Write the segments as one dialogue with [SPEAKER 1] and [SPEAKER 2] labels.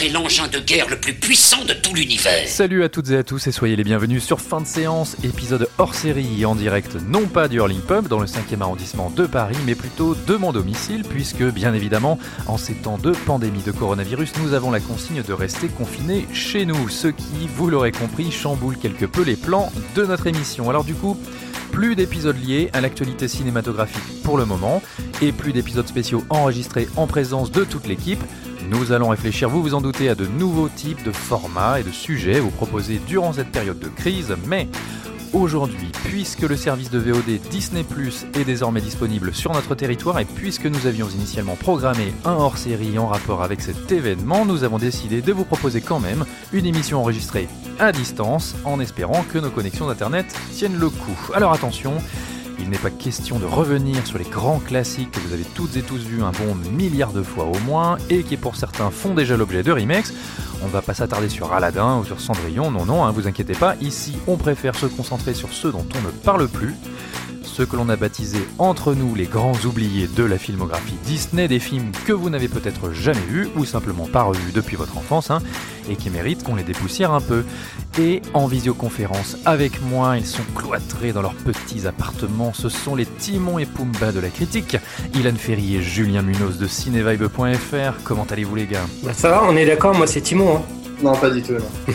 [SPEAKER 1] C'est l'engin de guerre le plus puissant de tout l'univers.
[SPEAKER 2] Salut à toutes et à tous et soyez les bienvenus sur Fin de séance, épisode hors série en direct non pas du Hurling Pub dans le 5e arrondissement de Paris, mais plutôt de mon domicile, puisque bien évidemment, en ces temps de pandémie de coronavirus, nous avons la consigne de rester confinés chez nous, ce qui, vous l'aurez compris, chamboule quelque peu les plans de notre émission. Alors du coup, plus d'épisodes liés à l'actualité cinématographique pour le moment, et plus d'épisodes spéciaux enregistrés en présence de toute l'équipe. Nous allons réfléchir, vous vous en doutez, à de nouveaux types de formats et de sujets vous proposer durant cette période de crise, mais aujourd'hui, puisque le service de VOD Disney Plus est désormais disponible sur notre territoire et puisque nous avions initialement programmé un hors-série en rapport avec cet événement, nous avons décidé de vous proposer quand même une émission enregistrée à distance en espérant que nos connexions d'Internet tiennent le coup. Alors attention, il n'est pas question de revenir sur les grands classiques que vous avez toutes et tous vus un bon milliard de fois au moins et qui pour certains font déjà l'objet de remakes. On ne va pas s'attarder sur Aladdin ou sur Cendrillon, non non, hein, vous inquiétez pas, ici on préfère se concentrer sur ceux dont on ne parle plus ceux que l'on a baptisés entre nous les grands oubliés de la filmographie Disney, des films que vous n'avez peut-être jamais vus ou simplement pas revus depuis votre enfance hein, et qui méritent qu'on les dépoussière un peu. Et en visioconférence avec moi, ils sont cloîtrés dans leurs petits appartements, ce sont les Timon et Pumba de la critique, Ilan Ferry et Julien Munoz de cinevibe.fr. Comment allez-vous les gars?
[SPEAKER 3] Bah ça va, on est d'accord, moi c'est Timon. Hein.
[SPEAKER 4] Non, pas du tout. Non.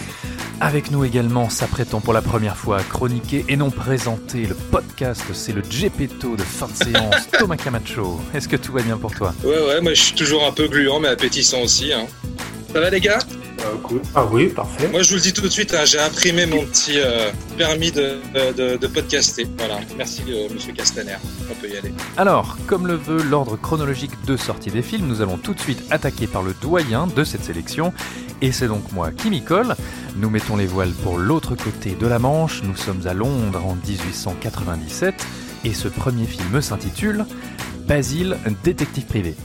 [SPEAKER 2] Avec nous également, s'apprêtant pour la première fois à chroniquer et non présenter le podcast, c'est le Gepetto de fin de séance, Thomas Camacho. Est-ce que tout va bien pour toi?
[SPEAKER 5] Ouais, ouais, moi je suis toujours un peu gluant, mais appétissant aussi. Hein. Ça va les gars?
[SPEAKER 4] Euh, cool.
[SPEAKER 3] Ah oui, parfait.
[SPEAKER 5] Moi je vous le dis tout de suite, hein, j'ai imprimé mon petit euh, permis de, de, de podcaster. Voilà, merci euh, monsieur Castaner, on peut y aller.
[SPEAKER 2] Alors, comme le veut l'ordre chronologique de sortie des films, nous allons tout de suite attaquer par le doyen de cette sélection, et c'est donc moi qui m'y colle. Nous mettons les voiles pour l'autre côté de la Manche, nous sommes à Londres en 1897, et ce premier film s'intitule Basile, détective privé.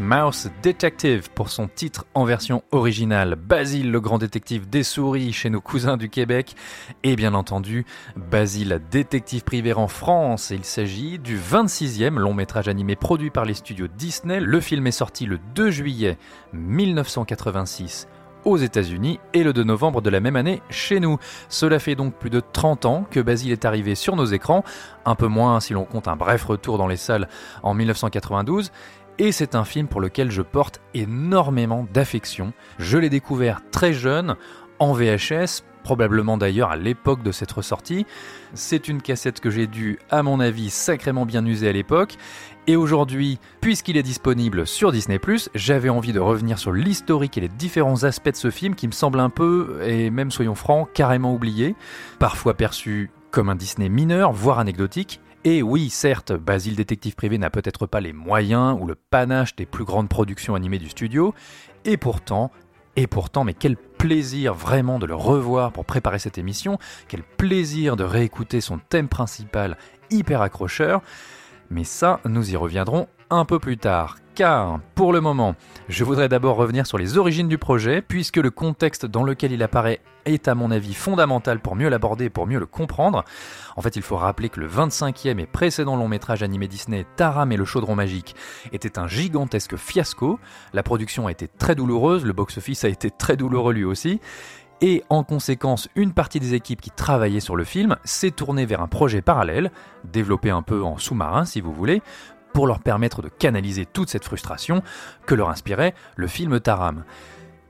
[SPEAKER 2] Mouse Detective pour son titre en version originale. Basile, le grand détective des souris chez nos cousins du Québec. Et bien entendu, Basile, détective privé en France. Il s'agit du 26e long métrage animé produit par les studios Disney. Le film est sorti le 2 juillet 1986 aux États-Unis et le 2 novembre de la même année chez nous. Cela fait donc plus de 30 ans que Basile est arrivé sur nos écrans, un peu moins si l'on compte un bref retour dans les salles en 1992. Et c'est un film pour lequel je porte énormément d'affection. Je l'ai découvert très jeune, en VHS, probablement d'ailleurs à l'époque de cette ressortie. C'est une cassette que j'ai dû, à mon avis, sacrément bien user à l'époque. Et aujourd'hui, puisqu'il est disponible sur Disney ⁇ j'avais envie de revenir sur l'historique et les différents aspects de ce film qui me semblent un peu, et même soyons francs, carrément oubliés, parfois perçus comme un Disney mineur, voire anecdotique, et oui, certes, Basile Détective Privé n'a peut-être pas les moyens ou le panache des plus grandes productions animées du studio, et pourtant, et pourtant, mais quel plaisir vraiment de le revoir pour préparer cette émission, quel plaisir de réécouter son thème principal hyper accrocheur, mais ça, nous y reviendrons un peu plus tard. Car, pour le moment, je voudrais d'abord revenir sur les origines du projet, puisque le contexte dans lequel il apparaît est à mon avis fondamental pour mieux l'aborder et pour mieux le comprendre. En fait, il faut rappeler que le 25e et précédent long métrage animé Disney, Taram et le chaudron magique, était un gigantesque fiasco. La production a été très douloureuse, le box-office a été très douloureux lui aussi. Et en conséquence, une partie des équipes qui travaillaient sur le film s'est tournée vers un projet parallèle, développé un peu en sous-marin si vous voulez, pour leur permettre de canaliser toute cette frustration que leur inspirait le film Taram.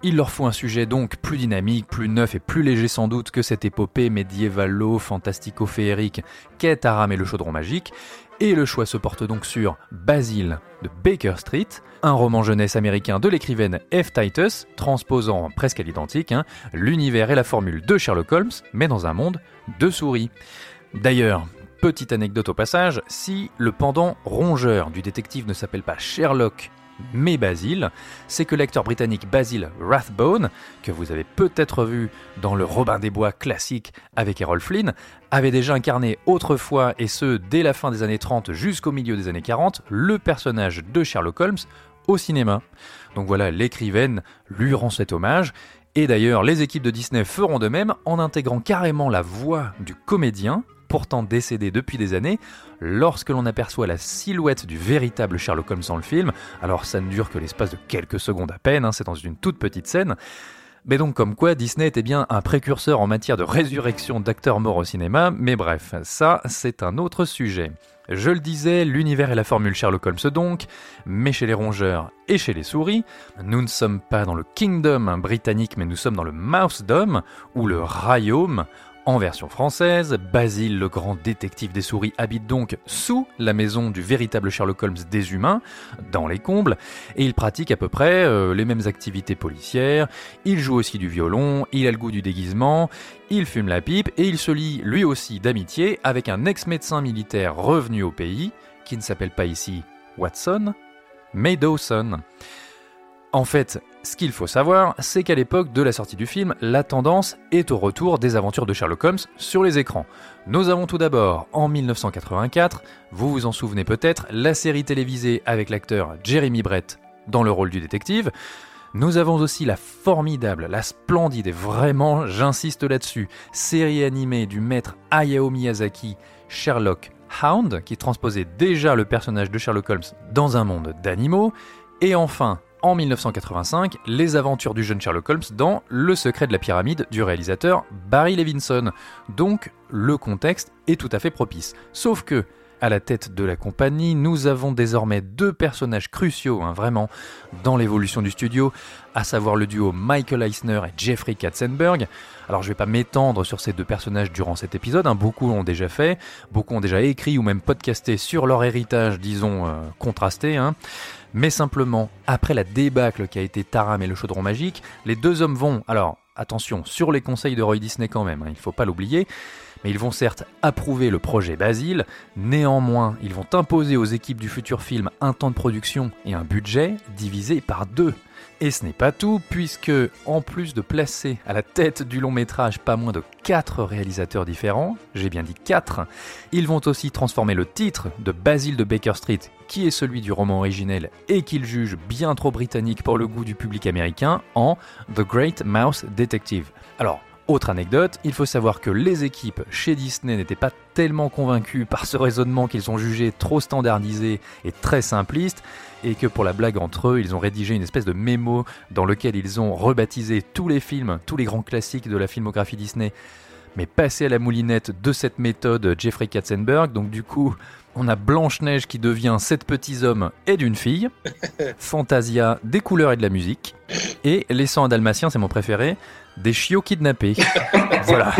[SPEAKER 2] Il leur faut un sujet donc plus dynamique, plus neuf et plus léger sans doute que cette épopée médiévalo-fantastico-féerique qu'est Taram et le chaudron magique, et le choix se porte donc sur Basil de Baker Street, un roman jeunesse américain de l'écrivaine F. Titus, transposant presque à l'identique hein, l'univers et la formule de Sherlock Holmes, mais dans un monde de souris. D'ailleurs, petite anecdote au passage, si le pendant rongeur du détective ne s'appelle pas Sherlock mais Basil, c'est que l'acteur britannique Basil Rathbone, que vous avez peut-être vu dans le Robin des Bois classique avec Errol Flynn, avait déjà incarné autrefois, et ce dès la fin des années 30 jusqu'au milieu des années 40, le personnage de Sherlock Holmes au cinéma. Donc voilà, l'écrivaine lui rend cet hommage, et d'ailleurs les équipes de Disney feront de même en intégrant carrément la voix du comédien pourtant décédé depuis des années, lorsque l'on aperçoit la silhouette du véritable Sherlock Holmes dans le film, alors ça ne dure que l'espace de quelques secondes à peine, hein, c'est dans une toute petite scène, mais donc comme quoi Disney était bien un précurseur en matière de résurrection d'acteurs morts au cinéma, mais bref, ça c'est un autre sujet. Je le disais, l'univers et la formule Sherlock Holmes donc, mais chez les rongeurs et chez les souris, nous ne sommes pas dans le Kingdom britannique, mais nous sommes dans le Mousedom, ou le Royaume, en version française, Basile, le grand détective des souris, habite donc sous la maison du véritable Sherlock Holmes des humains, dans les combles, et il pratique à peu près euh, les mêmes activités policières, il joue aussi du violon, il a le goût du déguisement, il fume la pipe, et il se lie lui aussi d'amitié avec un ex-médecin militaire revenu au pays, qui ne s'appelle pas ici Watson, mais Dawson. En fait, ce qu'il faut savoir, c'est qu'à l'époque de la sortie du film, la tendance est au retour des aventures de Sherlock Holmes sur les écrans. Nous avons tout d'abord, en 1984, vous vous en souvenez peut-être, la série télévisée avec l'acteur Jeremy Brett dans le rôle du détective. Nous avons aussi la formidable, la splendide, et vraiment j'insiste là-dessus, série animée du maître Hayao Miyazaki, Sherlock Hound, qui transposait déjà le personnage de Sherlock Holmes dans un monde d'animaux. Et enfin, en 1985 les aventures du jeune Sherlock Holmes dans Le secret de la pyramide du réalisateur Barry Levinson. Donc le contexte est tout à fait propice. Sauf que, à la tête de la compagnie, nous avons désormais deux personnages cruciaux, hein, vraiment, dans l'évolution du studio, à savoir le duo Michael Eisner et Jeffrey Katzenberg. Alors je ne vais pas m'étendre sur ces deux personnages durant cet épisode, hein, beaucoup l'ont déjà fait, beaucoup ont déjà écrit ou même podcasté sur leur héritage, disons, euh, contrasté. Hein. Mais simplement, après la débâcle qui a été Taram et le chaudron magique, les deux hommes vont, alors attention, sur les conseils de Roy Disney quand même, hein, il ne faut pas l'oublier, mais ils vont certes approuver le projet Basile, néanmoins ils vont imposer aux équipes du futur film un temps de production et un budget divisé par deux. Et ce n'est pas tout, puisque en plus de placer à la tête du long métrage pas moins de 4 réalisateurs différents, j'ai bien dit 4, ils vont aussi transformer le titre de Basil de Baker Street, qui est celui du roman originel et qu'ils jugent bien trop britannique pour le goût du public américain, en The Great Mouse Detective. Alors, autre anecdote, il faut savoir que les équipes chez Disney n'étaient pas tellement convaincues par ce raisonnement qu'ils ont jugé trop standardisé et très simpliste, et que pour la blague entre eux, ils ont rédigé une espèce de mémo dans lequel ils ont rebaptisé tous les films, tous les grands classiques de la filmographie Disney, mais passé à la moulinette de cette méthode Jeffrey Katzenberg. Donc du coup, on a Blanche-Neige qui devient sept petits hommes et d'une fille, Fantasia des couleurs et de la musique, et laissant un dalmatien, c'est mon préféré, des chiots kidnappés. voilà.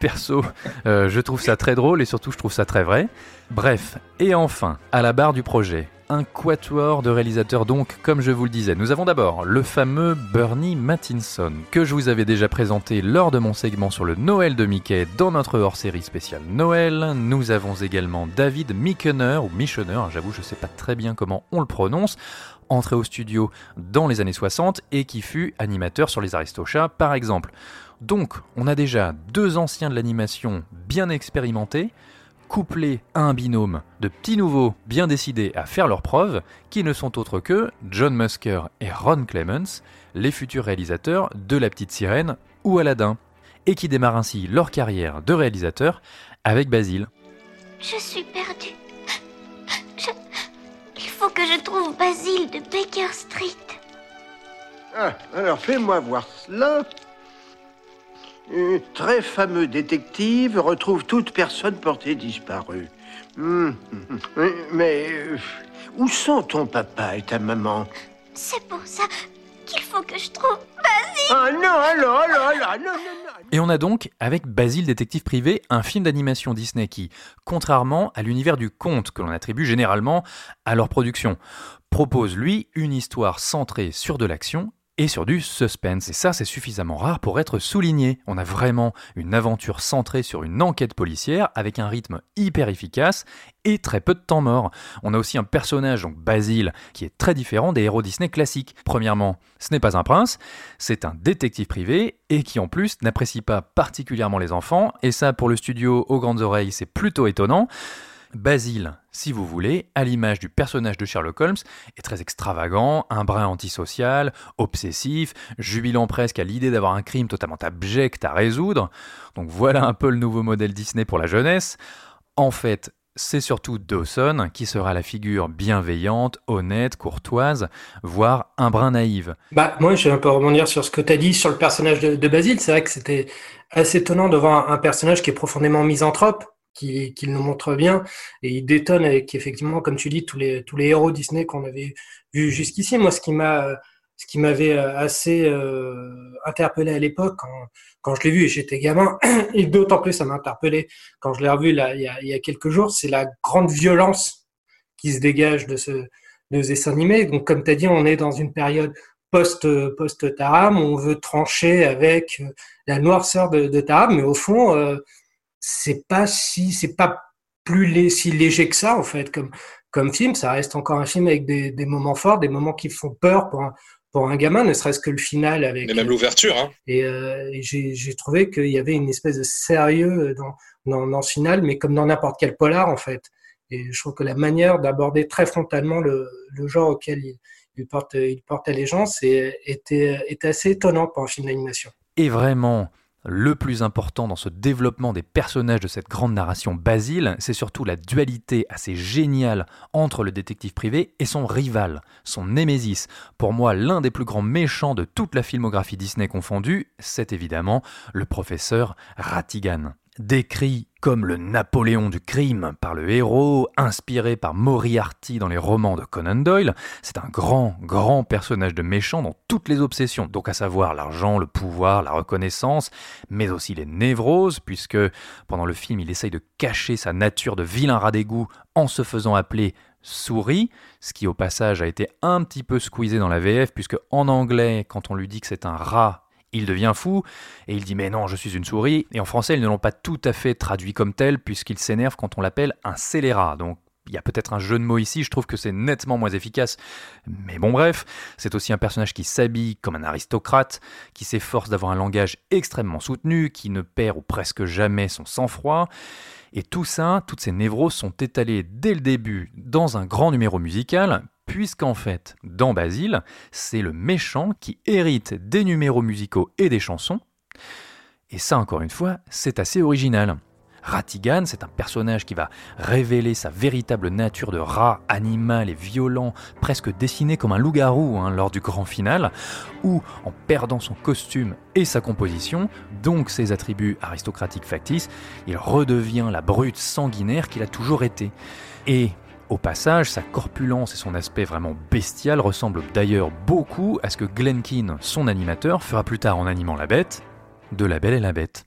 [SPEAKER 2] Perso, euh, je trouve ça très drôle et surtout je trouve ça très vrai. Bref, et enfin, à la barre du projet, un quatuor de réalisateurs donc, comme je vous le disais. Nous avons d'abord le fameux Bernie Mattinson, que je vous avais déjà présenté lors de mon segment sur le Noël de Mickey dans notre hors-série spéciale Noël. Nous avons également David Michener, ou Michener, j'avoue je ne sais pas très bien comment on le prononce, entré au studio dans les années 60 et qui fut animateur sur les Aristochats par exemple. Donc, on a déjà deux anciens de l'animation bien expérimentés, couplé à un binôme de petits nouveaux bien décidés à faire leurs preuves, qui ne sont autres que John Musker et Ron Clements, les futurs réalisateurs de La Petite Sirène ou Aladdin, et qui démarrent ainsi leur carrière de réalisateur avec Basile.
[SPEAKER 6] Je suis perdu. Faut que je trouve Basile de Baker Street.
[SPEAKER 7] Ah, alors fais-moi voir cela. Un très fameux détective retrouve toute personne portée disparue. Hmm, Mais euh, où sont ton papa et ta maman?
[SPEAKER 6] C'est pour ça qu'il faut que je trouve.
[SPEAKER 7] Ah non, alors, alors, alors, non, non, non.
[SPEAKER 2] Et on a donc, avec Basile Détective Privé, un film d'animation Disney qui, contrairement à l'univers du conte que l'on attribue généralement à leur production, propose lui une histoire centrée sur de l'action et sur du suspense. Et ça, c'est suffisamment rare pour être souligné. On a vraiment une aventure centrée sur une enquête policière avec un rythme hyper efficace et très peu de temps mort. On a aussi un personnage, donc Basile, qui est très différent des héros Disney classiques. Premièrement, ce n'est pas un prince, c'est un détective privé et qui en plus n'apprécie pas particulièrement les enfants. Et ça, pour le studio aux grandes oreilles, c'est plutôt étonnant. Basile, si vous voulez, à l'image du personnage de Sherlock Holmes, est très extravagant, un brin antisocial, obsessif, jubilant presque à l'idée d'avoir un crime totalement abject à résoudre. Donc voilà un peu le nouveau modèle Disney pour la jeunesse. En fait, c'est surtout Dawson qui sera la figure bienveillante, honnête, courtoise, voire un brin naïve.
[SPEAKER 3] Bah, moi, je vais un peu rebondir sur ce que tu as dit sur le personnage de, de Basile. C'est vrai que c'était assez étonnant de voir un personnage qui est profondément misanthrope, qui, qui le montre bien, et il détonne avec effectivement, comme tu dis, tous les tous les héros Disney qu'on avait vus jusqu'ici. Moi, ce qui m'a ce qui m'avait assez euh, interpellé à l'époque quand, quand je l'ai vu et j'étais gamin, et d'autant plus ça m'a interpellé quand je l'ai revu là, il, y a, il y a quelques jours, c'est la grande violence qui se dégage de ce, de ce dessin animé. Donc, comme tu as dit, on est dans une période post post Taram, on veut trancher avec la noirceur de, de Taram, mais au fond, euh, c'est pas si c'est pas plus lé, si léger que ça en fait comme comme film. Ça reste encore un film avec des, des moments forts des moments qui font peur pour un pour un gamin ne serait-ce que le final avec
[SPEAKER 5] Et même l'ouverture, hein.
[SPEAKER 3] et, euh, et j'ai j'ai trouvé qu'il y avait une espèce de sérieux dans dans, dans ce final mais comme dans n'importe quel polar en fait. Et je trouve que la manière d'aborder très frontalement le, le genre auquel il, il porte il porte allégeance et, était était assez étonnant pour un film d'animation.
[SPEAKER 2] Et vraiment, le plus important dans ce développement des personnages de cette grande narration Basile, c'est surtout la dualité assez géniale entre le détective privé et son rival, son némésis. Pour moi, l'un des plus grands méchants de toute la filmographie Disney confondue, c'est évidemment le professeur Ratigan. Décrit comme le Napoléon du crime par le héros, inspiré par Moriarty dans les romans de Conan Doyle, c'est un grand, grand personnage de méchant dans toutes les obsessions, donc à savoir l'argent, le pouvoir, la reconnaissance, mais aussi les névroses, puisque pendant le film il essaye de cacher sa nature de vilain rat d'égout en se faisant appeler souris, ce qui au passage a été un petit peu squeezé dans la VF, puisque en anglais, quand on lui dit que c'est un rat, il devient fou et il dit mais non je suis une souris et en français ils ne l'ont pas tout à fait traduit comme tel puisqu'il s'énerve quand on l'appelle un scélérat donc il y a peut-être un jeu de mots ici, je trouve que c'est nettement moins efficace. Mais bon bref, c'est aussi un personnage qui s'habille comme un aristocrate, qui s'efforce d'avoir un langage extrêmement soutenu, qui ne perd ou presque jamais son sang-froid. Et tout ça, toutes ces névroses sont étalées dès le début dans un grand numéro musical, puisqu'en fait, dans Basile, c'est le méchant qui hérite des numéros musicaux et des chansons. Et ça, encore une fois, c'est assez original. Ratigan, c'est un personnage qui va révéler sa véritable nature de rat animal et violent, presque dessiné comme un loup-garou hein, lors du grand final, où, en perdant son costume et sa composition, donc ses attributs aristocratiques factices, il redevient la brute sanguinaire qu'il a toujours été. Et au passage, sa corpulence et son aspect vraiment bestial ressemblent d'ailleurs beaucoup à ce que Glenn Keane, son animateur, fera plus tard en animant la bête, de La Belle et la Bête.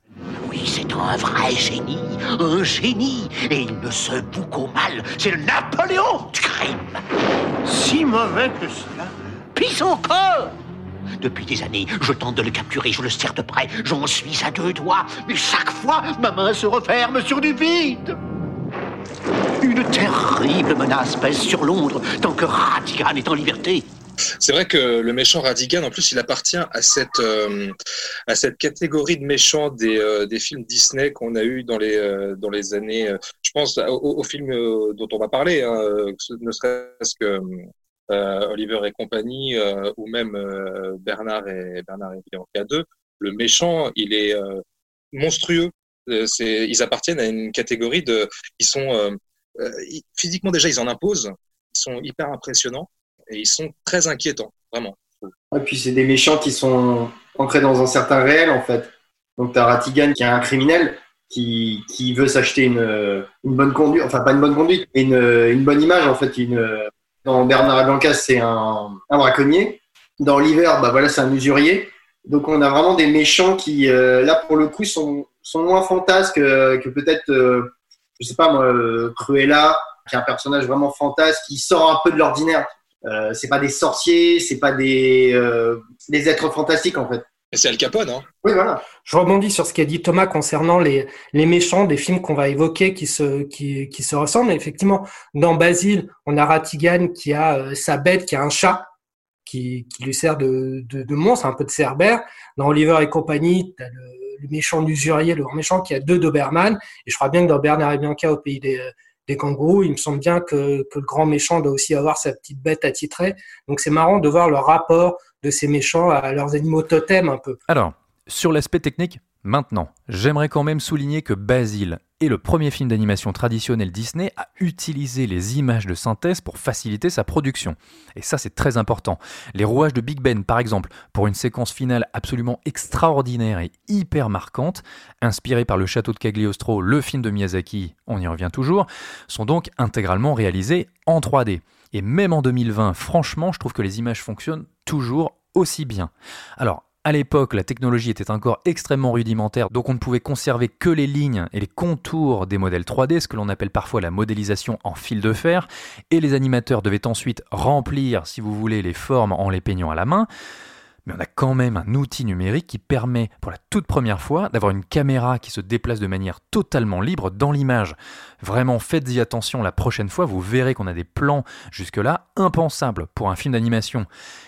[SPEAKER 8] Oui, c'est un vrai génie, un génie. Et il ne se bout qu'au mal. C'est le Napoléon du crime.
[SPEAKER 7] Si mauvais que cela.
[SPEAKER 8] Pis encore Depuis des années, je tente de le capturer, je le serre de près, j'en suis à deux doigts, mais chaque fois, ma main se referme sur du vide. Une terrible menace pèse sur Londres tant que Ratigan est en liberté.
[SPEAKER 5] C'est vrai que le méchant Radigan, en plus, il appartient à cette, euh, à cette catégorie de méchants des, euh, des films Disney qu'on a eu dans les, euh, dans les années. je pense au, au film euh, dont on va parler, hein, ne serait-ce que Oliver et compagnie, ou même Bernard et Bernard et Bianca 2. Le méchant, il est monstrueux. Euh, ils appartiennent à une catégorie de, ils sont euh, euh, physiquement déjà, ils en imposent. Ils sont hyper impressionnants et ils sont très inquiétants, vraiment.
[SPEAKER 4] Et puis c'est des méchants qui sont ancrés dans un certain réel en fait. Donc t'as Ratigan qui est un criminel qui, qui veut s'acheter une, une bonne conduite, enfin pas une bonne conduite, mais une, une bonne image en fait. Dans Bernard et Blanca, c'est un, un braconnier
[SPEAKER 9] Dans Oliver, bah voilà, c'est un usurier. Donc on a vraiment des méchants qui, euh, là pour le coup, sont, sont moins fantasques que, que peut-être, euh, je sais pas moi, euh, Cruella, qui est un personnage vraiment fantasque, qui sort un peu de l'ordinaire. Euh, c'est pas des sorciers, c'est pas des, euh, des êtres fantastiques en fait.
[SPEAKER 5] Et c'est Al Capone, hein
[SPEAKER 9] Oui, voilà.
[SPEAKER 3] Je rebondis sur ce qu'a dit Thomas concernant les, les méchants des films qu'on va évoquer qui se, qui, qui se ressemblent. Effectivement, dans Basile, on a Ratigan qui a euh, sa bête, qui a un chat qui, lui sert de, de, de monstre, un peu de cerbère. Dans Oliver et compagnie, tu as le, méchant l'usurier, le grand méchant qui a deux Doberman. Et je crois bien que dans Bernard et Bianca au pays des, des kangourous, il me semble bien que, que le grand méchant doit aussi avoir sa petite bête attitrée. Donc c'est marrant de voir le rapport de ces méchants à leurs animaux totems un peu.
[SPEAKER 2] Alors, sur l'aspect technique, maintenant, j'aimerais quand même souligner que Basile est le premier film d'animation traditionnel Disney à utiliser les images de synthèse pour faciliter sa production. Et ça, c'est très important. Les rouages de Big Ben, par exemple, pour une séquence finale absolument extraordinaire et hyper marquante, inspirée par le château de Cagliostro, le film de Miyazaki, on y revient toujours, sont donc intégralement réalisés en 3D. Et même en 2020, franchement, je trouve que les images fonctionnent toujours aussi bien. Alors, à l'époque, la technologie était encore extrêmement rudimentaire, donc on ne pouvait conserver que les lignes et les contours des modèles 3D, ce que l'on appelle parfois la modélisation en fil de fer, et les animateurs devaient ensuite remplir, si vous voulez, les formes en les peignant à la main. Mais on a quand même un outil numérique qui permet, pour la toute première fois, d'avoir une caméra qui se déplace de manière totalement libre dans l'image. Vraiment, faites-y attention la prochaine fois, vous verrez qu'on a des plans jusque-là impensables pour un film d'animation.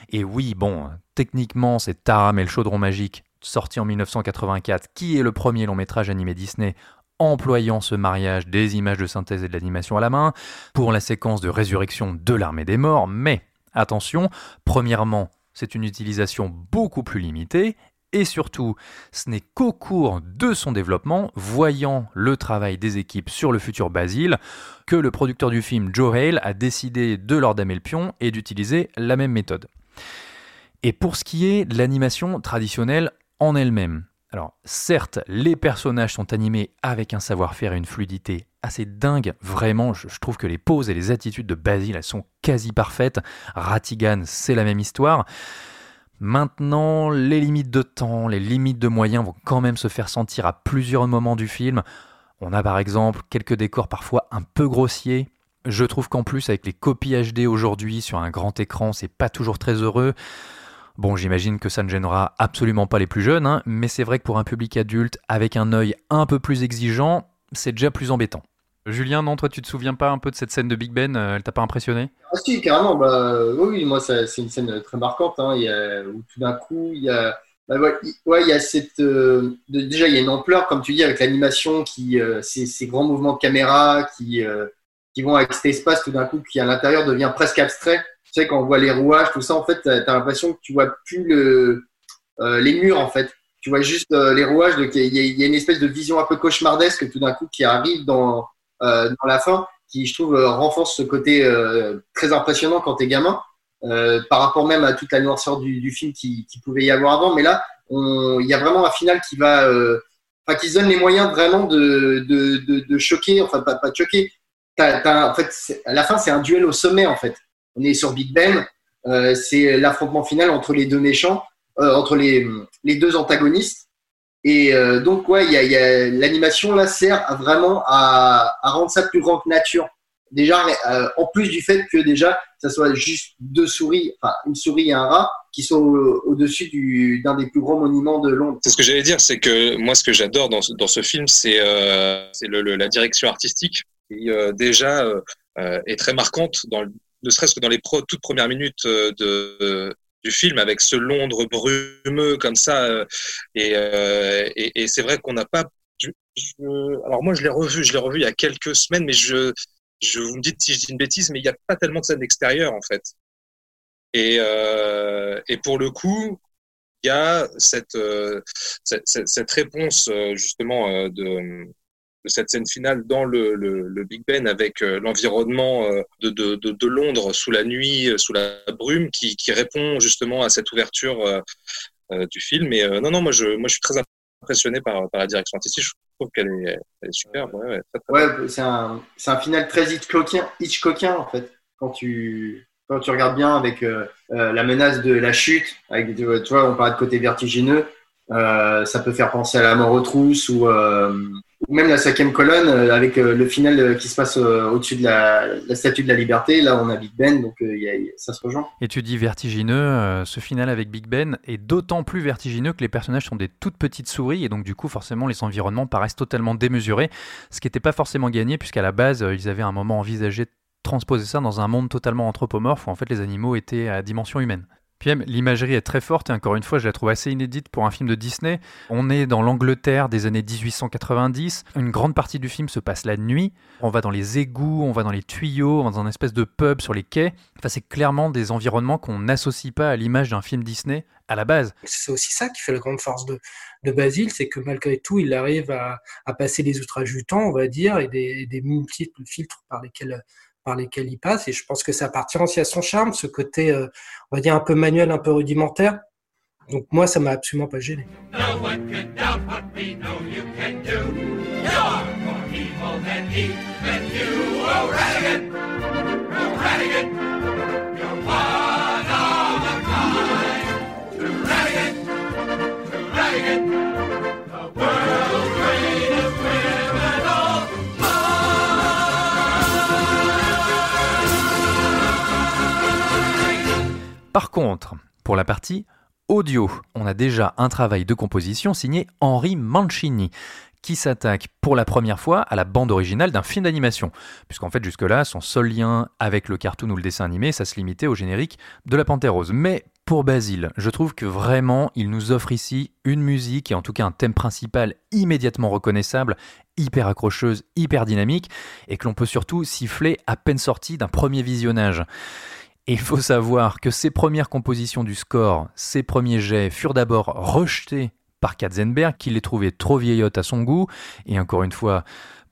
[SPEAKER 2] Et oui, bon, techniquement, c'est Taram et le chaudron magique, sorti en 1984, qui est le premier long métrage animé Disney employant ce mariage des images de synthèse et de l'animation à la main pour la séquence de résurrection de l'armée des morts, mais attention, premièrement, c'est une utilisation beaucoup plus limitée et surtout, ce n'est qu'au cours de son développement, voyant le travail des équipes sur le futur Basile, que le producteur du film Joe Hale a décidé de leur damer le pion et d'utiliser la même méthode. Et pour ce qui est de l'animation traditionnelle en elle-même, alors certes, les personnages sont animés avec un savoir-faire et une fluidité assez dingue, vraiment, je, trouve que les poses et les attitudes de Basile, sont quasi parfaites. Ratigan, c'est la même histoire. Maintenant, les limites de temps, les limites de moyens vont quand même se faire sentir à plusieurs moments du film. On a par exemple quelques décors parfois un peu grossiers. Je trouve qu'en plus, avec les copies HD aujourd'hui sur un grand écran, c'est pas toujours très heureux. Bon, j'imagine que ça ne gênera absolument pas les plus jeunes, hein, mais c'est vrai que pour un public adulte, avec un œil un peu plus exigeant, c'est déjà plus embêtant. Julien, non, toi, tu te souviens pas un peu de cette scène de Big Ben Elle t'a pas impressionné?
[SPEAKER 9] Ah si, carrément. Bah, oui, moi, c'est une scène très marquante. Hein. Il y a, où tout d'un coup, il y a, bah, ouais, il y a cette, euh, déjà, il y a une ampleur, comme tu dis, avec l'animation, qui, euh, ces, grands mouvements de caméra qui, euh, qui vont avec cet espace, tout d'un coup, qui à l'intérieur devient presque abstrait. Quand on voit les rouages, tout ça, en fait, tu as, l'impression que tu vois plus le, les murs, en fait. Tu vois juste les rouages. Il y, a une espèce de vision un peu cauchemardesque, tout d'un coup, qui arrive dans euh, dans la fin, qui je trouve euh, renforce ce côté euh, très impressionnant quand t'es gamin, par rapport même à toute la noirceur du, film qui, pouvait y avoir avant. Mais là, il y a vraiment un final qui va, enfin, qui se donne les moyens vraiment de, de, de, choquer, enfin pas, pas de choquer. T'as, en fait, à la fin, c'est un duel au sommet en fait. On est sur Big Ben, euh, c'est l'affrontement final entre les deux méchants, euh, entre les, les deux antagonistes. Et euh, donc, ouais, y y a, l'animation là sert vraiment à, à, rendre ça plus grand que nature. Déjà, en plus du fait que déjà, ça soit juste deux souris, enfin une souris et un rat, qui sont au-dessus du, d'un des plus gros monuments de Londres.
[SPEAKER 5] C'est ce que j'allais dire, c'est que moi, ce que j'adore dans, dans ce film, c'est, c'est la direction artistique qui déjà est très marquante, dans, ne serait-ce que dans les pro, toutes premières minutes de, du film avec ce Londres brumeux comme ça. Euh, et, euh, et, et c'est vrai qu'on n'a pas. Je, je, alors moi, je l'ai revu, je l'ai revu il y a quelques semaines, mais je, je vous me dites si je dis une bêtise, mais il n'y a pas tellement de scènes extérieures en fait. Et, euh, et pour le coup, il y a cette, euh, cette, cette, réponse justement de cette scène finale dans le, Big Ben avec euh, l'environnement euh, de, Londres sous la nuit, euh, sous la brume, qui, répond justement à cette ouverture du film. Et non, non, moi je, moi je suis très impressionné par, la direction artistique. Je trouve qu'elle est, est superbe. Ouais, ouais,
[SPEAKER 9] ouais c'est un, un final très Hitchcockien, Hitchcockien en fait. Quand tu
[SPEAKER 4] quand tu regardes bien avec la menace de la chute, avec, tu vois, on parle de côté vertigineux, ça peut faire penser à la mort aux trousses ou même la cinquième colonne euh, avec euh, le final euh, qui se passe au-dessus de la, statue de la liberté. Là, on a Big Ben, donc ça se rejoint.
[SPEAKER 2] Et tu dis vertigineux, ce final avec Big Ben est d'autant plus vertigineux que les personnages sont des toutes petites souris et donc du coup forcément les environnements paraissent totalement démesurés, ce qui n'était pas forcément gagné puisqu'à la base ils avaient un moment envisagé de transposer ça dans un monde totalement anthropomorphe où en fait les animaux étaient à dimension humaine. Puis l'imagerie est très forte et encore une fois, je la trouve assez inédite pour un film de Disney. On est dans l'Angleterre des années 1890. Une grande partie du film se passe la nuit. On va dans les égouts, on va dans les tuyaux, on va dans une espèce de pub sur les quais. Enfin, c'est clairement des environnements qu'on n'associe pas à l'image d'un film Disney à la base.
[SPEAKER 3] C'est aussi ça qui fait la grande force de, de Basile, c'est que malgré tout, il arrive à, passer les outrages du temps, on va dire, et des, des multiples filtres par lesquels par lesquels il passe. Et je pense que ça appartient aussi à son charme, ce côté, euh, on va dire, un peu manuel, un peu rudimentaire. Donc moi, ça m'a absolument pas gêné.
[SPEAKER 2] Par contre, pour la partie audio, on a déjà un travail de composition signé Henri Mancini, qui s'attaque pour la première fois à la bande originale d'un film d'animation, puisqu'en fait jusque-là, son seul lien avec le cartoon ou le dessin animé, ça se limitait au générique de La Panthère Rose. Mais pour Basile, je trouve que vraiment, il nous offre ici une musique et en tout cas un thème principal immédiatement reconnaissable, hyper accrocheuse, hyper dynamique, et que l'on peut surtout siffler à peine sorti d'un premier visionnage. Et il faut savoir que ces premières compositions du score, ces premiers jets, furent d'abord rejetés par Katzenberg, qui les trouvait trop vieillottes à son goût, et encore une fois,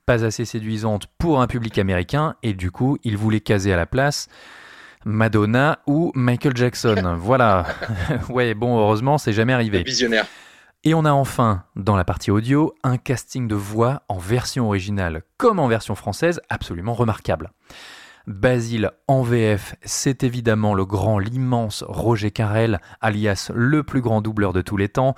[SPEAKER 2] pas assez séduisantes pour un public américain, et du coup, il voulait caser à la place Madonna ou Michael Jackson. voilà. ouais, bon, heureusement, c'est jamais arrivé.
[SPEAKER 5] Visionnaire.
[SPEAKER 2] Et on a enfin, dans la partie audio, un casting de voix en version originale comme en version française absolument remarquable. Basile en VF, c'est évidemment le grand, l'immense Roger Carrel, alias le plus grand doubleur de tous les temps.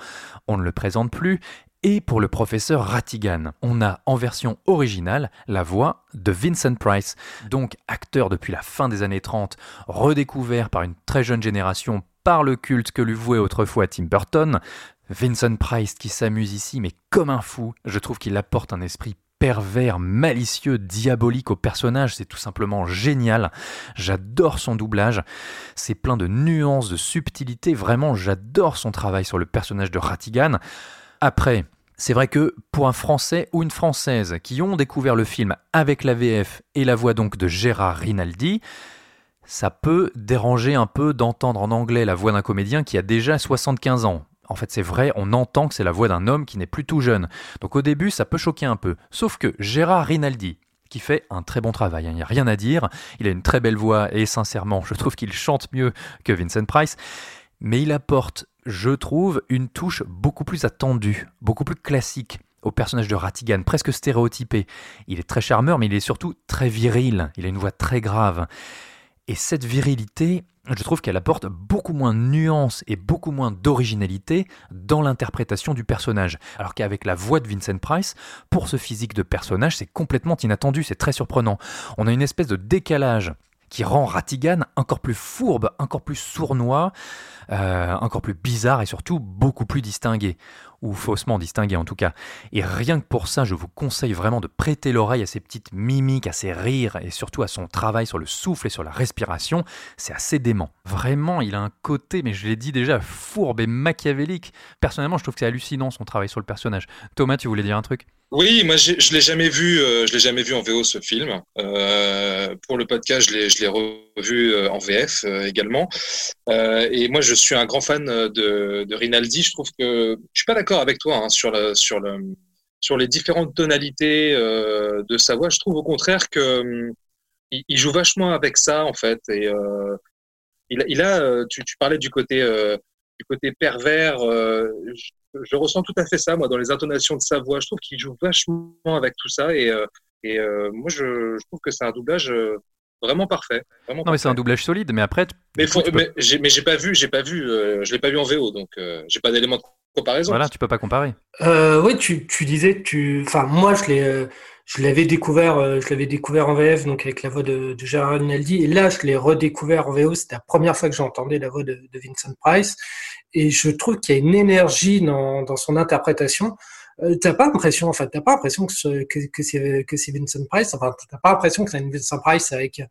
[SPEAKER 2] On ne le présente plus. Et pour le professeur Ratigan, on a en version originale la voix de Vincent Price, donc acteur depuis la fin des années 30, redécouvert par une très jeune génération par le culte que lui vouait autrefois Tim Burton. Vincent Price qui s'amuse ici mais comme un fou, je trouve qu'il apporte un esprit pervers, malicieux, diabolique au personnage, c'est tout simplement génial. J'adore son doublage, c'est plein de nuances, de subtilités, vraiment j'adore son travail sur le personnage de Ratigan. Après, c'est vrai que pour un Français ou une Française qui ont découvert le film avec la VF et la voix donc de Gérard Rinaldi, ça peut déranger un peu d'entendre en anglais la voix d'un comédien qui a déjà 75 ans. En fait, c'est vrai, on entend que c'est la voix d'un homme qui n'est plus tout jeune. Donc au début, ça peut choquer un peu. Sauf que Gérard Rinaldi, qui fait un très bon travail, hein, il n'y a rien à dire, il a une très belle voix et sincèrement, je trouve qu'il chante mieux que Vincent Price, mais il apporte, je trouve, une touche beaucoup plus attendue, beaucoup plus classique au personnage de Ratigan, presque stéréotypé. Il est très charmeur, mais il est surtout très viril, il a une voix très grave. Et cette virilité, je trouve qu'elle apporte beaucoup moins de nuances et beaucoup moins d'originalité dans l'interprétation du personnage. Alors qu'avec la voix de Vincent Price, pour ce physique de personnage, c'est complètement inattendu, c'est très surprenant. On a une espèce de décalage qui rend Ratigan encore plus fourbe, encore plus sournois, euh, encore plus bizarre et surtout beaucoup plus distingué ou faussement distingué en tout cas. Et rien que pour ça, je vous conseille vraiment de prêter l'oreille à ses petites mimiques, à ses rires et surtout à son travail sur le souffle et sur la respiration. C'est assez dément. Vraiment, il a un côté, mais je l'ai dit déjà, fourbe et machiavélique. Personnellement, je trouve que c'est hallucinant son travail sur le personnage. Thomas, tu voulais dire un truc?
[SPEAKER 5] Oui, moi je l'ai jamais vu, euh, je l'ai jamais vu en VO ce film. Euh, pour le podcast, je l'ai revu euh, en VF également. et moi, je suis un grand fan de, de Rinaldi. Je trouve que je suis pas d'accord avec toi hein, sur le, sur le sur les différentes tonalités de sa voix. Je trouve au contraire que il, joue vachement avec ça en fait. Et il, il a, tu, tu, parlais du côté du côté pervers je ressens tout à fait ça, moi, dans les intonations de sa voix. Je trouve qu'il joue vachement avec tout ça. Et, euh, et euh, moi, je, trouve que c'est un doublage euh, Vraiment parfait. Vraiment
[SPEAKER 2] Non, mais c'est un doublage solide, mais après.
[SPEAKER 5] Mais,
[SPEAKER 2] coup,
[SPEAKER 5] faut-
[SPEAKER 2] peux-
[SPEAKER 5] mais j'ai mais j'ai pas vu, j'ai pas vu, euh, je l'ai pas vu en VO, donc euh, j'ai pas d'éléments de comparaison.
[SPEAKER 2] Voilà, tu peux pas comparer.
[SPEAKER 3] Euh, oui, tu, tu disais, tu, enfin, moi, je l'ai, euh, je l'avais découvert, je l'avais découvert en VF, donc avec la voix de, de Gérard Rinaldi, et là, je l'ai redécouvert en VO. C'était la première fois que j'entendais la voix de, de Vincent Price, et je trouve qu'il y a une énergie dans, dans son interprétation. Euh, t'as pas l'impression, en fait, t'as pas l'impression que, ce- que, que c'est que c'est Vincent Price. Enfin, t'as pas l'impression que c'est Vincent Price avec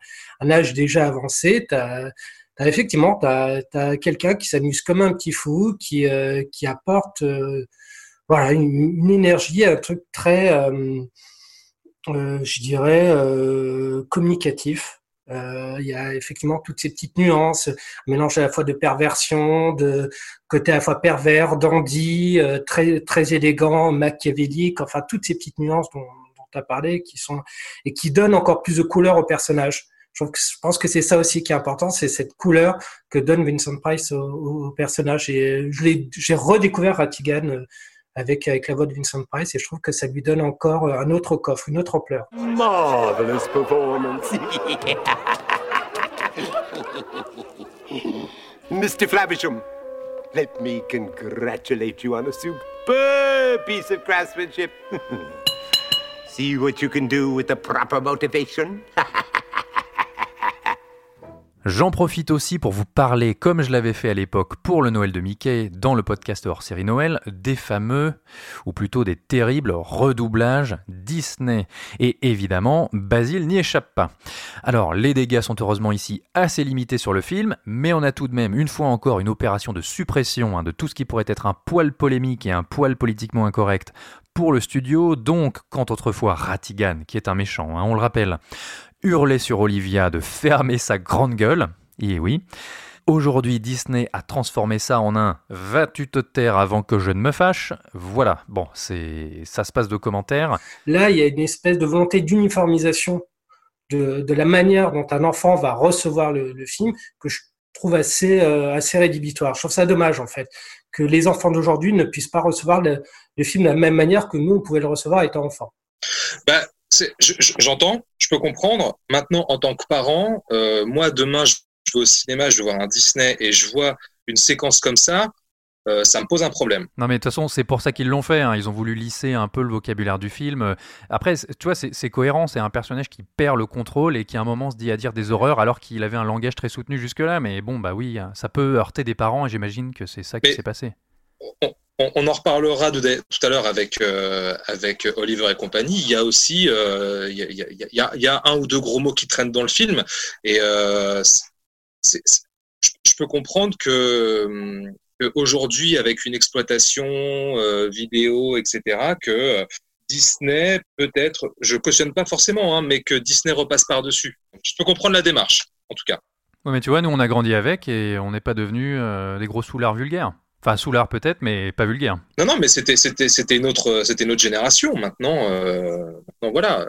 [SPEAKER 3] un âge déjà avancé. T'as, t'as effectivement, t'as, t'as quelqu'un qui s'amuse comme un petit fou, qui, euh, qui apporte. euh, voilà, une, une énergie, un truc très, euh, euh, je dirais, euh, communicatif. Euh, Il y a effectivement toutes ces petites nuances, un mélange à la fois de perversion, de côté à la fois pervers, dandy, euh, très très élégant, machiavélique, enfin toutes ces petites nuances dont, tu as parlé qui sont et qui donnent encore plus de couleur au personnage. Je, pense que c'est ça aussi qui est important, c'est cette couleur que donne Vincent Price au, au- personnage. Et j'ai redécouvert Ratigan euh, avec, avec la voix de Vincent Price et je trouve que ça lui donne encore un autre coffre, une autre ampleur.
[SPEAKER 10] Marvelous performance. Mr. Flavisham, let me congratulate you on a superb piece of craftsmanship. See what you can do with the proper motivation?
[SPEAKER 2] J'en profite aussi pour vous parler, comme je l'avais fait à l'époque pour le Noël de Mickey dans le podcast hors série Noël, des fameux, ou plutôt des terribles redoublages Disney. Et évidemment, Basile n'y échappe pas. Alors, les dégâts sont heureusement ici assez limités sur le film, mais on a tout de même, une fois encore, une opération de suppression hein, de tout ce qui pourrait être un poil polémique et un poil politiquement incorrect pour le studio. Donc, quand autrefois Ratigan, qui est un méchant, hein, on le rappelle, hurlait sur Olivia de fermer sa grande gueule. Et oui. Aujourd'hui, Disney a transformé ça en un vas-tu te taire avant que je ne me fâche. Voilà. Bon, c'est ça se passe de commentaires.
[SPEAKER 3] Là, il y a une espèce de volonté d'uniformisation de, de la manière dont un enfant va recevoir le, le film que je trouve assez, euh, assez rédhibitoire. Je trouve ça dommage, en fait, que les enfants d'aujourd'hui ne puissent pas recevoir le, le film de la même manière que nous, on pouvait le recevoir étant enfant.
[SPEAKER 5] Bah, j'entends, je peux comprendre. Maintenant, en tant que parent, euh, moi, demain, je vais au cinéma, je vais voir un Disney et je vois une séquence comme ça, euh, ça me pose un problème.
[SPEAKER 2] Non, mais de toute façon, c'est pour ça qu'ils l'ont fait. hein. Ils ont voulu lisser un peu le vocabulaire du film. Après, tu vois, c'est cohérent. C'est un personnage qui perd le contrôle et qui à un moment se dit à dire des horreurs alors qu'il avait un langage très soutenu jusque-là. Mais bon, bah oui, ça peut heurter des parents et j'imagine que c'est ça qui s'est passé.
[SPEAKER 5] On, on en reparlera tout à l'heure avec, euh, avec Oliver et compagnie. Il y a aussi il y, a, un ou deux gros mots qui traînent dans le film. Et euh, je, peux comprendre que, aujourd'hui, avec une exploitation euh, vidéo, etc., que Disney, peut-être, je cautionne pas forcément, hein, mais que Disney repasse par-dessus. Je peux comprendre la démarche, en tout cas.
[SPEAKER 2] Ouais, mais tu vois, nous on a grandi avec et on n'est pas devenus euh, des gros soulards vulgaires. Enfin, soulards peut-être, mais pas vulgaires.
[SPEAKER 5] Non, non, mais c'était c'était c'était une autre c'était une autre génération. Maintenant, euh, maintenant voilà.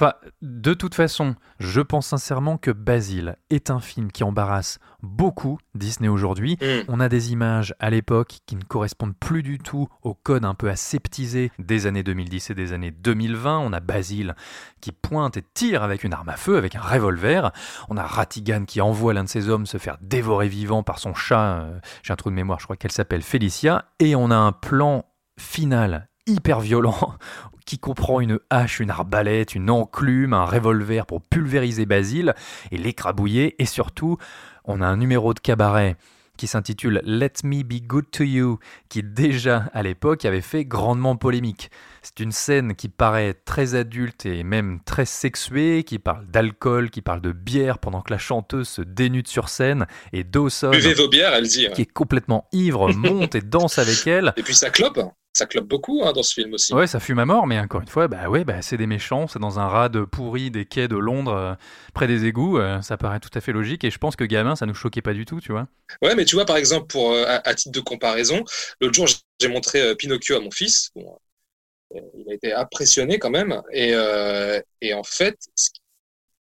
[SPEAKER 2] Enfin, de toute façon, je pense sincèrement que Basile est un film qui embarrasse beaucoup Disney aujourd'hui.
[SPEAKER 5] Mm.
[SPEAKER 2] On a des images à l'époque qui ne correspondent plus du tout au code un peu aseptisé des années 2010 et des années 2020. On a Basile qui pointe et tire avec une arme à feu, avec un revolver. On a Ratigan qui envoie l'un de ses hommes se faire dévorer vivant par son chat. euh, J'ai un trou de mémoire, je crois qu'elle s'appelle Félicia. Et on a un plan final hyper violent qui comprend une hache, une arbalète, une enclume, un revolver pour pulvériser Basile et l'écrabouiller. Et surtout, on a un numéro de cabaret qui s'intitule Let Me Be Good to You, qui déjà à l'époque avait fait grandement polémique. C'est une scène qui paraît très adulte et même très sexuée, qui parle d'alcool, qui parle de bière pendant que la chanteuse se dénude sur scène et Dawson,
[SPEAKER 5] Buvez vos bières, elle dit.
[SPEAKER 2] qui est complètement ivre, monte et danse avec elle.
[SPEAKER 5] Et puis ça clope, ça clope beaucoup hein, dans ce film aussi.
[SPEAKER 2] Ouais, ça fume à mort, mais encore une fois, bah ouais, bah c'est des méchants, c'est dans un rade pourri des quais de Londres, euh, près des égouts, euh, ça paraît tout à fait logique, et je pense que gamin, ça nous choquait pas du tout, tu vois.
[SPEAKER 5] Ouais, mais tu vois, par exemple, pour euh, à, à titre de comparaison, l'autre jour, j'ai montré Pinocchio à mon fils. Bon, il a été impressionné quand même, et, et en fait,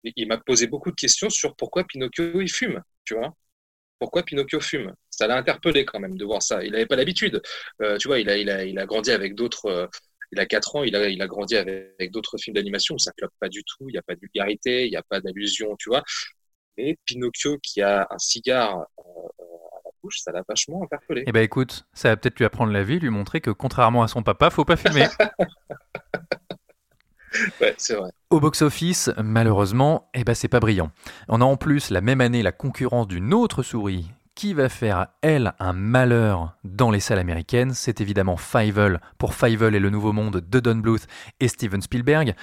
[SPEAKER 5] il m'a posé beaucoup de questions sur pourquoi Pinocchio il fume, tu vois. Pourquoi Pinocchio fume? Ça l'a interpellé quand même de voir ça. Il n'avait pas l'habitude. Euh, tu vois, il a, il, a, il a grandi avec d'autres euh, il a 4 ans, il a, il a grandi avec, avec d'autres films d'animation où ça clope pas du tout, il n'y a pas de vulgarité, il n'y a pas d'allusion, tu vois. Mais Pinocchio qui a un cigare euh, à la bouche, ça l'a vachement interpellé.
[SPEAKER 2] Eh ben écoute, ça va peut-être lui apprendre la vie, lui montrer que contrairement à son papa, faut pas filmer. Au box-office, malheureusement, eh ben c'est pas brillant. On a en plus la même année la concurrence d'une autre souris qui va faire, elle, un malheur dans les salles américaines. C'est évidemment Fievel pour Fievel et le Nouveau Monde de Don Bluth et Steven Spielberg.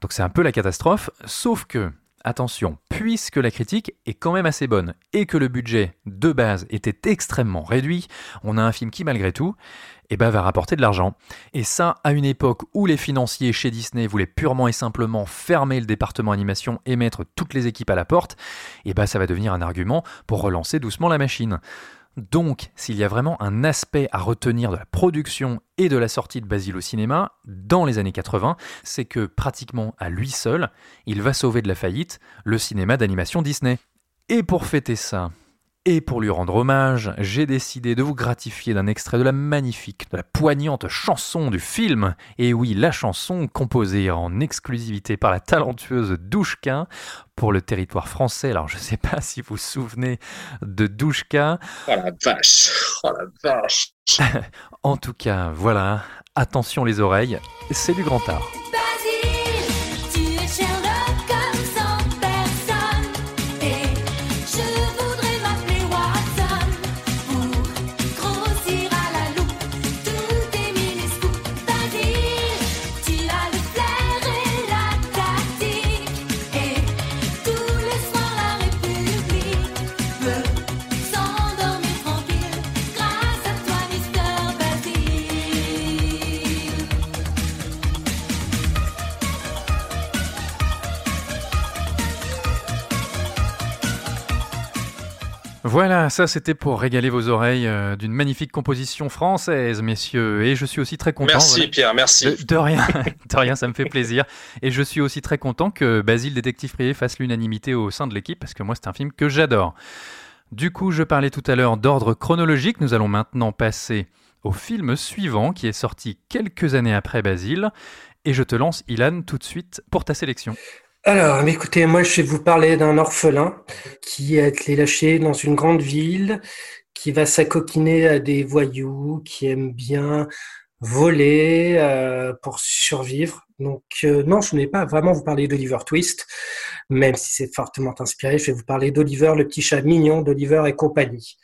[SPEAKER 2] Donc c'est un peu la catastrophe, sauf que attention, puisque la critique est quand même assez bonne et que le budget de base était extrêmement réduit, on a un film qui malgré tout eh ben, va rapporter de l'argent. Et ça, à une époque où les financiers chez Disney voulaient purement et simplement fermer le département animation et mettre toutes les équipes à la porte, eh ben, ça va devenir un argument pour relancer doucement la machine. Donc, s'il y a vraiment un aspect à retenir de la production et de la sortie de Basile au cinéma dans les années 80, c'est que pratiquement à lui seul, il va sauver de la faillite le cinéma d'animation Disney. Et pour fêter ça, et pour lui rendre hommage, j'ai décidé de vous gratifier d'un extrait de la magnifique, de la poignante chanson du film. Et oui, la chanson composée en exclusivité par la talentueuse Douchka pour le territoire français. Alors je ne sais pas si vous vous souvenez de Douchka.
[SPEAKER 5] Oh la vache Oh la vache
[SPEAKER 2] En tout cas, voilà, attention les oreilles, c'est du grand art. Voilà, ça c'était pour régaler vos oreilles euh, d'une magnifique composition française, messieurs. Et je suis aussi très content.
[SPEAKER 5] Merci
[SPEAKER 2] voilà.
[SPEAKER 5] Pierre, merci.
[SPEAKER 2] De, de rien, de rien, ça me fait plaisir. Et je suis aussi très content que Basile Détective Privé fasse l'unanimité au sein de l'équipe, parce que moi c'est un film que j'adore. Du coup, je parlais tout à l'heure d'ordre chronologique. Nous allons maintenant passer au film suivant, qui est sorti quelques années après Basile. Et je te lance, Ilan, tout de suite pour ta sélection.
[SPEAKER 3] Alors, écoutez, moi, je vais vous parler d'un orphelin qui a été lâché dans une grande ville, qui va s'acoquiner à des voyous, qui aime bien voler euh, pour survivre. Donc, euh, non, je n'ai pas vraiment vous parler d'Oliver Twist, même si c'est fortement inspiré. Je vais vous parler d'Oliver, le petit chat mignon d'Oliver et compagnie,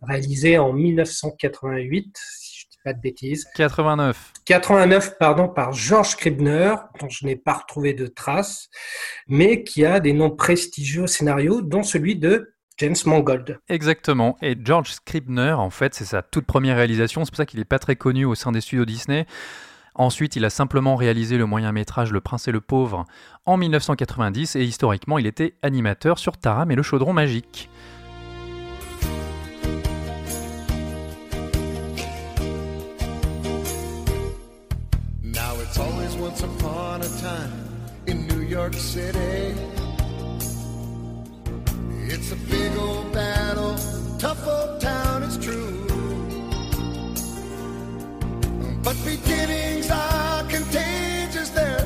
[SPEAKER 3] réalisé en 1988, si je dis pas de bêtises.
[SPEAKER 2] 89.
[SPEAKER 3] 89, pardon, par George Scribner, dont je n'ai pas retrouvé de traces, mais qui a des noms prestigieux au scénario, dont celui de James Mangold.
[SPEAKER 2] Exactement. Et George Scribner, en fait, c'est sa toute première réalisation. C'est pour ça qu'il n'est pas très connu au sein des studios Disney. Ensuite, il a simplement réalisé le moyen métrage Le Prince et le Pauvre en 1990 et historiquement, il était animateur sur Taram et le Chaudron Magique.
[SPEAKER 11] York City. It's a big old battle, tough old town, it's true. But beginnings are contagious there.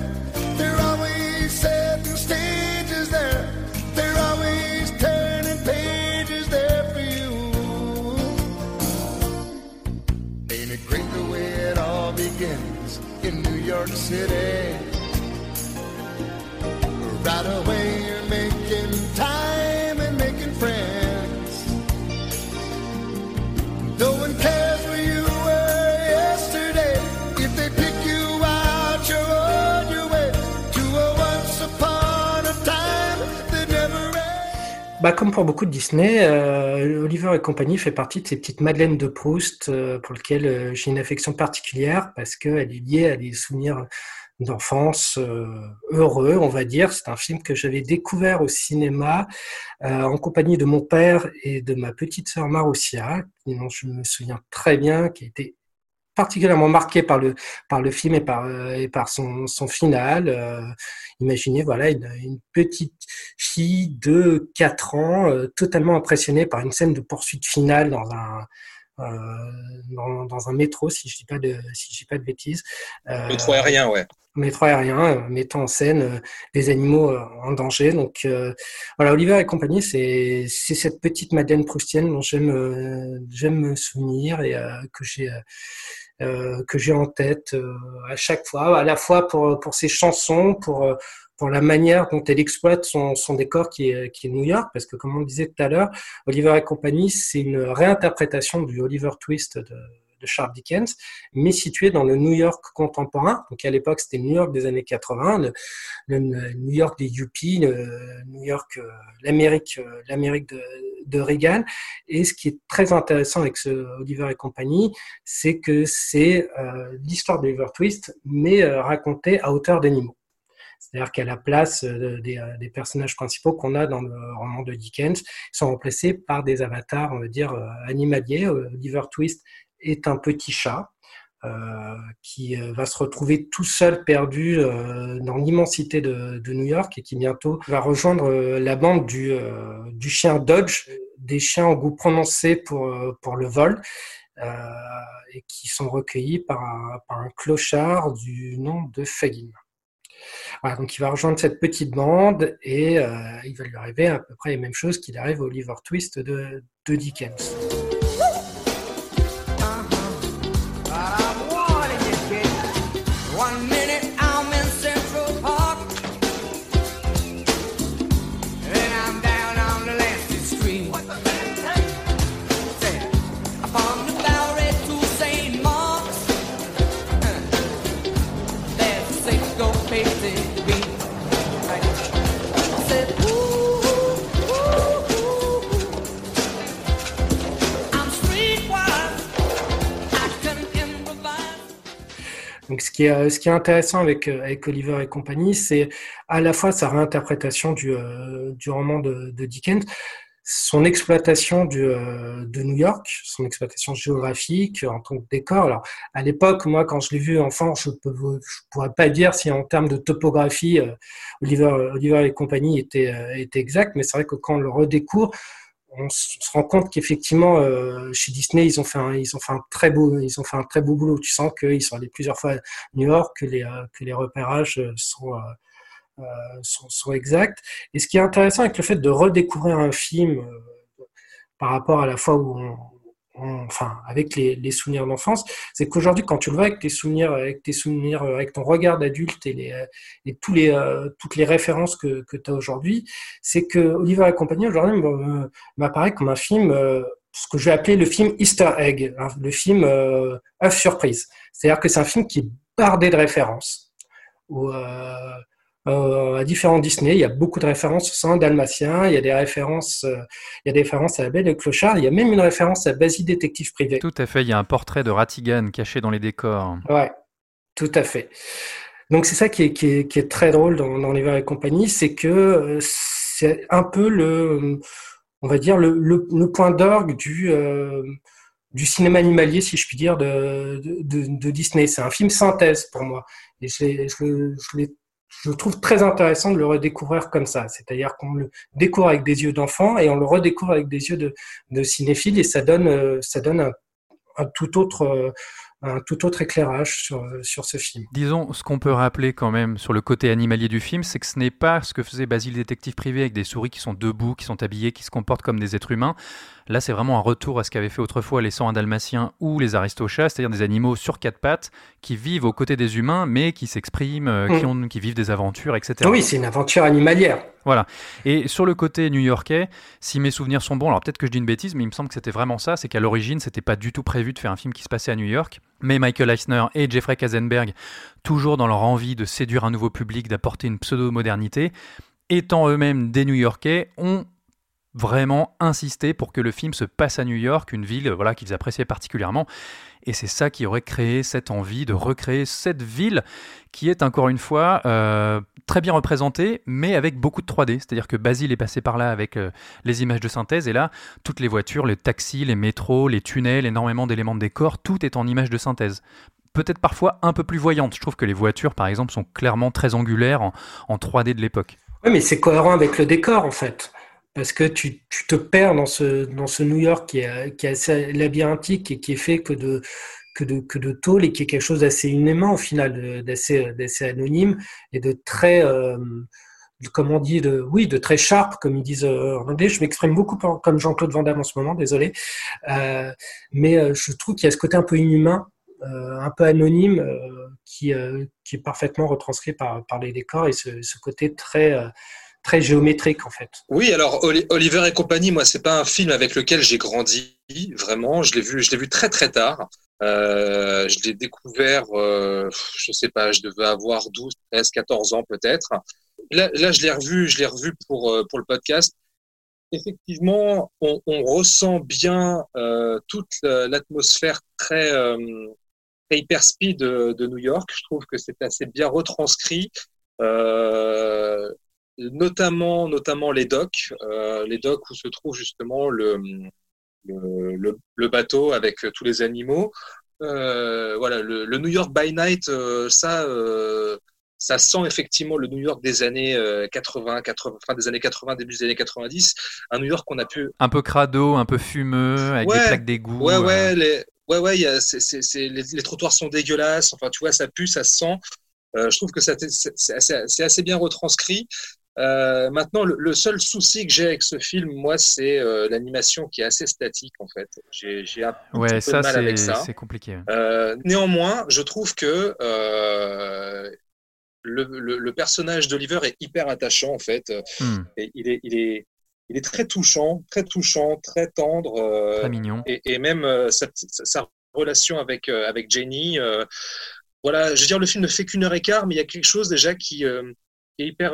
[SPEAKER 11] They're always setting stages there. They're always turning pages there for you. Ain't it great the way it all begins in New York City?
[SPEAKER 3] Bah, comme pour beaucoup de Disney, euh, Oliver et compagnie fait partie de ces petites madeleines de Proust euh, pour lesquelles euh, j'ai une affection particulière parce qu'elle est liée à des souvenirs d'enfance euh, heureux, on va dire. C'est un film que j'avais découvert au cinéma euh, en compagnie de mon père et de ma petite sœur Maroussia, dont je me souviens très bien, qui été particulièrement marqué par le par le film et par euh, et par son son final. Euh, imaginez voilà une, une petite fille de 4 ans euh, totalement impressionnée par une scène de poursuite finale dans un euh, dans, dans un métro, si je dis pas de, si je dis pas de bêtises. Euh,
[SPEAKER 5] Métro aérien, ouais.
[SPEAKER 3] métro aérien, euh, mettant en scène euh, des animaux euh, en danger. Donc euh, voilà, Oliver et compagnie, c'est c'est cette petite Madeleine Proustienne dont j'aime euh, j'aime me souvenir et euh, que j'ai que j'ai en tête euh, à chaque fois, à la fois pour pour ses chansons, pour euh, pour la manière dont elle exploite son, son décor qui est, qui est New York, parce que comme on le disait tout à l'heure, Oliver et compagnie, c'est une réinterprétation du Oliver Twist de, de Charles Dickens, mais situé dans le New York contemporain. Donc à l'époque, c'était New York des années 80, le, New York des yuppies, New York, euh, l'Amérique, euh, l'Amérique de, de Reagan. Et ce qui est très intéressant avec ce Oliver et compagnie, c'est que c'est euh, l'histoire d'Oliver Twist, mais euh, racontée à hauteur d'animaux. C'est-à-dire qu'à la place des, personnages principaux qu'on a dans le roman de Dickens, ils sont remplacés par des avatars, on va dire, animaliers. Oliver Twist est un petit chat euh, qui euh, va se retrouver tout seul perdu euh, dans l'immensité de, New York et qui bientôt va rejoindre la bande du, chien Dodge, des chiens au goût prononcé pour, le vol. et qui sont recueillis par un, clochard du nom de Fagin. Voilà, donc il va rejoindre cette petite bande et il va lui arriver à peu près les mêmes choses qu'il arrive à Oliver Twist de Dickens. Donc ce qui est, intéressant avec, euh, avec Oliver et compagnie, c'est à la fois sa réinterprétation du, euh, roman de, Dickens, son exploitation euh, de New York, son exploitation géographique en tant que décor. Alors, à l'époque, moi, quand je l'ai vu enfant, je ne pourrais pas dire si en termes de topographie, Oliver, Oliver et compagnie était, euh, était exact, mais c'est vrai que quand on le redécouvre, on se rend compte qu'effectivement, euh, chez Disney, ils ont fait un, ils ont fait un très beau, ils ont fait un très beau boulot. Tu sens qu'ils sont allés plusieurs fois à New York, que les, euh, que les repérages euh, sont, euh, euh, sont, sont exacts. Et ce qui est intéressant avec le fait de redécouvrir un film euh, par rapport à la fois où on, enfin, avec les, souvenirs d'enfance, c'est qu'aujourd'hui, quand tu le vois avec tes souvenirs, avec tes souvenirs, euh, avec ton regard d'adulte et les, euh, euh, toutes les références que, tu as aujourd'hui, c'est que Oliver et aujourd'hui m'apparaît comme un film, ce que je vais appeler le film Easter Egg, hein, le film œuf surprise. C'est-à-dire que c'est un film qui est bardé de références. À différents Disney, il y a beaucoup de références au sein dalmatien, il y a des références, euh, il y a des références à la Belle et Clochard, il y a même une référence à Basile détective privé.
[SPEAKER 2] Tout à fait, il y a un portrait de Ratigan caché dans les décors.
[SPEAKER 3] Ouais, tout à fait. Donc c'est ça qui est, qui est, qui est très drôle dans, dans l'hiver et compagnie, c'est que euh, c'est un peu le, on va dire le, le, le point d'orgue du euh, du cinéma animalier, si je puis dire, de, de- de Disney. C'est un film synthèse pour moi, et je, l'ai- je, trouve très intéressant de le redécouvrir comme ça. C'est-à-dire qu'on le découvre avec des yeux d'enfant et on le redécouvre avec des yeux de, cinéphile, et ça donne euh, ça donne un, un tout autre euh, un tout autre éclairage sur, sur ce film.
[SPEAKER 2] Disons, ce qu'on peut rappeler quand même sur le côté animalier du film, c'est que ce n'est pas ce que faisait Basile Détective Privé avec des souris qui sont debout, qui sont habillées, qui se comportent comme des êtres humains. Là, c'est vraiment un retour à ce qu'avaient fait autrefois les 101 dalmatiens ou les aristochats, c'est-à-dire des animaux sur quatre pattes qui vivent aux côtés des humains, mais qui s'expriment, euh, qui,
[SPEAKER 3] Mm.
[SPEAKER 2] ont, qui vivent des aventures, etc.
[SPEAKER 3] Oui, c'est une aventure animalière.
[SPEAKER 2] Voilà. Et sur le côté new-yorkais, si mes souvenirs sont bons, alors peut-être que je dis une bêtise, mais il me semble que c'était vraiment ça, c'est qu'à l'origine, c'était pas du tout prévu de faire un film qui se passait à New York. Mais Michael Eisner et Jeffrey Katzenberg, toujours dans leur envie de séduire un nouveau public, d'apporter une pseudo-modernité, étant eux-mêmes des New-Yorkais, ont vraiment insisté pour que le film se passe à New York, une ville voilà, qu'ils appréciaient particulièrement. Et c'est ça qui aurait créé cette envie de recréer cette ville qui est encore une fois euh, très bien représentée, mais avec beaucoup de 3D. C'est-à-dire que Basile est passé par là avec euh, les images de synthèse, et là, toutes les voitures, les taxis, les métros, les tunnels, énormément d'éléments de décor, tout est en images de synthèse. Peut-être parfois un peu plus voyante. Je trouve que les voitures, par exemple, sont clairement très angulaires en, en 3D de l'époque.
[SPEAKER 3] Oui, mais c'est cohérent avec le décor, en fait. Parce que tu, te perds dans ce, New York qui est, assez labyrinthique et qui est fait que de, que tôle et qui est quelque chose d'assez humain au final, d'assez anonyme et de très, euh, de- comme on dit, oui, de très sharp, comme ils disent euh, en anglais. Je m'exprime beaucoup comme Jean-Claude Van Damme en ce moment, désolé. Euh, mais euh, je trouve qu'il y a ce côté un peu inhumain, un peu anonyme, qui, est parfaitement retranscrit par, les décors et ce, côté très, très géométrique en fait.
[SPEAKER 5] Oui, alors Oli- Oliver et compagnie, moi, c'est pas un film avec lequel j'ai grandi, vraiment. Je l'ai vu, je l'ai vu très très tard. Euh, je l'ai découvert, euh, je sais pas, je devais avoir 12, 13, 14 ans peut-être. Là, là, je l'ai revu, je l'ai revu pour euh, pour le podcast. Effectivement, on, ressent bien toute la- l'atmosphère très hyper speed de, New York. Je trouve que c'est assez bien retranscrit. Notamment notamment les docks, euh, les docks où se trouve justement le le, le, le bateau avec tous les animaux. Euh, voilà, le, le New York by Night, euh, ça, euh, ça sent effectivement le New York des années euh, 80, 80, fin des années 80, début des années 90, un New York qu'on a pu
[SPEAKER 2] Un peu crado, un peu fumeux, avec
[SPEAKER 5] Ouais,
[SPEAKER 2] des plaques d'égout.
[SPEAKER 5] Ouais,
[SPEAKER 2] euh.
[SPEAKER 5] ouais, les, ouais, ouais, y a, c'est, c'est, c'est- les, les trottoirs sont dégueulasses. Enfin, tu vois, ça pue, ça se sent. Euh, je trouve que assez, c'est assez bien retranscrit. Euh, maintenant, le, le seul souci que j'ai avec ce film, moi, c'est euh, l'animation qui est assez statique, en fait. J'ai, un
[SPEAKER 2] Ouais,
[SPEAKER 5] petit peu
[SPEAKER 2] ça,
[SPEAKER 5] de mal avec ça.
[SPEAKER 2] c'est compliqué.
[SPEAKER 5] Euh, néanmoins, je trouve que le, le, le personnage d'Oliver est hyper attachant en fait.
[SPEAKER 2] Hmm.
[SPEAKER 5] Et il est, il est, il est très touchant, très touchant, très tendre.
[SPEAKER 2] Très mignon.
[SPEAKER 5] Et, et même sa, relation avec avec Jenny. voilà, je veux dire, le film ne fait qu'une heure et quart, mais il y a quelque chose déjà qui, qui est hyper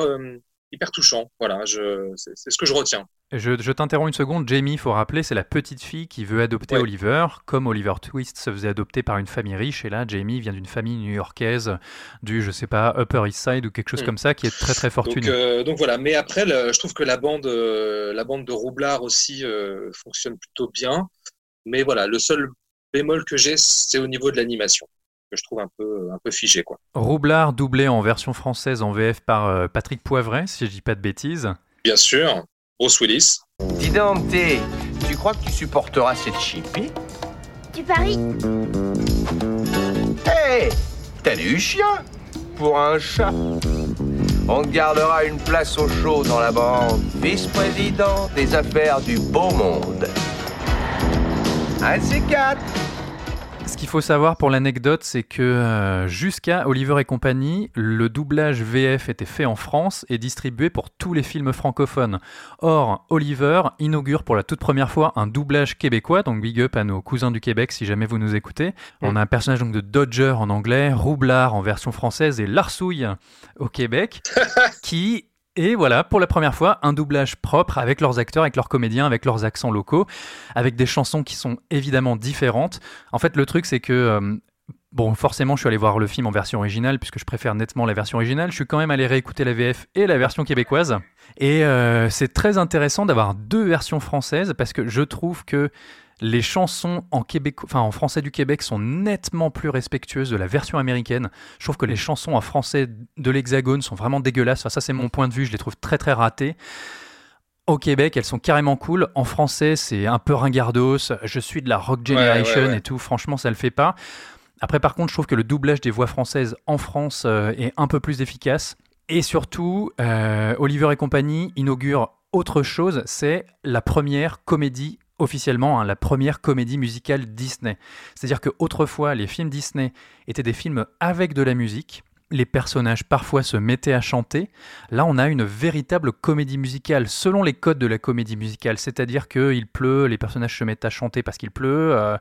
[SPEAKER 5] hyper touchant. Voilà, c'est ce que je retiens.
[SPEAKER 2] Je, je t'interromps une seconde. Jamie, il faut rappeler, c'est la petite fille qui veut adopter
[SPEAKER 5] Ouais.
[SPEAKER 2] Oliver, comme Oliver Twist se faisait adopter par une famille riche. Et là, Jamie vient d'une famille new-yorkaise, du, je sais pas, Upper East Side ou quelque chose
[SPEAKER 5] Mm.
[SPEAKER 2] comme ça, qui est très très
[SPEAKER 5] Donc,
[SPEAKER 2] fortuné.
[SPEAKER 5] euh, donc voilà, mais après, le- je trouve que la bande, euh, la bande de Roublard aussi euh, fonctionne plutôt bien. Mais voilà, le seul bémol que j'ai, c'est au niveau de l'animation, que je trouve un peu, un peu figé, quoi.
[SPEAKER 2] Roublard doublé en version française en VF par euh, Patrick Poivret, si je dis pas de bêtises.
[SPEAKER 5] Bien sûr, Bruce Willis.
[SPEAKER 12] Dis donc, T, tu crois que tu supporteras cette chipie
[SPEAKER 6] Tu paries?
[SPEAKER 12] Hé T'as du chien Pour un chat On gardera une place au chaud dans la bande. Vice-président des affaires du beau monde. Un de
[SPEAKER 2] Ce qu'il faut savoir pour l'anecdote, c'est que euh, jusqu'à Oliver et compagnie, le doublage VF était fait en France et distribué pour tous les films francophones. Or, Oliver inaugure pour la toute première fois un doublage québécois, donc big up à nos cousins du Québec si jamais vous nous écoutez. On a un personnage donc de Dodger en anglais, Roublard en version française et Larsouille au Québec, qui et voilà, pour la première fois, un doublage propre avec leurs acteurs, avec leurs comédiens, avec leurs accents locaux, avec des chansons qui sont évidemment différentes. En fait, le truc, c'est que. euh, Bon, forcément, je suis allé voir le film en version originale, puisque je préfère nettement la version originale. Je suis quand même allé réécouter la VF et la version québécoise. Et euh, c'est très intéressant d'avoir deux versions françaises, parce que je trouve que les chansons en, Québec, enfin, en français du Québec sont nettement plus respectueuses de la version américaine. Je trouve que les chansons en français de l'Hexagone sont vraiment dégueulasses. Enfin, ça, c'est mon point de vue. Je les trouve très, très ratées. Au Québec, elles sont carrément cool. En français, c'est un peu ringardos. Je suis de la Rock Generation
[SPEAKER 5] ouais, ouais.
[SPEAKER 2] et tout. Franchement, ça le fait pas. Après, par contre, je trouve que le doublage des voix françaises en France euh, est un peu plus efficace. Et surtout, euh, Oliver et compagnie inaugure autre chose. C'est la première comédie officiellement hein, la première comédie musicale Disney. C'est-à-dire que autrefois, les films Disney étaient des films avec de la musique. Les personnages parfois se mettaient à chanter. Là, on a une véritable comédie musicale selon les codes de la comédie musicale. C'est-à-dire qu'il pleut, les personnages se mettent à chanter parce qu'il pleut, euh,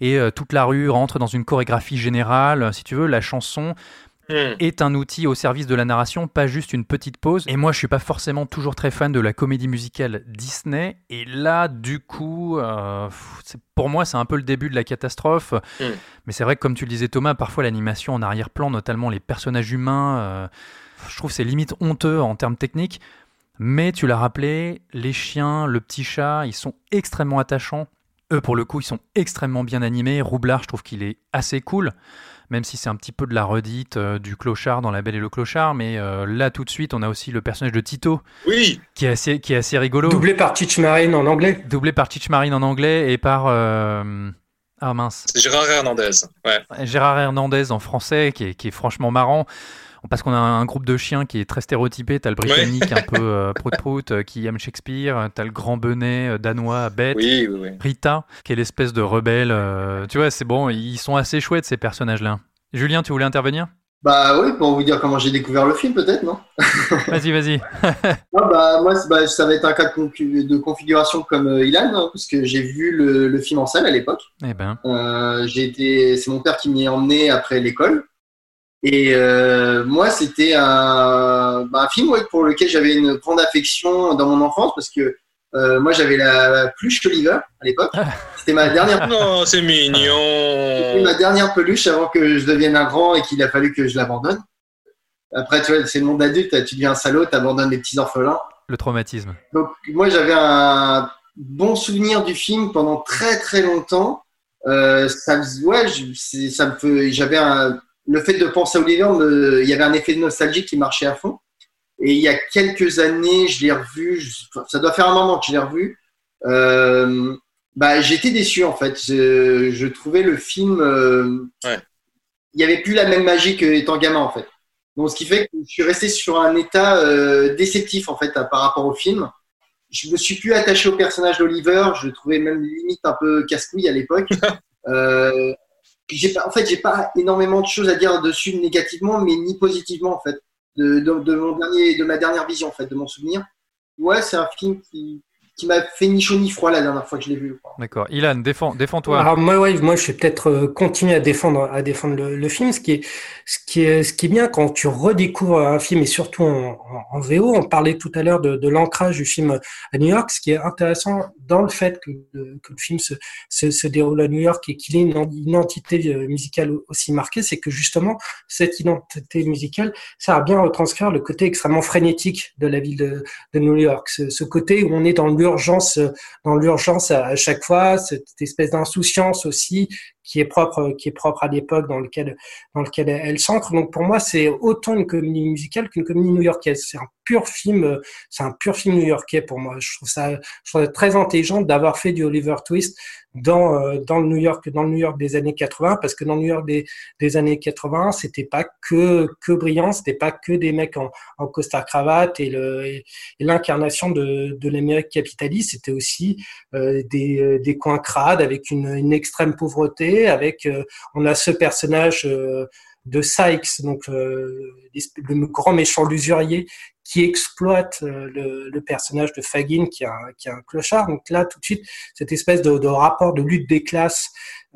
[SPEAKER 2] et euh, toute la rue rentre dans une chorégraphie générale. Si tu veux, la chanson
[SPEAKER 5] Hmm.
[SPEAKER 2] est un outil au service de la narration, pas juste une petite pause. Et moi, je suis pas forcément toujours très fan de la comédie musicale Disney. Et là, du coup, euh, pour moi, c'est un peu le début de la catastrophe.
[SPEAKER 5] Hmm.
[SPEAKER 2] Mais c'est vrai que, comme tu le disais, Thomas, parfois l'animation en arrière-plan, notamment les personnages humains, euh, je trouve c'est limite honteux en termes techniques. Mais tu l'as rappelé, les chiens, le petit chat, ils sont extrêmement attachants. Eux, pour le coup, ils sont extrêmement bien animés. Roublard, je trouve qu'il est assez cool, même si c'est un petit peu de la redite euh, du clochard dans La Belle et le Clochard. Mais euh, là, tout de suite, on a aussi le personnage de Tito,
[SPEAKER 5] Oui,
[SPEAKER 2] qui est assez, qui est assez rigolo.
[SPEAKER 3] Doublé par Teach Marine en anglais.
[SPEAKER 2] Doublé par Teach Marine en anglais et par. euh, Ah mince.
[SPEAKER 5] c'est Gérard Hernandez. Ouais.
[SPEAKER 2] Gérard Hernandez en français, qui est, qui est franchement marrant. Parce qu'on a un groupe de chiens qui est très stéréotypé. T'as le britannique un peu euh, prout-prout euh, qui aime Shakespeare. T'as le grand benet euh, danois bête.
[SPEAKER 5] Oui, oui, oui.
[SPEAKER 2] Rita, qui est l'espèce de rebelle. euh, tu vois, c'est bon, ils sont assez chouettes ces personnages-là. Julien, tu voulais intervenir?
[SPEAKER 9] Bah oui, pour vous dire comment j'ai découvert le film, peut-être, non?
[SPEAKER 2] Vas-y, vas-y.
[SPEAKER 9] Ah bah, moi, c'est- bah, ça va être un cas de, configuration comme euh, Ilan, hein, parce que j'ai vu le, le film en salle à l'époque.
[SPEAKER 2] Eh ben,
[SPEAKER 9] Euh, j'ai été, c'est mon père qui m'y a emmené après l'école. Et euh, moi, c'était un, bah, un film ouais, pour lequel j'avais une grande affection dans mon enfance, parce que euh, moi, j'avais la peluche Oliver à l'époque. C'était ma dernière,
[SPEAKER 5] Non, c'est
[SPEAKER 9] c'était
[SPEAKER 5] mignon.
[SPEAKER 9] ma dernière peluche avant que je devienne un grand et qu'il a fallu que je l'abandonne. Après, tu vois, c'est le monde adulte, tu deviens un salaud, tu abandonnes les petits orphelins.
[SPEAKER 2] le traumatisme.
[SPEAKER 9] Donc moi j'avais un bon souvenir du film pendant très très longtemps. Euh, ça, me- ouais, je- c'est- ça me fait, j'avais un, le fait de penser à Oliver, me- il y avait un effet de nostalgie qui marchait à fond. Et il y a quelques années, je l'ai revu. je- ça doit faire un moment que je l'ai revu. Euh, bah, j'étais déçu en fait. Je, je trouvais le film, euh,
[SPEAKER 5] Ouais.
[SPEAKER 9] il y avait plus la même magie qu'étant gamin en fait. Donc, ce qui fait que je suis resté sur un état euh, déceptif en fait à- par rapport au film. Je me suis plus attaché au personnage d'Oliver. Je le trouvais même limite un peu casse-couille à l'époque. j'ai pas, en fait, j'ai pas énormément de choses à dire dessus négativement, mais ni positivement en fait. De, de, de mon dernier, de ma dernière vision en fait, de mon souvenir. Ouais, c'est un film qui, qui m'a fait ni chaud ni froid la dernière fois que je l'ai vu. quoi.
[SPEAKER 2] D'accord. Ilan, défends, défends-toi.
[SPEAKER 3] Alors moi, ouais, moi, je vais peut-être euh, continuer à défendre, à défendre le, le film. Ce qui est, ce qui est, ce qui est bien quand tu redécouvres un film et surtout en, en, en VO. On parlait tout à l'heure de, de l'ancrage du film à New York. Ce qui est intéressant dans le fait que, le- film se, déroule à New York et qu'il ait une identité euh, musicale aussi marquée, c'est que justement cette identité musicale, ça a bien retranscrire le côté extrêmement frénétique de la ville de, New York. Ce, côté où on est dans l'urgence, euh, dans l'urgence à, à chaque fois, cette espèce d'insouciance aussi qui est propre, qui est propre à l'époque dans lequel, dans lequel elle s'ancre. Donc pour moi, c'est autant une comédie musicale qu'une comédie new-yorkaise. C'est un pur film, euh, c'est un pur film new-yorkais pour moi. Je trouve ça, je trouve ça très intelligent d'avoir fait du Oliver Twist dans euh, dans le New York, dans le New York des années 80, parce que dans le New York des, des années 80, c'était pas que que brillant, c'était pas que des mecs en, en costard cravate et le et, et l'incarnation de de l'Amérique capitaliste, c'était aussi euh, des euh, des coins crades avec une, une extrême pauvreté, avec euh, on a ce personnage euh, de Sykes, donc euh, l'espèce- le grand méchant l'usurier, qui exploite euh, le, le personnage de Fagin, qui un, qui est un clochard. Donc là, tout de suite, cette espèce de, de rapport de lutte des classes,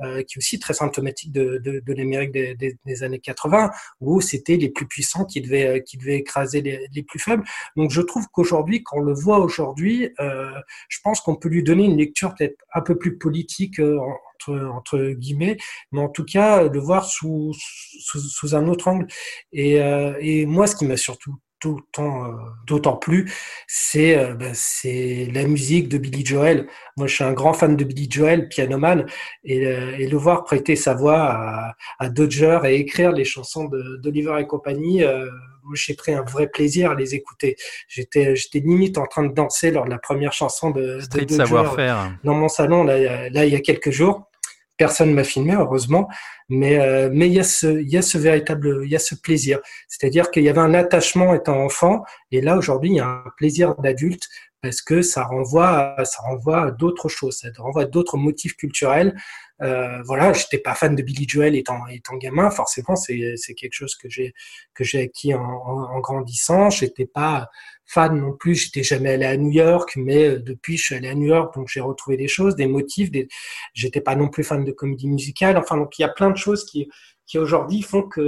[SPEAKER 3] euh, qui est aussi très symptomatique de, de, de l'Amérique des, des, années 80, où c'était les plus puissants qui devaient, euh, qui devaient écraser les, les plus faibles. Donc je trouve qu'aujourd'hui, quand on le voit aujourd'hui, euh, je pense qu'on peut lui donner une lecture peut-être un peu plus politique euh, entre, entre guillemets, mais en tout cas, le voir sous, sous, sous un autre angle. Et, euh, et moi, ce qui m'a surtout d'autant euh, d'autant plus, c'est euh, ben, c'est la musique de Billy Joel. Moi, je suis un grand fan de Billy Joel, pianoman, et, et le voir prêter sa voix à, à Dodger et écrire les chansons d'Oliver et compagnie, euh, moi, j'ai pris un vrai plaisir à les écouter. J'étais j'étais limite en train de danser lors de la première chanson de, de Dodger
[SPEAKER 2] savoir-faire.
[SPEAKER 3] dans mon salon là, là il y a quelques jours. Personne m'a filmé heureusement, mais euh, mais il y a ce il y a ce véritable il y a ce plaisir. C'est-à-dire qu'il y avait un attachement étant enfant et là aujourd'hui il y a un plaisir d'adulte parce que ça renvoie ça renvoie d'autres choses, ça renvoie à d'autres motifs culturels. Euh, voilà, j'étais pas fan de Billy Joel étant étant gamin, forcément c'est c'est quelque chose que j'ai que j'ai acquis en, en, en grandissant. J'étais pas fan non plus, j'étais jamais allé à New York, mais euh, depuis je suis allé à New York, donc j'ai retrouvé des choses, des motifs. Des... J'étais pas non plus fan de comédie musicale. Enfin, donc il y a plein de choses qui qui aujourd'hui font que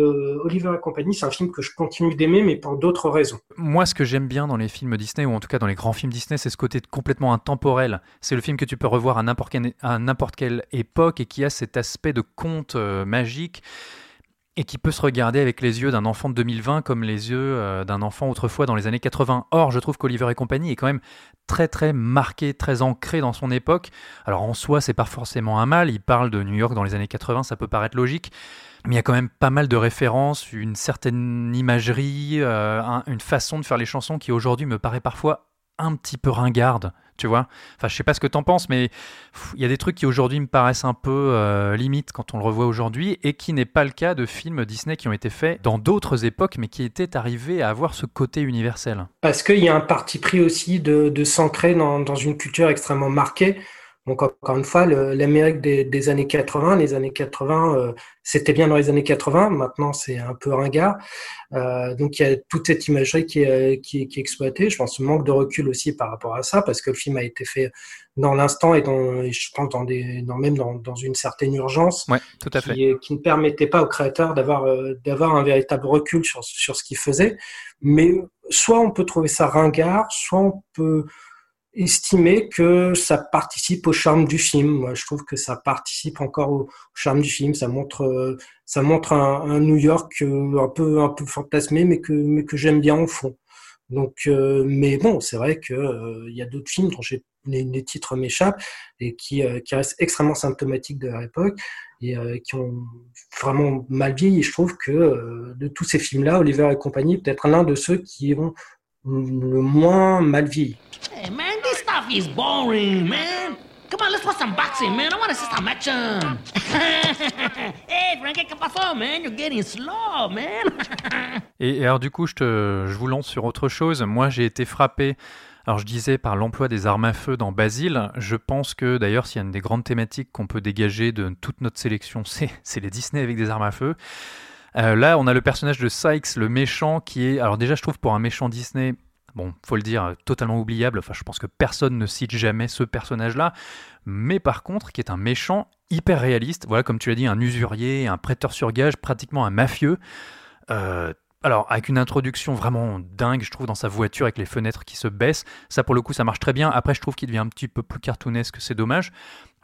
[SPEAKER 3] Oliver et compagnie, c'est un film que je continue d'aimer, mais pour d'autres raisons.
[SPEAKER 2] Moi, ce que j'aime bien dans les films Disney, ou en tout cas dans les grands films Disney, c'est ce côté complètement intemporel. C'est le film que tu peux revoir à n'importe quelle, quelle époque et qui a cet aspect de conte euh, magique. Et qui peut se regarder avec les yeux d'un enfant de 2020 comme les yeux euh, d'un enfant autrefois dans les années 80. Or, je trouve qu'Oliver et compagnie est quand même très très marqué, très ancré dans son époque. Alors en soi, c'est pas forcément un mal, il parle de New York dans les années 80, ça peut paraître logique, mais il y a quand même pas mal de références, une certaine imagerie, euh, un- une façon de faire les chansons qui aujourd'hui me paraît parfois un petit peu ringarde, tu vois. Enfin, je sais pas ce que t'en penses, mais il y a des trucs qui aujourd'hui me paraissent un peu euh, limite quand on le revoit aujourd'hui, et qui n'est pas le cas de films Disney qui ont été faits dans d'autres époques, mais qui étaient arrivés à avoir ce côté universel.
[SPEAKER 3] Parce qu'il y a un parti pris aussi de, de s'ancrer dans une culture extrêmement marquée. Donc, encore une fois, l'Amérique des, des années 80, les années 80, euh, c'était bien dans les années 80, maintenant c'est un peu ringard. Euh, donc, il y a toute cette imagerie qui est, qui, qui est exploitée. Je pense manque de recul aussi par rapport à ça, parce que le film a été fait dans l'instant et, dans, et je pense dans des, dans, même dans, dans une certaine urgence
[SPEAKER 2] Ouais, tout à fait.
[SPEAKER 3] qui, qui ne permettait pas aux créateurs d'avoir euh, d'avoir un véritable recul sur, sur ce qu'ils faisaient. Mais soit on peut trouver ça ringard, soit on peut estimer que ça participe au charme du film. Moi, je trouve que ça participe encore au charme du film. Ça montre, euh, ça montre un, New York euh, un peu, un peu fantasmé, mais que, mais que j'aime bien au fond. Donc, euh, mais bon, c'est vrai que euh, y a d'autres films dont j'ai les, titres m'échappent et qui, euh, qui restent extrêmement symptomatiques de leur époque et euh, qui ont vraiment mal vieilli. Je trouve que euh, de tous ces films-là, Oliver et compagnie, peut-être l'un de ceux qui ont le moins mal vieilli.
[SPEAKER 13] Stuff boring, man. Come on, let's watch some boxing, man. I want to see some action. hey, Frankie, ¿qué pasó, man? You're getting slow, man.
[SPEAKER 2] Et, alors du coup, je, te, je vous lance sur autre chose. Moi, j'ai été frappé, alors je disais, par l'emploi des armes à feu dans Basile. Je pense que d'ailleurs, s'il y a une des grandes thématiques qu'on peut dégager de toute notre sélection, c'est c'est les Disney avec des armes à feu. Euh, là, on a le personnage de Sykes, le méchant, qui est, alors déjà, je trouve pour un méchant Disney, bon, faut le dire, totalement oubliable. Enfin, je pense que personne ne cite jamais ce personnage-là. Mais par contre, qui est un méchant hyper réaliste. Voilà, comme tu l'as dit, un usurier, un prêteur sur gage, pratiquement un mafieux. Euh, alors, avec une introduction vraiment dingue, je trouve, dans sa voiture, avec les fenêtres qui se baissent. Ça, pour le coup, ça marche très bien. Après, je trouve qu'il devient un petit peu plus cartoonesque, c'est dommage.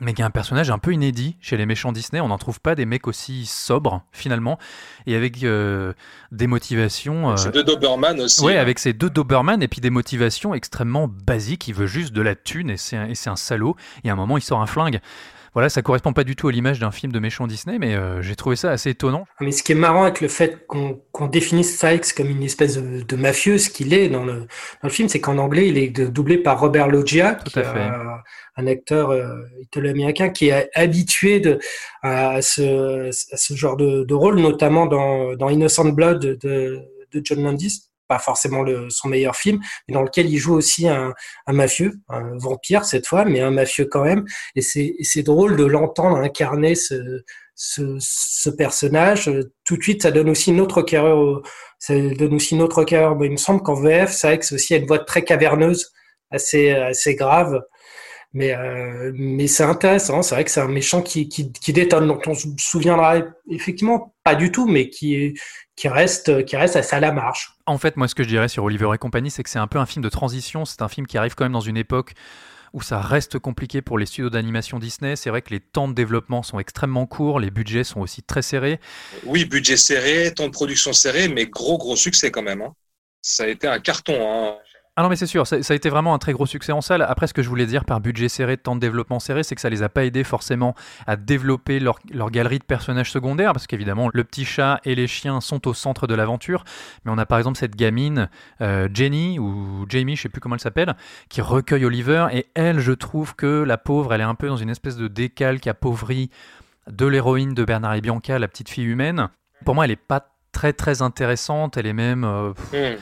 [SPEAKER 2] Mais qui est un personnage un peu inédit chez les méchants Disney. On n'en trouve pas des mecs aussi sobres, finalement. Et avec euh, des motivations. euh,
[SPEAKER 5] C'est de Doberman aussi.
[SPEAKER 2] Ouais,
[SPEAKER 5] hein.
[SPEAKER 2] avec ses deux Doberman et puis des motivations extrêmement basiques. Il veut juste de la thune et c'est un, et c'est un salaud. Et à un moment, il sort un flingue. Voilà, ça correspond pas du tout à l'image d'un film de méchant Disney, mais euh, j'ai trouvé ça assez étonnant.
[SPEAKER 3] Mais ce qui est marrant avec le fait qu'on qu'on définisse Sykes comme une espèce de, de mafieux, ce qu'il est dans le, dans le film, c'est qu'en anglais, il est doublé par Robert Loggia, qui
[SPEAKER 2] à
[SPEAKER 3] est
[SPEAKER 2] fait.
[SPEAKER 3] un, un acteur euh, italo-américain qui est habitué de, à, ce, à ce genre de, de rôle, notamment dans, dans Innocent Blood de, de John Landis, pas forcément le, son meilleur film, mais dans lequel il joue aussi un, mafieux, un vampire cette fois, mais un mafieux quand même. Et c'est drôle de l'entendre incarner ce, ce, ce personnage. Tout de suite, ça donne aussi une autre carrière. au- Ça donne aussi une autre. Bon, il me semble qu'en VF, c'est vrai que c'est aussi une voix très caverneuse, assez, assez grave. Mais, euh, mais c'est intéressant. C'est vrai que c'est un méchant qui, qui, détonne, dont on se souviendra effectivement pas du tout, mais qui, qui, reste, qui reste assez à la marche.
[SPEAKER 2] En fait, moi, ce que je dirais sur Oliver et compagnie, c'est que c'est un peu un film de transition. C'est un film qui arrive quand même dans une époque où ça reste compliqué pour les studios d'animation Disney. C'est vrai que les temps de développement sont extrêmement courts, les budgets sont aussi très serrés.
[SPEAKER 5] Oui, budget serré, temps de production serré, mais gros, gros succès quand même. hein. Ça a été un carton. hein.
[SPEAKER 2] Ah non, mais c'est sûr, ça, a été vraiment un très gros succès en salle. Après, ce que je voulais dire par budget serré, temps de développement serré, c'est que ça les a pas aidés forcément à développer leur, leur galerie de personnages secondaires, parce qu'évidemment, le petit chat et les chiens sont au centre de l'aventure. Mais on a par exemple cette gamine, euh, Jenny, ou Jamie, je sais plus comment elle s'appelle, qui recueille Oliver, et elle, je trouve que la pauvre, elle est un peu dans une espèce de décalque appauvrie de l'héroïne de Bernard et Bianca, la petite fille humaine. Pour moi, elle est pas très très intéressante, elle est même... euh,
[SPEAKER 5] Hmm.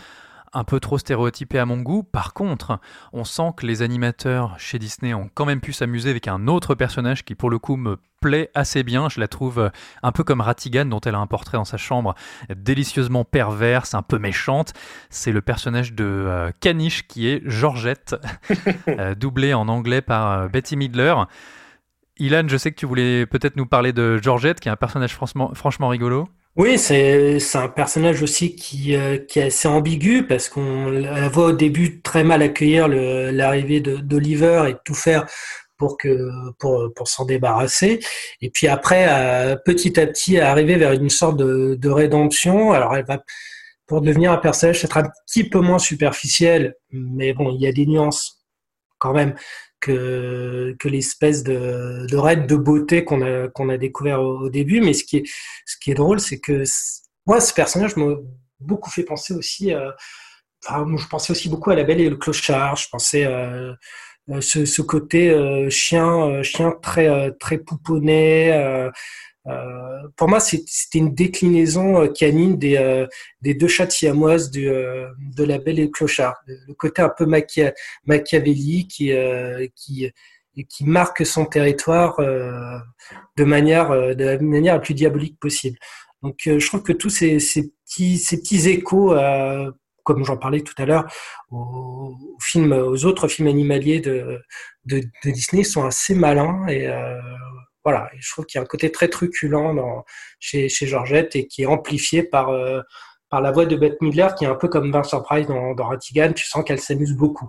[SPEAKER 2] Un peu trop stéréotypé à mon goût. Par contre, on sent que les animateurs chez Disney ont quand même pu s'amuser avec un autre personnage qui, pour le coup, me plaît assez bien. Je la trouve euh, un peu comme Ratigan, dont elle a un portrait dans sa chambre, délicieusement perverse, un peu méchante. C'est le personnage de euh, Caniche qui est Georgette, euh, doublé en anglais par euh, Betty Midler. Ilan, je sais que tu voulais peut-être nous parler de Georgette, qui est un personnage franchement, franchement rigolo.
[SPEAKER 3] Oui, c'est un personnage aussi qui, euh, qui est assez ambigu parce qu'on la voit au début très mal accueillir l'arrivée d'Oliver et tout faire pour que pour pour s'en débarrasser. Et puis après, euh, petit à petit, arriver vers une sorte de, de rédemption. Alors elle va pour devenir un personnage peut-être un petit peu moins superficiel, mais bon, il y a des nuances quand même que, que l'espèce de, de de beauté qu'on a, qu'on a découvert au, au début. Mais ce qui est, ce qui est drôle, c'est que moi, ce personnage m'a beaucoup fait penser aussi à, enfin, moi, je pensais aussi beaucoup à La Belle et le Clochard. Je pensais euh, euh, ce, ce côté euh, chien, euh, chien très, euh, très pouponné. Euh, pour moi, c'était une déclinaison euh, canine des, euh, des deux chats siamoises euh, de La Belle et le Clochard. Le, côté un peu machia- machiavélique et qui marque son territoire de, manière, de la manière la plus diabolique possible. Donc, je trouve que tous ces, petits, échos, comme j'en parlais tout à l'heure, aux, aux autres films animaliers de, de, de Disney sont assez malins et voilà, je trouve qu'il y a un côté très truculent dans, chez, chez Georgette et qui est amplifié par, euh, par la voix de Bette Midler, qui est un peu comme Vincent Price dans, dans Ratigan. Tu sens qu'elle s'amuse beaucoup.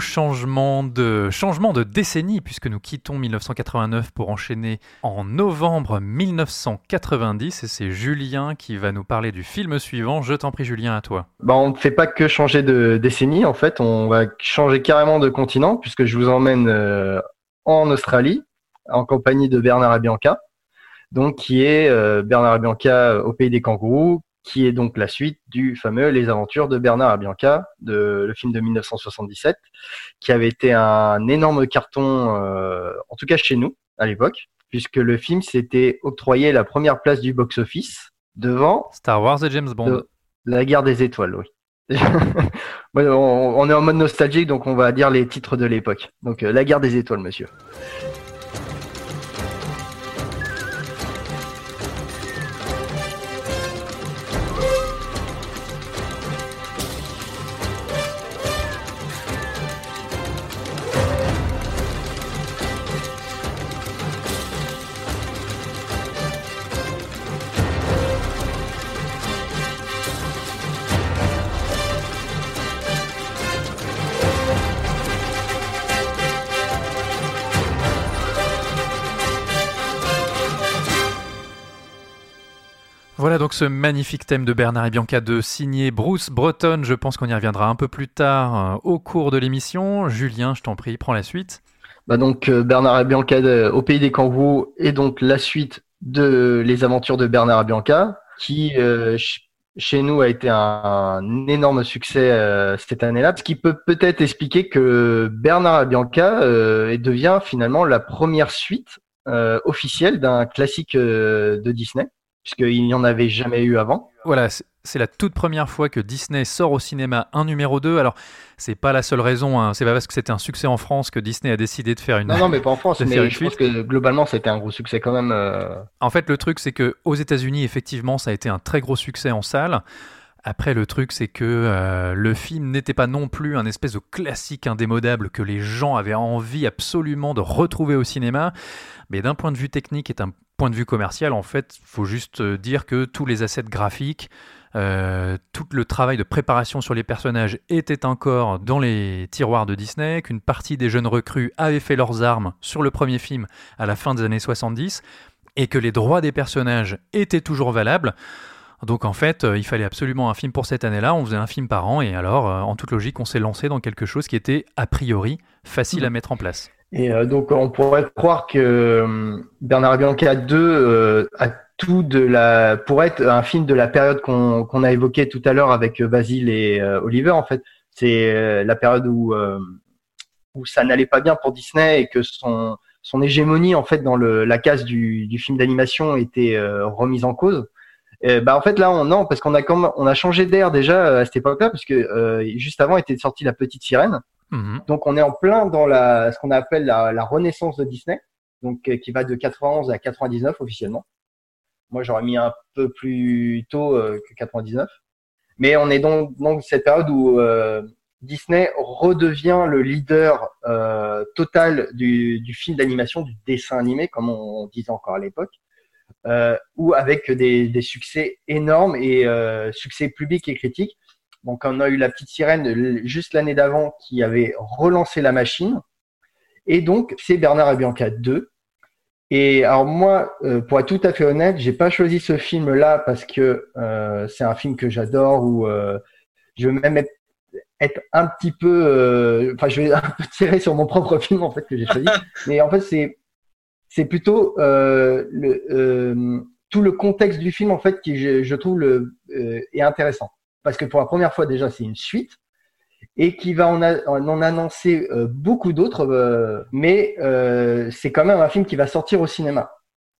[SPEAKER 2] Changement de, changement décennie, puisque nous quittons 1989 pour enchaîner en novembre 1990. Et c'est Julien qui va nous parler du film suivant. Je t'en prie, Julien, à toi.
[SPEAKER 9] Bah, on ne fait pas que changer de décennie, en fait, on va changer carrément de continent, puisque je vous emmène euh, en Australie, en compagnie de Bernard et Bianca, donc qui est euh, Bernard et Bianca au pays des kangourous, qui est donc la suite du fameux Les Aventures de Bernard et Bianca, de, le film de 1977, qui avait été un énorme carton, euh, en tout cas chez nous, à l'époque, puisque le film s'était octroyé la première place du box-office devant
[SPEAKER 2] Star Wars et James Bond.
[SPEAKER 9] de- la guerre des étoiles, oui. On est en mode nostalgique, donc on va dire les titres de l'époque. Donc, euh, la guerre des étoiles, monsieur.
[SPEAKER 2] Donc ce magnifique thème de Bernard et Bianca de signé Bruce Breton. Je pense qu'on y reviendra un peu plus tard euh, au cours de l'émission. Julien, je t'en prie, prends la suite.
[SPEAKER 9] Bah donc, euh, Bernard et Bianca euh, au pays des kangourous est donc la suite de Les Aventures de Bernard et Bianca, qui ch- chez nous a été un, énorme succès euh, cette année-là, ce qui peut peut-être expliquer que Bernard et Bianca devient finalement la première suite officielle d'un classique de Disney, puisqu'il n'y en avait jamais eu avant.
[SPEAKER 2] Voilà, c'est- la toute première fois que Disney sort au cinéma un numéro 2. Alors, c'est pas la seule raison, hein. c'est pas parce que c'était un succès en France que Disney a décidé de faire une.
[SPEAKER 9] Non, non, mais pas en France, mais je pense que globalement, c'était un gros succès quand même. euh,
[SPEAKER 2] En fait, le truc, c'est que aux États-Unis, effectivement, ça a été un très gros succès en salle. Après, le truc, c'est que euh, le film n'était pas non plus un espèce de classique indémodable que les gens avaient envie absolument de retrouver au cinéma. Mais d'un point de vue technique et d'un point de vue commercial, en fait, faut juste euh, dire que tous les assets graphiques, euh, tout le travail de préparation sur les personnages était encore dans les tiroirs de Disney, qu'une partie des jeunes recrues avaient fait leurs armes sur le premier film à la fin des années 70, et que les droits des personnages étaient toujours valables. Donc en fait, euh, il fallait absolument un film pour cette année-là, on faisait un film par an, et alors, euh, en toute logique, on s'est lancé dans quelque chose qui était a priori facile à mettre en place.
[SPEAKER 9] Et euh, donc, on pourrait croire que euh, Bernard Bianca 2 euh, a tout de la, pour être un film de la période qu'on a évoqué tout à l'heure avec Basile et Oliver, en fait. C'est la période où où ça n'allait pas bien pour Disney et que son son hégémonie en fait dans le, la case du, du film d'animation était remise en cause. Euh, bah en fait là on non parce qu'on a comme on a changé d'air déjà euh, à cette époque-là parce que euh, juste avant était sortie la petite sirène.
[SPEAKER 2] Mhm.
[SPEAKER 9] Donc on est en plein dans la ce qu'on appelle la, la renaissance de Disney, donc euh, qui va de 91 à 99 officiellement. Moi j'aurais mis un peu plus tôt que 99, mais on est donc donc cette période où euh, Disney redevient le leader euh, total du, du film d'animation, du dessin animé comme on, on disait encore à l'époque, ou avec des, des succès énormes et euh, succès public et critique. Donc on a eu la petite sirène juste l'année d'avant qui avait relancé la machine. Et donc c'est Bernard et Bianca 2. Et alors moi, euh, pour être tout à fait honnête, j'ai pas choisi ce film-là parce que euh, c'est un film que j'adore ou euh, je veux même être, être un petit peu, euh, enfin je vais un peu tirer sur mon propre film en fait que j'ai choisi. Mais en fait c'est c'est plutôt euh, le, euh, tout le contexte du film en fait qui je, je trouve le euh, est intéressant. Parce que pour la première fois déjà c'est une suite et qui va en, en annoncer euh, beaucoup d'autres euh, mais euh, c'est quand même un film qui va sortir au cinéma.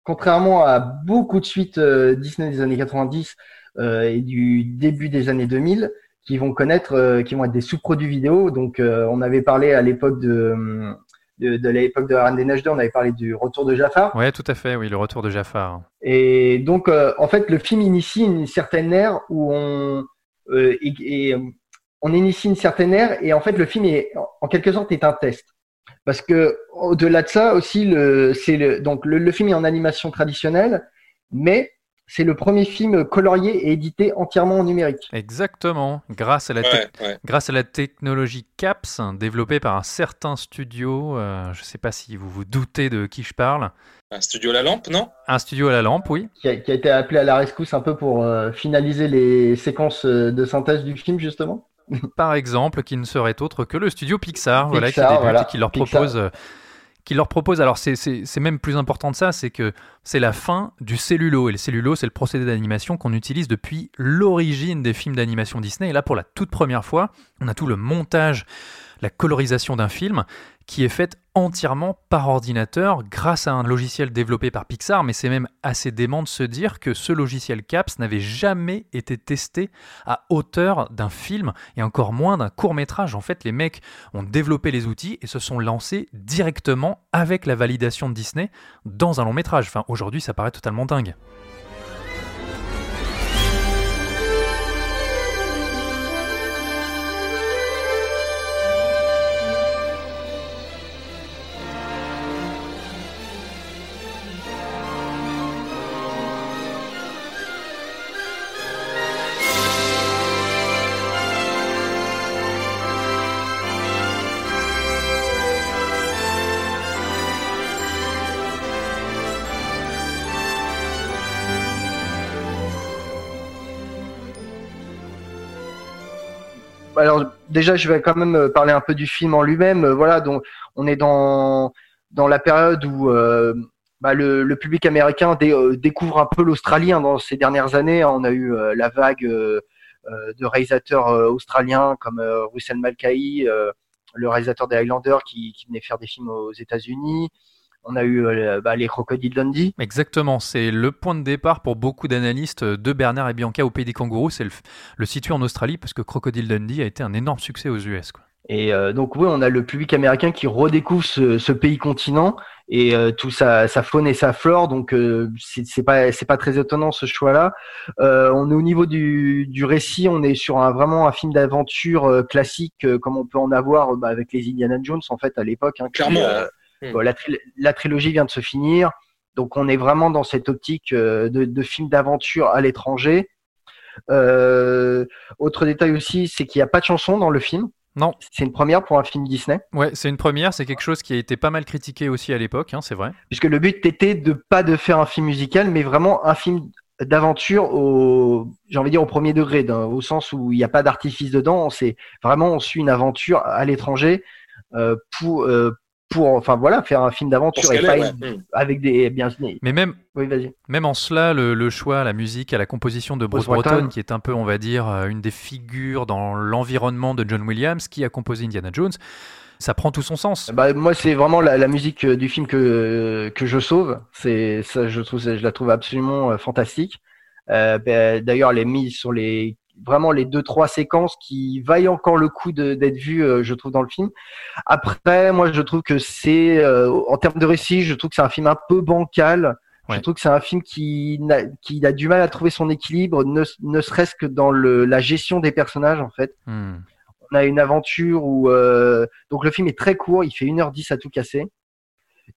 [SPEAKER 9] Contrairement à beaucoup de suites Disney des années 90 euh, et du début des années 2000 qui vont connaître qui vont être des sous-produits vidéo. Donc on avait parlé à l'époque de de, de l'époque de la Reine des Neiges 2, on avait parlé du retour de Jafar.
[SPEAKER 2] Ouais, tout à fait, oui, le retour de Jafar.
[SPEAKER 9] Et donc, euh, en fait, le film initie une certaine ère où on euh, et, et, on initie une certaine ère et en fait, le film est en quelque sorte est un test parce que au-delà de ça aussi, le c'est le donc le, le film est en animation traditionnelle, mais c'est le premier film colorié et édité entièrement en numérique.
[SPEAKER 2] Exactement, grâce à la, te-
[SPEAKER 5] Ouais, ouais.
[SPEAKER 2] grâce à la technologie CAPS, développée par un certain studio, euh, je ne sais pas si vous vous doutez de qui je parle,
[SPEAKER 5] Un studio La Lampe, non?
[SPEAKER 2] Un studio à la lampe, oui.
[SPEAKER 9] Qui a, qui a été appelé à la rescousse un peu pour euh, finaliser les séquences euh, de synthèse du film justement.
[SPEAKER 2] Par exemple, qui ne serait autre que le studio Pixar, voilà, qui débute
[SPEAKER 9] voilà.
[SPEAKER 2] et qui leur
[SPEAKER 9] Pixar.
[SPEAKER 2] propose... euh, qui leur propose, alors c'est- même plus important de ça, c'est que c'est la fin du cellulo. Et le cellulo, c'est le procédé d'animation qu'on utilise depuis l'origine des films d'animation Disney. Et là, pour la toute première fois, on a tout le montage, la colorisation d'un film qui est faite entièrement par ordinateur grâce à un logiciel développé par Pixar, mais c'est même assez dément de se dire que ce logiciel CAPS n'avait jamais été testé à hauteur d'un film et encore moins d'un court métrage. En fait, les mecs ont développé les outils et se sont lancés directement avec la validation de Disney dans un long métrage. Enfin, aujourd'hui, ça paraît totalement dingue.
[SPEAKER 9] Déjà, je vais quand même euh, parler un peu du film en lui-même. Euh, Voilà, donc on est dans dans la période où euh, bah, le, public américain dé- découvre un peu l'Australie dans ces dernières années. On a eu la vague de réalisateurs australiens comme Russell euh, le réalisateur des Highlanders qui venait faire des films aux États-Unis. On a eu euh, bah, les Crocodile Dundee.
[SPEAKER 2] Exactement, c'est le point de départ pour beaucoup d'analystes de Bernard et Bianca au Pays des Kangourous, c'est le, le situer en Australie parce que Crocodile Dundee a été un énorme succès aux US. Quoi.
[SPEAKER 9] Et euh, donc oui, on a le public américain qui redécouvre ce, ce pays continent et euh, tout sa, sa faune et sa flore. Donc euh, c'est c'est pas c'est pas très étonnant ce choix-là. Euh, on est au niveau du, du récit, on est sur un vraiment un film d'aventure classique comme on peut en avoir bah, avec les Indiana Jones en fait à l'époque. hein, qui,
[SPEAKER 5] Clairement,
[SPEAKER 9] euh,
[SPEAKER 5] Mm.
[SPEAKER 9] bon, la, tril- la trilogie vient de se finir, donc on est vraiment dans cette optique euh, de, de film d'aventure à l'étranger. Euh, autre détail aussi, c'est qu'il n'y a pas de chanson dans le film.
[SPEAKER 2] Non.
[SPEAKER 9] C'est une première pour un film Disney.
[SPEAKER 2] Ouais, c'est une première, c'est quelque chose qui a été pas mal critiqué aussi à l'époque, hein, c'est vrai.
[SPEAKER 9] Puisque le but était de pas de faire un film musical, mais vraiment un film d'aventure au, j'ai envie de dire au premier degré, au sens où il n'y a pas d'artifice dedans. C'est vraiment on suit une aventure à l'étranger euh, pour euh, pour, enfin voilà, faire un film d'aventure et pas
[SPEAKER 5] ouais. Mm.
[SPEAKER 9] avec des bien.
[SPEAKER 2] Mais même,
[SPEAKER 9] Oui,
[SPEAKER 2] même en cela, le, le choix, la musique, à la composition de Bruce Broughton. qui est un peu, on va dire, euh, une des figures dans l'environnement de John Williams, qui a composé Indiana Jones, ça prend tout son sens.
[SPEAKER 9] Bah, moi, c'est vraiment la, la musique euh, du film que, que je sauve. C'est ça, je trouve, je la trouve absolument euh, fantastique. Euh, bah, D'ailleurs, elle est mise sur les vraiment les deux trois séquences qui vaillent encore le coup d'être vues, euh, je trouve, dans le film. Après, moi, je trouve que c'est euh, en termes de récit, je trouve que c'est un film un peu bancal. Je trouve que c'est un film qui, qui a du mal à trouver son équilibre, ne, ne serait-ce que dans le, la gestion des personnages, en fait
[SPEAKER 2] Hmm.
[SPEAKER 9] on a une aventure où euh, donc le film est très court, il fait 1h10 à tout casser.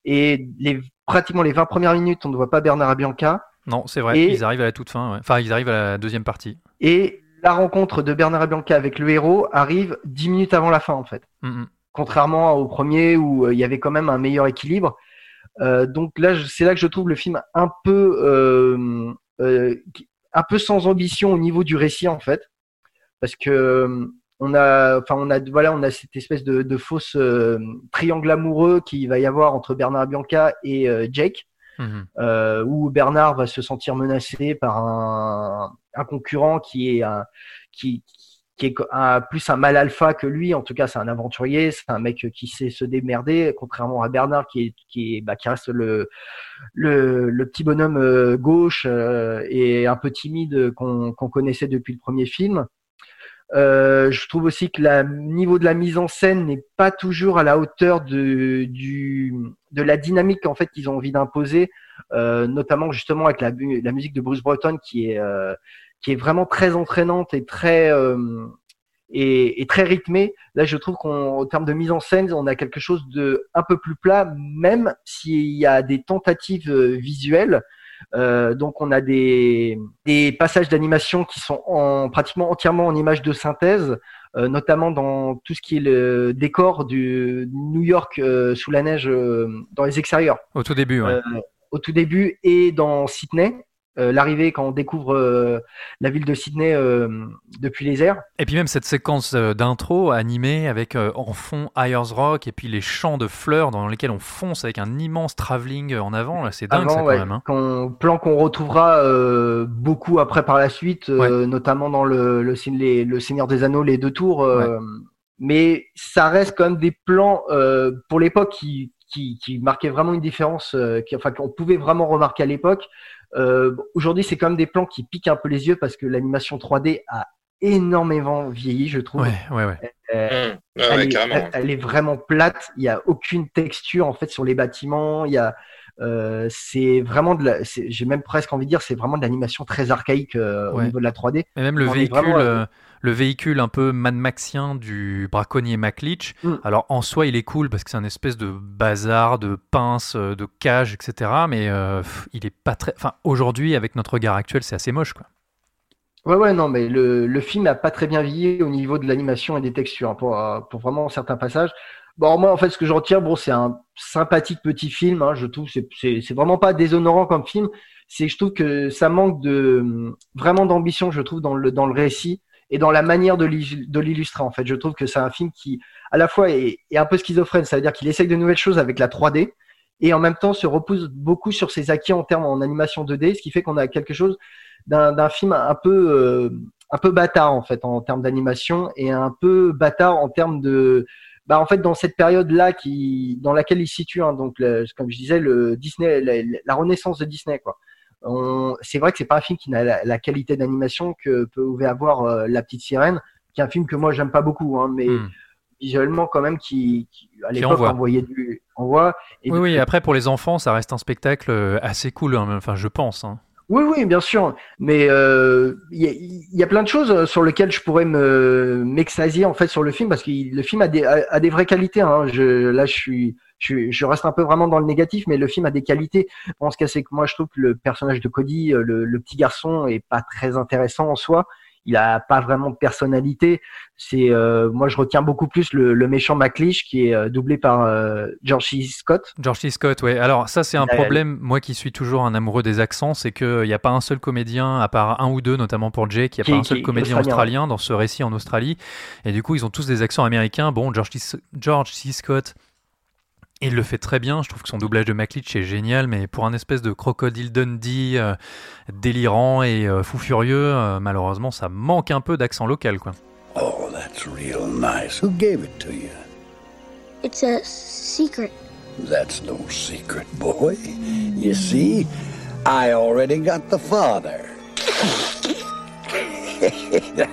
[SPEAKER 9] Et les, pratiquement les 20 premières minutes, on ne voit pas Bernard Abianca.
[SPEAKER 2] Non, c'est vrai,
[SPEAKER 9] Et-
[SPEAKER 2] ils arrivent à la toute fin. ouais. Enfin, ils arrivent à la deuxième partie.
[SPEAKER 9] Et la rencontre de Bernard Abianca avec le héros arrive 10 minutes avant la fin, en fait.
[SPEAKER 2] Mhm.
[SPEAKER 9] Contrairement au premier où euh, il y avait quand même un meilleur équilibre. Euh, donc là, c'est là que je trouve le film un peu, euh, euh, un peu sans ambition au niveau du récit, en fait. Parce que euh, on a, enfin, on a, voilà, on a cette espèce de, de fausse triangle amoureux qu'il va y avoir entre Bernard Bianca et Jake, euh, où Bernard va se sentir menacé par un, un concurrent qui est un, qui, qui est plus un mal alpha que lui. En tout cas, c'est un aventurier, c'est un mec qui sait se démerder, contrairement à Bernard qui est, qui est, bah, qui reste le, le, le petit bonhomme euh, gauche euh, et un peu timide qu'on qu'on connaissait depuis le premier film. Euh, je trouve aussi que le niveau de la mise en scène n'est pas toujours à la hauteur de, du, de la dynamique en fait qu'ils ont envie d'imposer, euh, notamment justement avec la, la musique de Bruce Broughton qui est, euh, qui est vraiment très entraînante et très, euh, et, et très rythmée. Là, je trouve qu'en termes de mise en scène, on a quelque chose de un peu plus plat, même s'il y a des tentatives euh, visuelles. Euh, donc on a des, des passages d'animation qui sont en, pratiquement entièrement en images de synthèse, euh, notamment dans tout ce qui est le décor du New York euh, sous la neige euh, dans les extérieurs.
[SPEAKER 2] Au tout début, ouais.
[SPEAKER 9] Euh, au tout début et dans Sydney, euh, l'arrivée quand on découvre euh, la ville de Sydney euh, depuis les airs.
[SPEAKER 2] Et puis même cette séquence d'intro animée avec en fond Ayers Rock et puis les champs de fleurs dans lesquels on fonce avec un immense travelling en avant, là c'est dingue
[SPEAKER 9] Avant,
[SPEAKER 2] ça quand
[SPEAKER 9] ouais,
[SPEAKER 2] même. hein.
[SPEAKER 9] plan qu'on retrouvera beaucoup après par la suite, notamment dans le, le, Seigne- les- le Seigneur des Anneaux, les deux tours. Mais ça reste quand même des plans pour l'époque qui, qui, qui marquaient vraiment une différence, qui, enfin qu'on pouvait vraiment remarquer à l'époque. Euh, Aujourd'hui, c'est quand même des plans qui piquent un peu les yeux parce que l'animation 3D a énormément vieilli, je trouve.
[SPEAKER 2] Ouais, ouais, ouais.
[SPEAKER 9] Euh,
[SPEAKER 5] Mmh. Ouais, ouais,
[SPEAKER 9] elle, est,
[SPEAKER 5] carrément.
[SPEAKER 9] elle- elle est vraiment plate. Il n'y a aucune texture en fait sur les bâtiments. Il y a, euh, c'est vraiment de la, c'est- j'ai même presque envie de dire, c'est vraiment de l'animation très archaïque euh, au niveau de la 3D.
[SPEAKER 2] Et même le
[SPEAKER 9] On
[SPEAKER 2] véhicule,
[SPEAKER 9] vraiment, euh,
[SPEAKER 2] euh, le véhicule un peu Mad Maxien du braconnier McLeach.
[SPEAKER 9] Mm.
[SPEAKER 2] Alors en soi, il est cool parce que c'est un espèce de bazar de pinces, euh, de cages, etc. Mais euh, il est pas très. Enfin, aujourd'hui, avec notre regard actuel, c'est assez moche, quoi.
[SPEAKER 9] Ouais, ouais, non, mais le, le film n'a pas très bien vieilli au niveau de l'animation et des textures hein, pour, euh, pour vraiment certains passages. Bon, moi, en fait, ce que je retire, bon, c'est un sympathique petit film. hein, je trouve, c'est, c'est, c'est vraiment pas déshonorant comme film. C'est, je trouve que ça manque de vraiment d'ambition, je trouve, dans le dans le récit et dans la manière de, l'il- de l'illustrer. En fait, je trouve que c'est un film qui, à la fois, est, un peu schizophrène. Ça veut dire qu'il essaye de nouvelles choses avec la 3D et en même temps se repose beaucoup sur ses acquis en termes en animation 2D, ce qui fait qu'on a quelque chose d'un film un peu euh, un peu bâtard en fait en termes d'animation et un peu bâtard en termes de bah en fait dans cette période là qui dans laquelle il situe hein, donc comme je disais le Disney la, la renaissance de Disney quoi c'est vrai que c'est pas un film qui n'a la, la qualité d'animation que pouvait avoir euh, la petite sirène qui est un film que moi j'aime pas beaucoup hein, mais visuellement quand même qui, qui à l'époque envoyait du envoie et
[SPEAKER 2] Oui,
[SPEAKER 9] du-
[SPEAKER 2] oui. Après, pour les enfants, ça reste un spectacle euh, assez cool. hein, Enfin, je pense. hein.
[SPEAKER 9] Oui, oui, bien sûr. Mais euh, il y, a, y a plein de choses sur lesquelles je pourrais me m'extasier en fait sur le film parce que le film a des, a, a des vraies qualités. Hein. Je, là, je suis, je, je reste un peu vraiment dans le négatif, mais le film a des qualités. Bon, ce a, c'est que moi, je trouve que le personnage de Cody, euh, le, le petit garçon, est pas très intéressant en soi. Il a pas vraiment de personnalité. C'est euh, moi, je retiens beaucoup plus le, le méchant McLeish qui est euh, doublé par euh, George C. Scott.
[SPEAKER 2] George C. Scott, ouais. Alors ça, c'est un
[SPEAKER 9] Euh,
[SPEAKER 2] problème. Moi, qui suis toujours un amoureux des accents, c'est qu'il n'y a pas un seul comédien, à part un ou deux, notamment pour Jake, il n'y a
[SPEAKER 9] Qui-
[SPEAKER 2] pas un seul comédien
[SPEAKER 9] australien.
[SPEAKER 2] australien dans ce récit en Australie. Et du coup, ils ont tous des accents américains. Bon, George C. George C. Scott. Et il le fait très bien, je trouve que son doublage de McLeach est génial, mais pour un espèce de crocodile Dundee euh, délirant et euh, fou furieux, euh, malheureusement ça manque un peu d'accent local quoi.
[SPEAKER 14] Oh, that's real nice. Who gave it to you?
[SPEAKER 6] It's a secret.
[SPEAKER 14] That's no secret, boy. You see, I already got the father.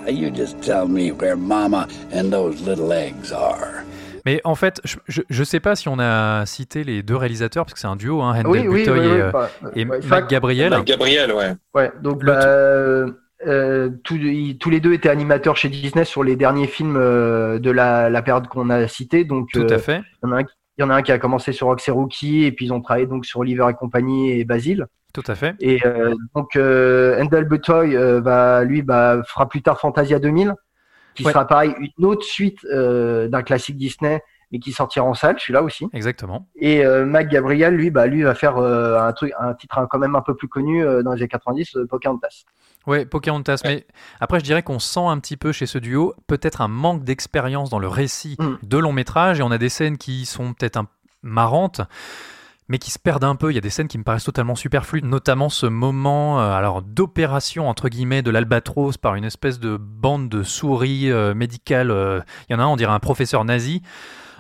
[SPEAKER 14] you just tell me where Mama and those little eggs are.
[SPEAKER 2] Mais en fait, je, je sais pas si on a cité les deux réalisateurs, parce que c'est un duo, hein, Handel
[SPEAKER 9] Oui, oui,
[SPEAKER 2] Butoy
[SPEAKER 9] oui,
[SPEAKER 2] et,
[SPEAKER 9] oui,
[SPEAKER 2] euh,
[SPEAKER 9] bah,
[SPEAKER 2] et
[SPEAKER 9] ouais,
[SPEAKER 2] Mac
[SPEAKER 9] Fak-
[SPEAKER 2] Gabriel.
[SPEAKER 5] Mac Gabriel, ouais.
[SPEAKER 9] Ouais, donc
[SPEAKER 2] Le
[SPEAKER 9] bah, euh, euh, tous, ils- tous les deux étaient animateurs chez Disney sur les derniers films euh, de la, la période qu'on a citée. Donc,
[SPEAKER 2] Tout
[SPEAKER 9] euh,
[SPEAKER 2] à fait.
[SPEAKER 9] Il y, en a un, qui- il y en a un qui a commencé sur Rox et Rookie, et puis ils ont travaillé donc sur Oliver et compagnie et Basile.
[SPEAKER 2] Tout à fait.
[SPEAKER 9] Et euh, donc, euh, Handel Butoy, euh, va, lui, bah, fera plus tard Fantasia 2000, qui
[SPEAKER 2] Ouais.
[SPEAKER 9] sera pareil, une autre suite euh, d'un classique Disney, mais qui sortira en salle, celui-là aussi.
[SPEAKER 2] Exactement.
[SPEAKER 9] Et euh, Mac Gabriel, lui, bah, lui va faire euh, un truc, un titre hein, quand même un peu plus connu euh, dans les années 90, euh, Pocahontas.
[SPEAKER 2] Ouais, Pocahontas. Mais après, je dirais qu'on sent un petit peu chez ce duo peut-être un manque d'expérience dans le récit
[SPEAKER 9] Mm.
[SPEAKER 2] de long métrage. Et on a des scènes qui sont peut-être un- marrantes, mais qui se perdent un peu. Il y a des scènes qui me paraissent totalement superflues, notamment ce moment euh, alors d'opération entre guillemets de l'albatros par une espèce de bande de souris euh, médicales. euh, Il y en a un, on dirait un professeur nazi.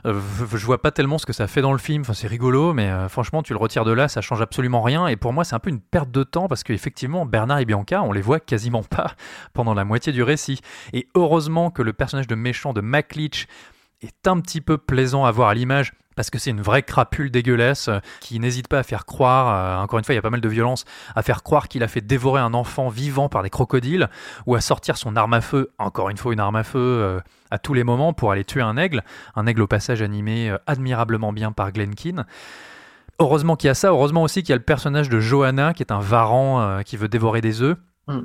[SPEAKER 2] Je vois pas tellement ce que ça fait dans le film. Enfin, c'est rigolo, mais franchement, tu le retires de là, ça change absolument rien. Et pour moi, c'est un peu une perte de temps parce qu'effectivement, Bernard et Bianca, on les voit quasiment pas pendant la moitié du récit. Et heureusement que le personnage de méchant de MacLeach est un petit peu plaisant à voir à l'image parce que c'est une vraie crapule dégueulasse euh, qui n'hésite pas à faire croire, euh, encore une fois il y a pas mal de violence, à faire croire qu'il a fait dévorer un enfant vivant par des crocodiles ou à sortir son arme à feu, encore une fois une arme à feu euh, à tous les moments pour aller tuer un aigle, un aigle au passage animé admirablement bien par Glenn Keane. Heureusement qu'il y a ça, heureusement aussi qu'il y a le personnage de Johanna qui est un varan qui veut dévorer des œufs
[SPEAKER 9] Mm.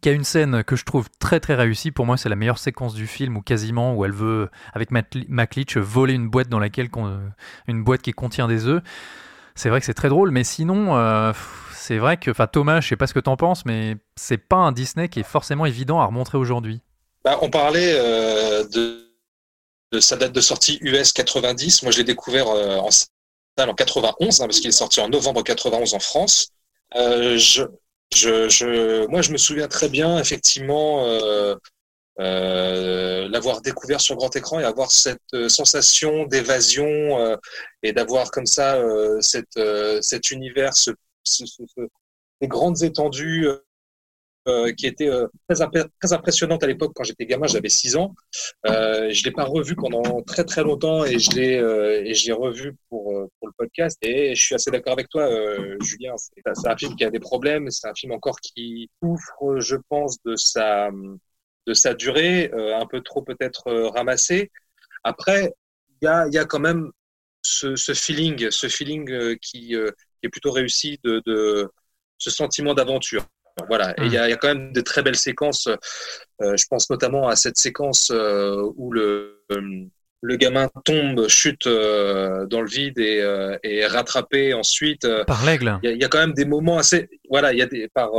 [SPEAKER 2] Qui a une scène que je trouve très très réussie. Pour moi, c'est la meilleure séquence du film, ou quasiment, où elle veut, avec McLeach, voler une boîte dans laquelle con- une boîte qui contient des œufs. C'est vrai que c'est très drôle, mais sinon, euh, c'est vrai que, enfin, Thomas, je sais pas ce que t'en penses, mais c'est pas un Disney qui est forcément évident à remontrer aujourd'hui.
[SPEAKER 5] Bah, on parlait euh, de, sa date de sortie US 90. Moi, je l'ai découvert euh, en en 91, hein, parce qu'il est sorti en novembre 91 en France. Euh, je, je, je, moi, je me souviens très bien, effectivement, euh, euh, l'avoir découvert sur grand écran et avoir cette euh, sensation d'évasion euh, et d'avoir comme ça euh, cette, euh, cet univers, ce, ce- ce- ce- ces grandes étendues euh, qui étaient euh, très, très impressionnantes à l'époque quand j'étais gamin, j'avais 6 ans. Euh, je l'ai pas revu pendant très très longtemps et je l'ai euh, et je l'ai revu pour euh, pour le podcast et je suis assez d'accord avec toi, Julien. C'est un film qui a des problèmes, c'est un film encore qui souffre, je pense, de sa de sa durée, un peu trop peut-être ramassée. Après, il y a y a quand même ce, ce feeling, ce feeling qui qui est plutôt réussi de, de ce sentiment d'aventure. Voilà, et il y, a, il y a quand même de très belles séquences. Euh, je pense notamment à cette séquence euh, où le, le gamin tombe, chute euh, dans le vide et, et est rattrapé ensuite.
[SPEAKER 2] Par l'aigle.
[SPEAKER 5] Il y, a- il y a quand même des moments assez. Voilà, il y a des. Par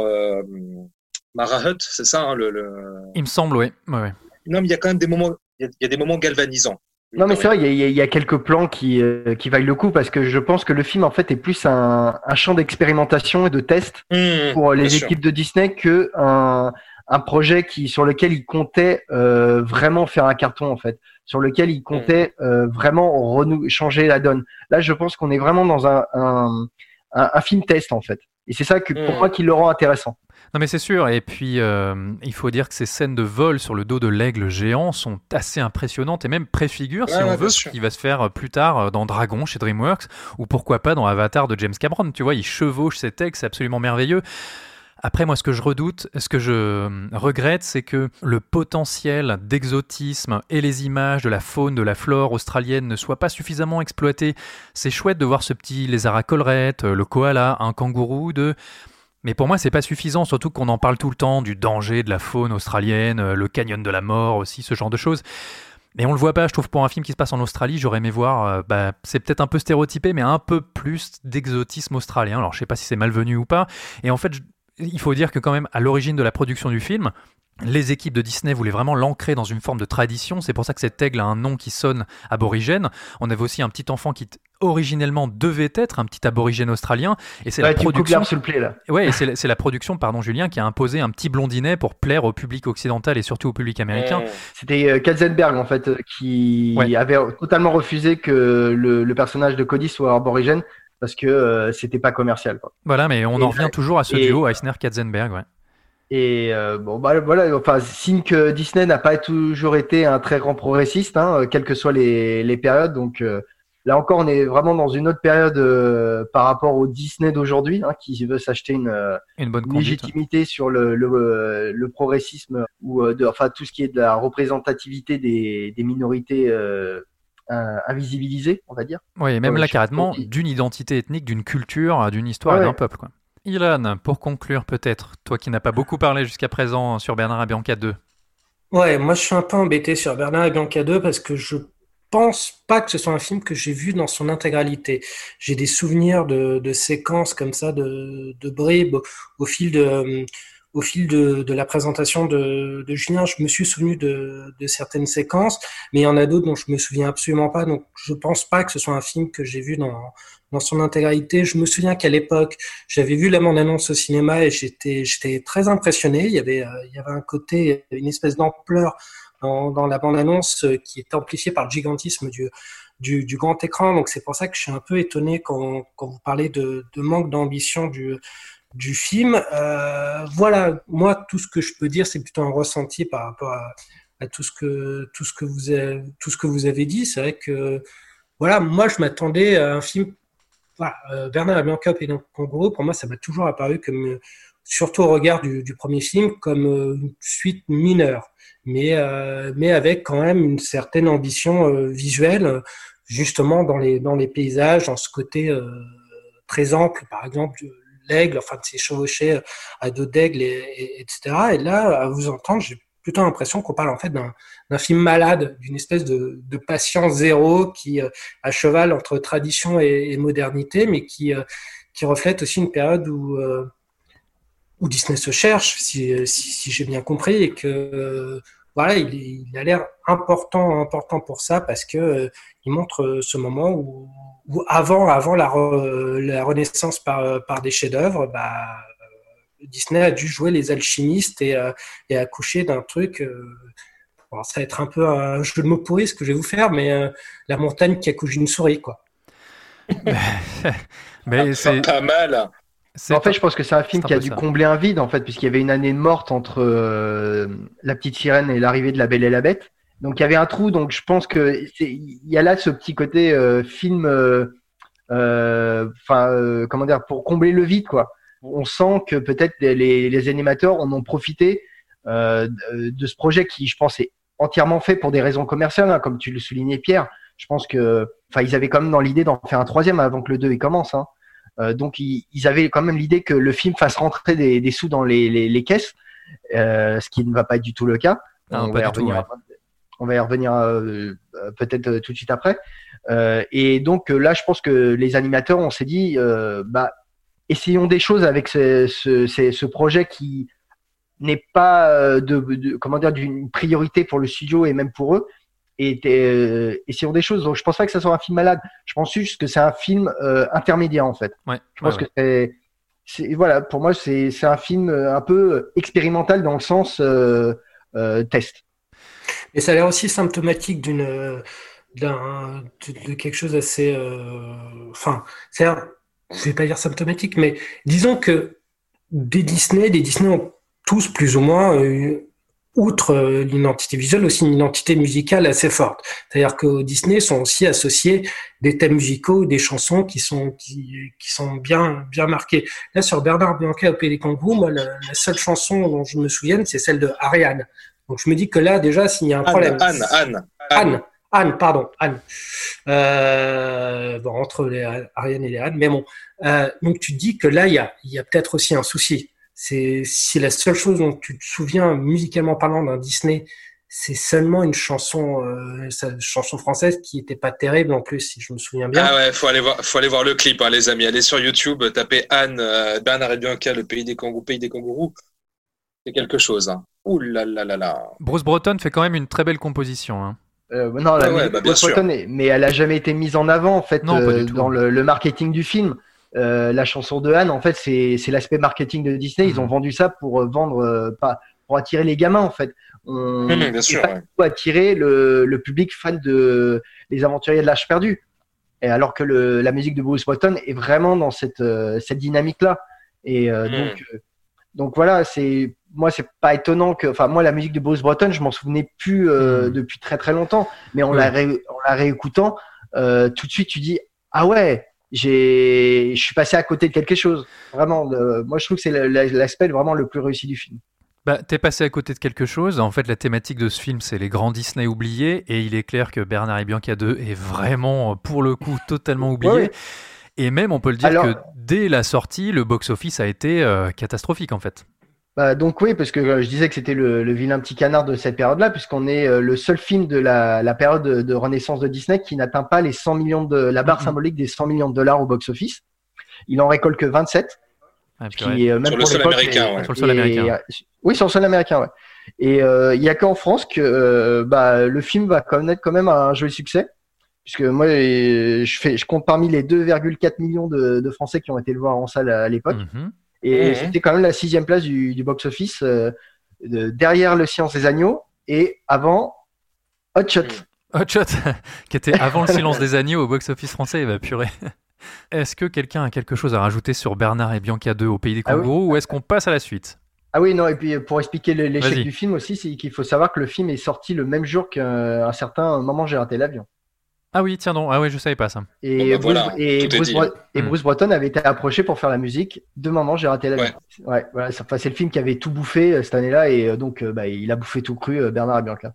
[SPEAKER 5] Mara Hutt, c'est ça, hein, le, le-
[SPEAKER 2] Il me semble, oui. Ouais, ouais.
[SPEAKER 5] Non, mais il y a quand même des moments. Il y a, il y a des moments galvanisants.
[SPEAKER 9] Non, mais c'est vrai, il y, a- il y y a quelques plans qui, euh, qui valent le coup parce que je pense que le film, en fait, est plus un, un champ d'expérimentation et de test
[SPEAKER 5] Mmh,
[SPEAKER 9] pour les
[SPEAKER 5] sûr.
[SPEAKER 9] équipes de Disney que un, un projet qui, sur lequel ils comptaient euh, vraiment faire un carton, en fait, sur lequel ils comptaient euh, vraiment renou changer la donne. Là, je pense qu'on est vraiment dans un, un, un, film test, en fait. Et c'est ça que, pour
[SPEAKER 2] Mm.
[SPEAKER 9] moi qui le rend intéressant.
[SPEAKER 2] Non mais c'est sûr, et puis euh, il faut dire que ces scènes de vol sur le dos de l'aigle géant sont assez impressionnantes et même préfigurent, si
[SPEAKER 5] Ouais,
[SPEAKER 2] on veut, ce qui va se faire plus tard euh, dans Dragon chez DreamWorks, ou pourquoi pas dans Avatar de James Cameron, tu vois, il chevauche cet aigle, c'est absolument merveilleux. Après, moi, ce que je redoute, ce que je euh, regrette, c'est que le potentiel d'exotisme et les images de la faune, de la flore australienne ne soient pas suffisamment exploités. C'est chouette de voir ce petit lézard à collerette, euh, le koala, un kangourou, de... Mais pour moi, c'est pas suffisant, surtout qu'on en parle tout le temps du danger de la faune australienne, euh, le canyon de la mort aussi, ce genre de choses. Mais on le voit pas, je trouve, pour un film qui se passe en Australie, j'aurais aimé voir, euh, bah, c'est peut-être un peu stéréotypé, mais un peu plus d'exotisme australien. Alors je sais pas si c'est malvenu ou pas. Et en fait, il faut dire que quand même, à l'origine de la production du film, les équipes de Disney voulaient vraiment l'ancrer dans une forme de tradition. C'est pour ça que cet aigle a un nom qui sonne aborigène. On avait aussi un petit enfant qui, originellement devait être un petit aborigène australien. Et c'est
[SPEAKER 9] Ouais,
[SPEAKER 2] la production.
[SPEAKER 9] le pied, là.
[SPEAKER 2] Ouais, c'est la, production, pardon Julien, qui a imposé un petit blondinet pour plaire au public occidental et surtout au public américain.
[SPEAKER 9] C'était euh, Katzenberg en fait euh, qui avait totalement refusé que le, le personnage de Cody soit aborigène parce que euh, c'était pas commercial. Quoi.
[SPEAKER 2] Voilà, mais on
[SPEAKER 9] Et-
[SPEAKER 2] en revient toujours à ce
[SPEAKER 9] et-
[SPEAKER 2] duo Eisner-Katzenberg. Ouais.
[SPEAKER 9] Et euh, bon, bah voilà, enfin, signe que Disney n'a pas toujours été un très grand progressiste, hein, quelles que soient les, les périodes. Donc euh, là encore, on est vraiment dans une autre période euh, par rapport au Disney d'aujourd'hui, hein, qui veut s'acheter une, euh,
[SPEAKER 2] Une bonne
[SPEAKER 9] une
[SPEAKER 2] conduite.
[SPEAKER 9] légitimité sur le, le, euh, le progressisme ou de, enfin tout ce qui est de la représentativité des, des minorités invisibilisées, on va dire.
[SPEAKER 2] Oui, et même là, carrément, d'une identité ethnique, d'une culture, d'une histoire
[SPEAKER 9] Ouais,
[SPEAKER 2] et d'un
[SPEAKER 9] ouais.
[SPEAKER 2] peuple. Quoi. Ilan, pour conclure peut-être, toi qui n'as pas beaucoup parlé jusqu'à présent sur Bernard et Bianca 2.
[SPEAKER 3] Ouais, moi je suis un peu embêté sur Bernard et Bianca 2 parce que je pense pas que ce soit un film que j'ai vu dans son intégralité. J'ai des souvenirs de, séquences comme ça, de, de bribes au, fil de, euh, au fil de, de la présentation de, Julien. Je me suis souvenu de, de certaines séquences, mais il y en a d'autres dont je me souviens absolument pas. Donc je pense pas que ce soit un film que j'ai vu dans, dans son intégralité. Je me souviens qu'à l'époque, j'avais vu la bande-annonce au cinéma et j'étais, j'étais très impressionné. Il y avait, euh, il y avait un côté, une espèce d'ampleur dans, la bande-annonce euh, qui est amplifiée par le gigantisme du, grand écran. Donc c'est pour ça que je suis un peu étonné quand, vous parlez de, manque d'ambition du, film. Euh, voilà, moi tout ce que je peux dire, c'est plutôt un ressenti par rapport à, tout ce que vous avez, dit. C'est vrai que voilà, moi je m'attendais à un film voilà, euh, Bernard et Bianca et Congo, pour moi, ça m'a toujours apparu comme, surtout au regard du, du premier film, comme euh, une suite mineure, mais, euh, mais avec quand même une certaine ambition euh, visuelle, justement dans les, dans les paysages, dans ce côté très ample, par exemple, l'aigle, enfin de ces chevauchés à dos d'aigle, et, et- etc. Et là, à vous entendre, j'ai plutôt l'impression qu'on parle en fait d'un film malade, d'une espèce de, de patience zéro qui euh, à cheval entre tradition et, et modernité, mais qui, euh, qui reflète aussi une période où, euh, où Disney se cherche, si, si, si j'ai bien compris, et que euh, voilà, il, il a l'air important, important pour ça parce que euh, il montre euh, ce moment où, où avant, avant la, re- la renaissance par, par des chefs-d'œuvre, bah, euh, Disney a dû jouer les alchimistes et, euh, et accoucher d'un truc. euh, bon, ça va être un peu un jeu de mots pourri ce que je vais vous faire, mais euh, la montagne qui accouche d'une souris, quoi.
[SPEAKER 2] Mais c'est
[SPEAKER 5] pas mal.
[SPEAKER 9] En fait, je pense que c'est un film qui a dû
[SPEAKER 2] ça.
[SPEAKER 9] combler un vide, en fait, puisqu'il y avait une année morte entre euh, La Petite Sirène et l'arrivée de La Belle et la Bête. Donc, il y avait un trou. Donc, je pense que c'est- il y a là ce petit côté euh, film, euh, euh, enfin, euh, comment dire, pour combler le vide, quoi. On sent que peut-être les, les- animateurs en ont profité euh, de de ce projet qui, je pense, est entièrement fait pour des raisons commerciales, hein, comme tu le soulignais, Pierre. Je pense que, enfin, ils avaient quand même dans l'idée d'en faire un troisième avant que le 2 il commence. Hein. Euh, donc ils, ils avaient quand même l'idée que le film fasse rentrer des, des sous dans les, les, les caisses, euh, ce qui ne va pas être du tout le cas.
[SPEAKER 2] Ah,
[SPEAKER 9] on, va y
[SPEAKER 2] tout,
[SPEAKER 9] revenir, on va y revenir euh, peut-être tout de suite après. Et donc là, je pense que les animateurs, on s'est dit, bah, essayons des choses avec ce, ce, ce, ce projet qui n'est pas de, de- comment dire d'une priorité pour le studio et même pour eux et euh, essayons des choses donc je pense pas que ça soit un film malade. Je pense juste que c'est un film euh, intermédiaire en fait.
[SPEAKER 2] Ouais,
[SPEAKER 9] je pense
[SPEAKER 2] ouais,
[SPEAKER 9] que c'est c'est voilà pour moi c'est c'est un film euh, un peu expérimental dans le sens euh, euh, test.
[SPEAKER 3] Et ça a l'air aussi symptomatique d'une euh, d'un de, de quelque chose assez euh, enfin c'est je vais pas dire symptomatique mais disons que des Disney des Disney ont tous plus ou moins euh, outre euh, l'identité visuelle aussi une identité musicale assez forte c'est-à-dire qu'au Disney sont aussi associés des thèmes musicaux des chansons qui sont qui, qui sont bien bien marquées là sur Bernard Bianca au Pays des Kangourous moi la, la seule chanson dont je me souvienne c'est celle de Ariane donc je me dis que là déjà s'il y a un
[SPEAKER 5] Anne,
[SPEAKER 3] problème
[SPEAKER 5] Anne, Anne.
[SPEAKER 3] Anne, Anne, pardon, Anne. Euh, bon, entre les Ariane et les Anne, mais bon. Euh, donc tu te dis que là, il y a, il y a peut-être aussi un souci. C'est si la seule chose dont tu te souviens musicalement parlant d'un Disney, c'est seulement une chanson, euh, chanson française qui était pas terrible en plus, si je me souviens bien.
[SPEAKER 5] Ah ouais, faut aller voir, faut aller voir le clip, hein, les amis. Allez sur YouTube, tapez Anne, euh, Bernard et Bianca, le pays des kangourous, pays des kangourous. C'est quelque chose. Hein. Ouh là là là là.
[SPEAKER 2] Bruce Breton fait quand même une très belle composition. hein.
[SPEAKER 9] Euh, non, la
[SPEAKER 5] Ouais, ouais, bah, bien
[SPEAKER 9] est- mais elle a jamais été mise en avant en fait
[SPEAKER 2] Non, pas
[SPEAKER 9] euh,
[SPEAKER 2] du tout.
[SPEAKER 9] dans le, le marketing du film. Euh, la chanson de Anne, en fait, c'est l'aspect marketing de Disney. Ils ont
[SPEAKER 2] Mhm.
[SPEAKER 9] vendu ça pour euh, vendre, euh, pas pour attirer les gamins en fait. On
[SPEAKER 5] Mhm, bien sûr,
[SPEAKER 9] pas
[SPEAKER 5] ouais.
[SPEAKER 9] attirer le, le public fan de les Aventuriers de l'âge perdu. Et alors que le, la musique de Bruce Wotton est vraiment dans cette euh, cette dynamique là. Et euh,
[SPEAKER 5] Mhm.
[SPEAKER 9] donc euh, donc voilà, c'est moi c'est pas étonnant que, enfin moi la musique de Bruce Breton, je m'en souvenais plus euh,
[SPEAKER 2] Mhm.
[SPEAKER 9] depuis très très longtemps, mais en la ré- en la réécoutant, euh, tout de suite tu dis ah ouais, j'ai je suis passé à côté de quelque chose. Vraiment, le- moi je trouve que c'est l'aspect vraiment le plus réussi du film.
[SPEAKER 2] Bah, t'es passé à côté de quelque chose. En fait, la thématique de ce film, c'est les grands Disney oubliés. Et il est clair que Bernard et Bianca 2 est vraiment, pour le coup, totalement oublié.
[SPEAKER 9] Ouais.
[SPEAKER 2] Et même, on peut le dire
[SPEAKER 9] Alors-
[SPEAKER 2] que dès la sortie, le box-office a été euh, catastrophique, en fait.
[SPEAKER 9] Bah, donc oui, parce que euh, je disais que c'était le, le vilain petit canard de cette période-là, puisqu'on est euh, le seul film de la, la période de, renaissance de Disney qui n'atteint pas les 100 millions de la barre symbolique des 100 millions de dollars au box-office. Il en récolte que 27.
[SPEAKER 2] Ah,
[SPEAKER 9] qui est, euh, même
[SPEAKER 5] Sur le
[SPEAKER 9] pour
[SPEAKER 5] sol américain, ouais.
[SPEAKER 2] Sur le sol américain.
[SPEAKER 9] Oui, sur le sol américain, ouais. Et euh, il y a qu'en France que euh, bah, le film va connaître quand même un joli succès, puisque moi, je, fais, je compte parmi les 2,4 millions de, de Français qui ont été le voir en salle à, à l'époque.
[SPEAKER 2] Mhm.
[SPEAKER 9] Et c'était quand même la sixième place du, du box-office, euh, de- derrière Le Silence des Agneaux et avant Hot Shot.
[SPEAKER 2] Hot Shot, qui était avant le silence des agneaux au box-office français, bah purée. Est-ce que quelqu'un a quelque chose à rajouter sur Bernard et Bianca 2 au pays des
[SPEAKER 9] Ah oui.
[SPEAKER 2] kangourous ou est-ce qu'on passe à la suite?
[SPEAKER 9] Ah oui, non, et puis pour expliquer l'échec du film aussi, c'est qu'il faut savoir que le film est sorti le même jour qu'un certain Maman, j'ai raté l'avion.
[SPEAKER 2] Ah oui, tiens donc, ah oui, je savais pas ça.
[SPEAKER 9] Et,
[SPEAKER 5] Bon, bah
[SPEAKER 9] Bruce,
[SPEAKER 5] voilà,
[SPEAKER 9] et,
[SPEAKER 5] tout est
[SPEAKER 9] Bruce
[SPEAKER 5] dit.
[SPEAKER 9] Bre- et
[SPEAKER 2] Hmm.
[SPEAKER 9] Bruce Breton avait été approché pour faire la musique de Maman, j'ai raté l'avion.
[SPEAKER 5] Ouais.
[SPEAKER 9] Ouais, voilà, c'est enfin, c'est le film qui avait tout bouffé euh, cette année-là et euh, donc euh, bah, il a bouffé tout cru euh, Bernard et Bianca.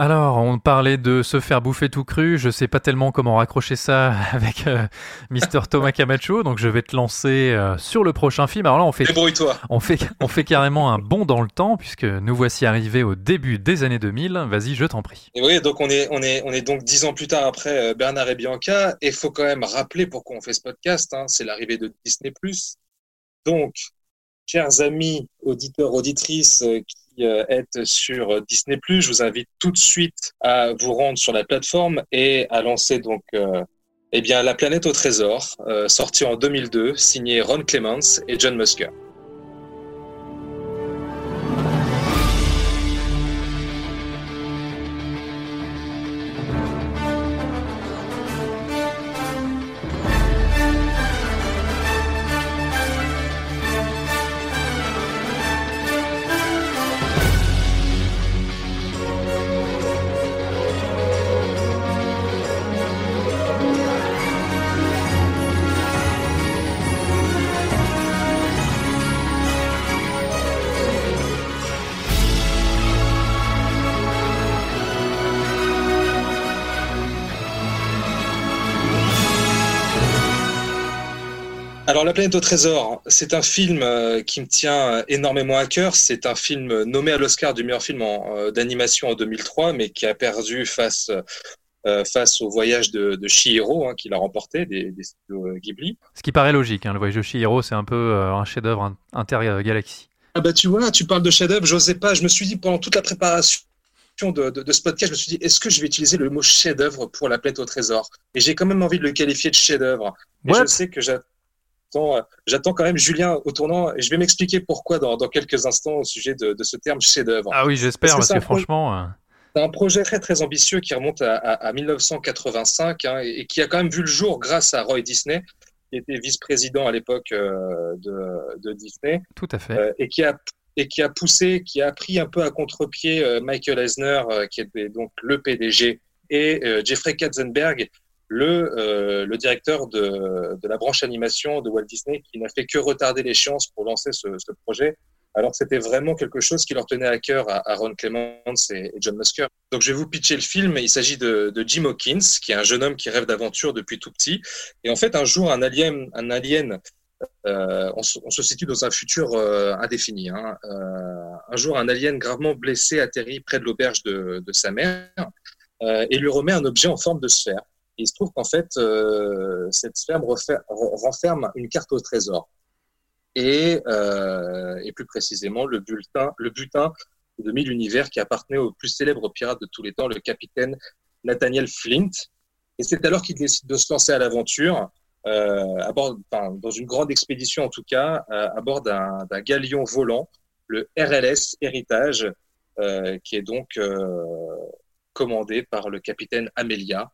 [SPEAKER 2] Alors, on parlait de se faire bouffer tout cru. Je sais pas tellement comment raccrocher ça avec euh, Mr. Thomas Camacho, donc je vais te lancer euh, sur le prochain film. Alors là, on fait, on fait, on fait carrément un bond dans le temps puisque nous voici arrivés au début des années 2000. Vas-y, je t'en prie.
[SPEAKER 5] Et oui, donc on est, on est, on est donc dix ans plus tard après euh, Bernard et Bianca, et il faut quand même rappeler pourquoi on fait ce podcast. hein, c'est l'arrivée de Disney+. Donc, chers amis auditeurs, auditrices qui êtes sur euh, Disney+, je vous invite tout de suite à vous rendre sur la plateforme et à lancer donc, euh, eh bien, La planète au trésor, euh, sorti en 2002, signé Ron Clements et John Musker. Alors, La planète au trésor, c'est un film euh, qui me tient énormément à cœur. C'est un film nommé à l'Oscar du meilleur film euh, d'animation en 2003, mais qui a perdu face, euh, face au voyage de, de Chihiro, hein, qu'il a remporté des, des studios euh, Ghibli.
[SPEAKER 2] Ce qui paraît logique, hein, le voyage de Chihiro, c'est un peu euh, un chef-d'œuvre in- inter-galaxie.
[SPEAKER 5] Ah bah tu vois, tu parles de chef-d'œuvre, j'osais pas. Je me suis dit pendant toute la préparation de, de, de ce podcast, je me suis dit, est-ce que je vais utiliser le mot chef-d'œuvre pour la planète au trésor? Et j'ai quand même envie de le qualifier de chef-d'œuvre. Et
[SPEAKER 2] What
[SPEAKER 5] je sais que j'attends, euh, j'attends quand même Julien au tournant, et je vais m'expliquer pourquoi dans, dans quelques instants au sujet de, de ce terme chef-d'œuvre.
[SPEAKER 2] Ah oui, j'espère, parce que, franchement. euh,
[SPEAKER 5] c'est un projet très très ambitieux qui remonte à, à- à 1985 hein, et, et qui a quand même vu le jour grâce à Roy Disney, qui était vice-président à l'époque euh, de, de Disney.
[SPEAKER 2] Tout à fait.
[SPEAKER 5] Euh, et qui a et qui a poussé, qui a pris un peu à contre-pied euh, Michael Eisner, qui était donc le PDG, et Jeffrey Katzenberg, le, euh, le directeur de, de la branche animation de Walt Disney qui n'a fait que retarder l'échéance pour lancer ce, ce projet. Alors c'était vraiment quelque chose qui leur tenait à cœur à, à Ron Clements et, et John Musker. Donc je vais vous pitcher le film. Il s'agit de, de Jim Hawkins, qui est un jeune homme qui rêve d'aventure depuis tout petit. Et en fait, un jour, un alien, un alien euh, on, se, on, se situe dans un futur euh, indéfini. Hein. Euh, un jour, un alien gravement blessé atterrit près de l'auberge de, de, sa mère euh, et lui remet un objet en forme de sphère. Il se trouve qu'en fait, euh, cette sphère renferme une carte au trésor. Et, et, plus précisément, le, bulletin, le butin de mille univers qui appartenait au plus célèbre pirate de tous les temps, le capitaine Nathaniel Flint. Et c'est alors qu'il décide de se lancer à l'aventure euh, dans une grande expédition en tout cas, euh, à bord d'un galion volant, le RLS Héritage, euh, qui est donc euh, commandé par le capitaine Amelia,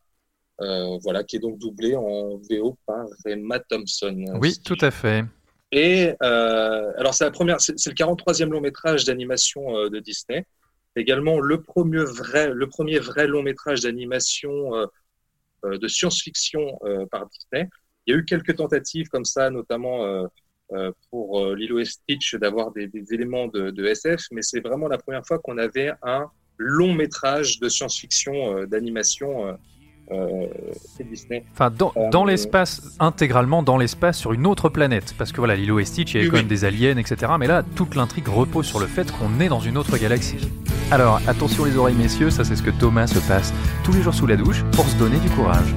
[SPEAKER 5] euh, voilà, qui est donc doublé en VO par Emma Thompson.
[SPEAKER 2] Oui, tout à fait.
[SPEAKER 5] Et alors c'est la première, c'est le 43e long métrage d'animation de Disney. Également le premier vrai, le premier vrai long métrage d'animation de science-fiction par Disney. Il y a eu quelques tentatives comme ça, notamment euh, euh, pour euh, Lilo et Stitch, d'avoir des, des, éléments de, de, SF, mais c'est vraiment la première fois qu'on avait un long métrage de science-fiction, d'animation. Euh, Disney.
[SPEAKER 2] Enfin, dans, dans l'espace, intégralement dans l'espace, sur une autre planète. Parce que voilà, Lilo et Stitch, il y avait oui, quand oui. même des aliens, etc. Mais là, toute l'intrigue repose sur le fait qu'on est dans une autre galaxie. Alors, attention les oreilles, messieurs, ça c'est ce que Thomas se passe tous les jours sous la douche pour se donner du courage.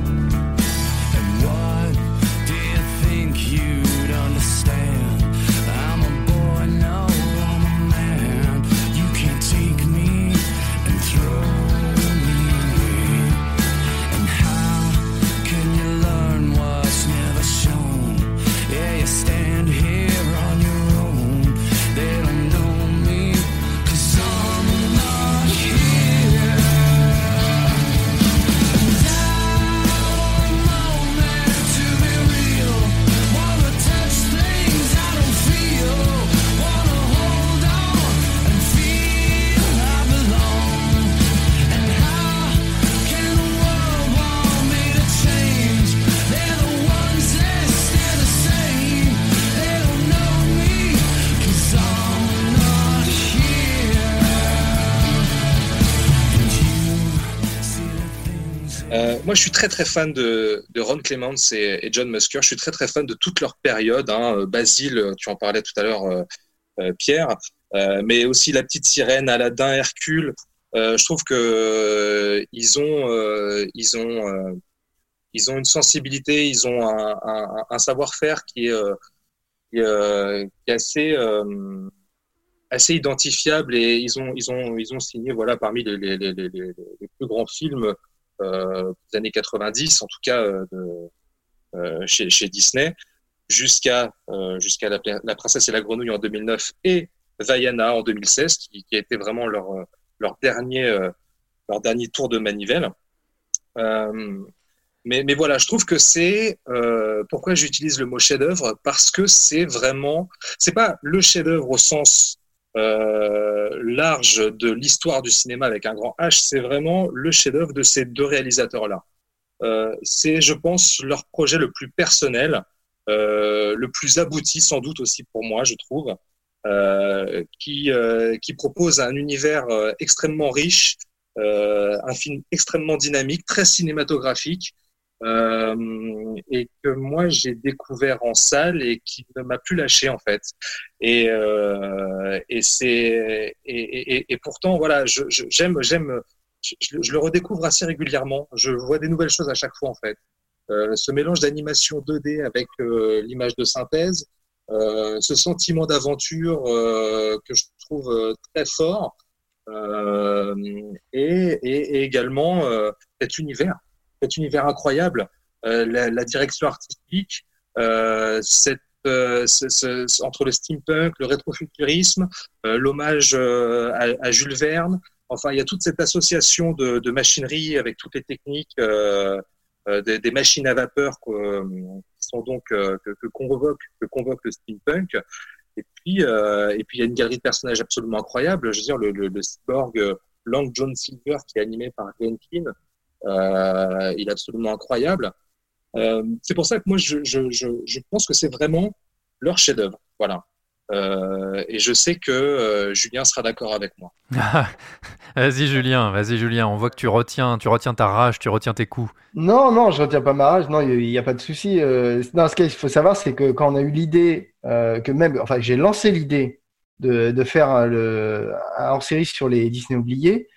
[SPEAKER 5] Moi, je suis très très fan de, de Ron Clements et, John Musker. Je suis très très fan de toute leur période. Hein. Basile, tu en parlais tout à l'heure, euh, euh, Pierre, euh, mais aussi La Petite Sirène, Aladdin, Hercule. je trouve que ils ont ils ont ils ont une sensibilité, ils ont un, savoir-faire qui est assez assez identifiable et ils ont ils ont ils ont signé voilà parmi les, les, les, plus grands films euh, des années 90, en tout cas euh, de, euh, chez, Disney, jusqu'à jusqu'à la, Princesse et la Grenouille en 2009 et Vaiana en 2016, qui, a été vraiment leur, leur, dernier, leur dernier tour de manivelle. Mais, mais, voilà, je trouve que c'est euh, pourquoi j'utilise le mot chef-d'œuvre? Parce que c'est vraiment, c'est pas le chef-d'œuvre au sens euh, large de l'histoire du cinéma avec un grand H, c'est vraiment le chef-d'œuvre de ces deux réalisateurs-là. Euh, c'est, je pense, leur projet le plus personnel, euh, le plus abouti sans doute aussi pour moi, je trouve, euh, qui, euh, qui propose un univers extrêmement riche, un film extrêmement dynamique, très cinématographique, euh, et que moi j'ai découvert en salle et qui ne m'a plus lâché en fait. Et, euh, et c'est et, pourtant voilà, j'aime j'aime je, je, le redécouvre assez régulièrement. Je vois des nouvelles choses à chaque fois en fait. Euh, ce mélange d'animation 2D avec euh, l'image de synthèse, ce sentiment d'aventure que je trouve très fort, et, également cet univers cet univers incroyable, euh, la, la, direction artistique, euh, cette, euh, ce, ce, entre le steampunk, le rétrofuturisme, euh, l'hommage euh, à, à, Jules Verne. Enfin, il y a toute cette association de, de machinerie avec toutes les techniques des, des, machines à vapeur qui sont donc que, que, convoque, que convoque le steampunk. Et puis, euh, et puis il y a une galerie de personnages absolument incroyable. Je veux dire, le, le, le cyborg Long John Silver qui est animé par Glenn Keane, Euh, il est absolument incroyable. Euh, c'est pour ça que moi, je, je, je, je pense que c'est vraiment leur chef-d'œuvre. Voilà. Euh, et je sais que euh, Julien sera d'accord avec moi.
[SPEAKER 2] vas-y Julien, vas-y Julien, on voit que tu retiens, tu retiens ta rage, tu retiens tes coups.
[SPEAKER 9] Non, non, je retiens pas ma rage. Non, il n'y a, pas de souci. Euh, non, ce qu'il faut savoir, c'est que quand on a eu l'idée, euh, que même, enfin, j'ai lancé l'idée de, de faire le, un hors-série sur les Disney oubliés.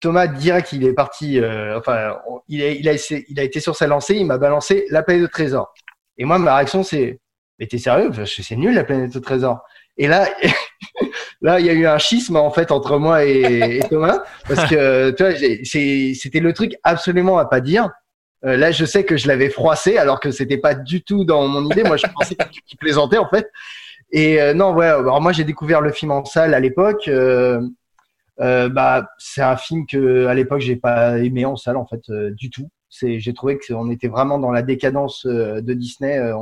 [SPEAKER 9] Euh, Thomas direct, il est parti. euh, enfin, il, il a, essayé- il a été sur sa lancée. Il m'a balancé la planète de trésor. Et moi, ma réaction, c'est mais t'es sérieux? C'est nul la planète au trésor. Et là, là, il y a eu un schisme en fait entre moi et, Thomas parce que tu vois, c'était le truc absolument à pas dire. Euh, là, je sais que je l'avais froissé alors que c'était pas du tout dans mon idée. Moi, je pensais qu'il plaisantait en fait. Et euh, non, ouais. Alors moi, j'ai découvert le film en salle à l'époque. Euh, euh, bah, c'est un film que à l'époque j'ai pas aimé en salle en fait euh, du tout. J'ai trouvé que on était vraiment dans la décadence euh, de Disney. Euh,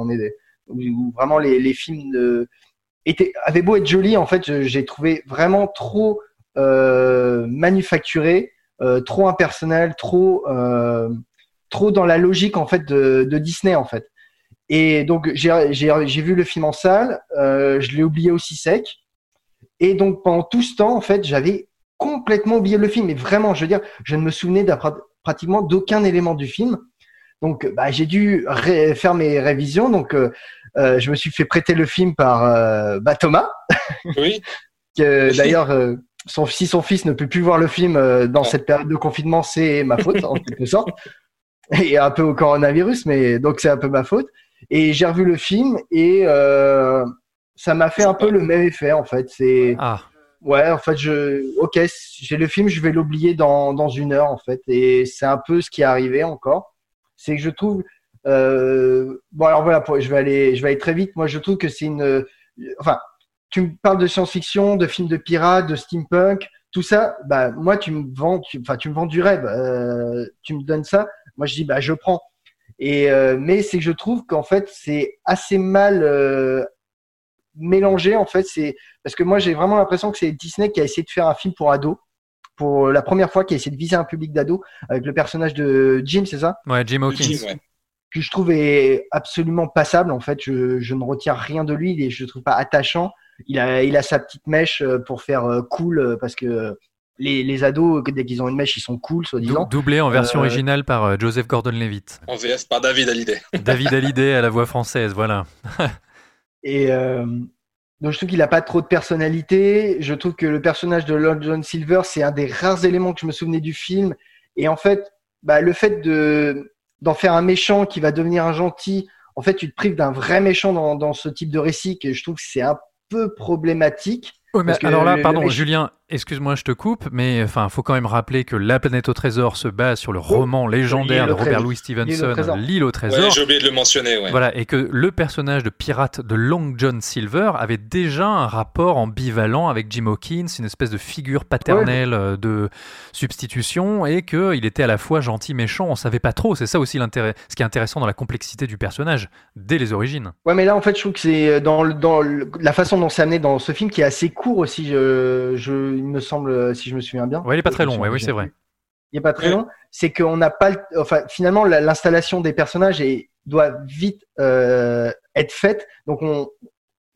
[SPEAKER 9] où, vraiment les, films étaient, avaient beau être jolis, en fait, j'ai trouvé vraiment trop euh, manufacturé, euh, trop impersonnel, trop, euh, trop dans la logique en fait de, de Disney en fait. Et donc j'ai vu le film en salle, euh, je l'ai oublié aussi sec. Et donc pendant tout ce temps, en fait, j'avais complètement oublié le film. Mais vraiment, je veux dire, je ne me souvenais pratiquement d'aucun élément du film. Donc, bah, j'ai dû faire mes révisions. Donc, euh, euh, je me suis fait prêter le film par euh, bah, Thomas.
[SPEAKER 5] Oui.
[SPEAKER 9] que d'ailleurs, euh, son, si son fils ne peut plus voir le film euh, dans cette période de confinement, c'est ma faute en quelque sorte. Et un peu au coronavirus, mais donc c'est un peu ma faute. Et j'ai revu le film et euh, ça m'a fait un peu le même effet en fait. C'est
[SPEAKER 2] Ah.
[SPEAKER 9] Ouais, en fait, je ok, j'ai le film, je vais l'oublier dans dans une heure en fait. Et c'est un peu ce qui est arrivé encore. C'est que je trouve euh, bon alors voilà, je vais aller je vais aller très vite. Moi, je trouve que c'est une enfin tu me parles de science-fiction, de films de pirates, de steampunk, tout ça, bah moi tu me vends, enfin tu me vends du rêve, euh, tu me donnes ça, moi je dis bah je prends. Et euh, mais c'est que je trouve qu'en fait c'est assez mal euh, mélangé en fait, c'est parce que moi j'ai vraiment l'impression que c'est Disney qui a essayé de faire un film pour ados, pour la première fois qui a essayé de viser un public d'ados avec le personnage de Jim, c'est ça?
[SPEAKER 2] Ouais, Jim Hawkins.
[SPEAKER 5] Jim, ouais.
[SPEAKER 9] que je trouve est absolument passable. En fait, je, je ne retiens rien de lui. Est, je le trouve pas attachant. Il a, il a sa petite mèche euh, pour faire euh, cool euh, parce que les, les ados, dès qu'ils ont une mèche, ils sont cool, soi-disant.
[SPEAKER 2] doublé en version
[SPEAKER 9] Euh,
[SPEAKER 2] originale par euh, Joseph Gordon-Levitt.
[SPEAKER 5] En VF par David Hallyday.
[SPEAKER 2] David Hallyday à la voix française, voilà.
[SPEAKER 9] Et euh, donc, je trouve qu'il a pas trop de personnalité. Je trouve que le personnage de Lord John Silver, c'est un des rares éléments que je me souvenais du film. Et en fait, bah, le fait de d'en faire un méchant qui va devenir un gentil, en fait, tu te prives d'un vrai méchant dans, dans ce type de récit que je trouve que c'est un peu problématique.
[SPEAKER 2] Ouais, mais alors là,
[SPEAKER 9] le-
[SPEAKER 2] pardon,
[SPEAKER 9] le
[SPEAKER 2] Julien, excuse-moi, je te coupe, mais enfin, faut quand même rappeler que La planète au trésor se base sur le roman légendaire de Robert. Louis
[SPEAKER 9] L'île au
[SPEAKER 2] Stevenson,
[SPEAKER 9] trésor.
[SPEAKER 2] L'île au
[SPEAKER 5] Ouais,
[SPEAKER 2] trésor.
[SPEAKER 5] j'ai oublié de le mentionner. Ouais.
[SPEAKER 2] Voilà, et que le personnage de pirate de Long John Silver avait déjà un rapport ambivalent avec Jim Hawkins, une espèce de figure paternelle euh, de substitution, et qu'il était à la fois gentil, méchant, on savait pas trop. C'est ça aussi l'intérêt, ce qui est intéressant dans la complexité du personnage, dès les origines.
[SPEAKER 9] Ouais, mais là, en fait, je trouve que c'est dans, le- dans la façon dont c'est amené dans ce film qui est assez court aussi, je, je, il me semble, si je me souviens bien.
[SPEAKER 2] Ouais, il est pas très long, ouais, oui, c'est vrai.
[SPEAKER 9] il n'est pas très long, c'est qu'on n'a pas, le- enfin finalement la- l'installation des personnages est, doit vite euh, être faite. Donc on,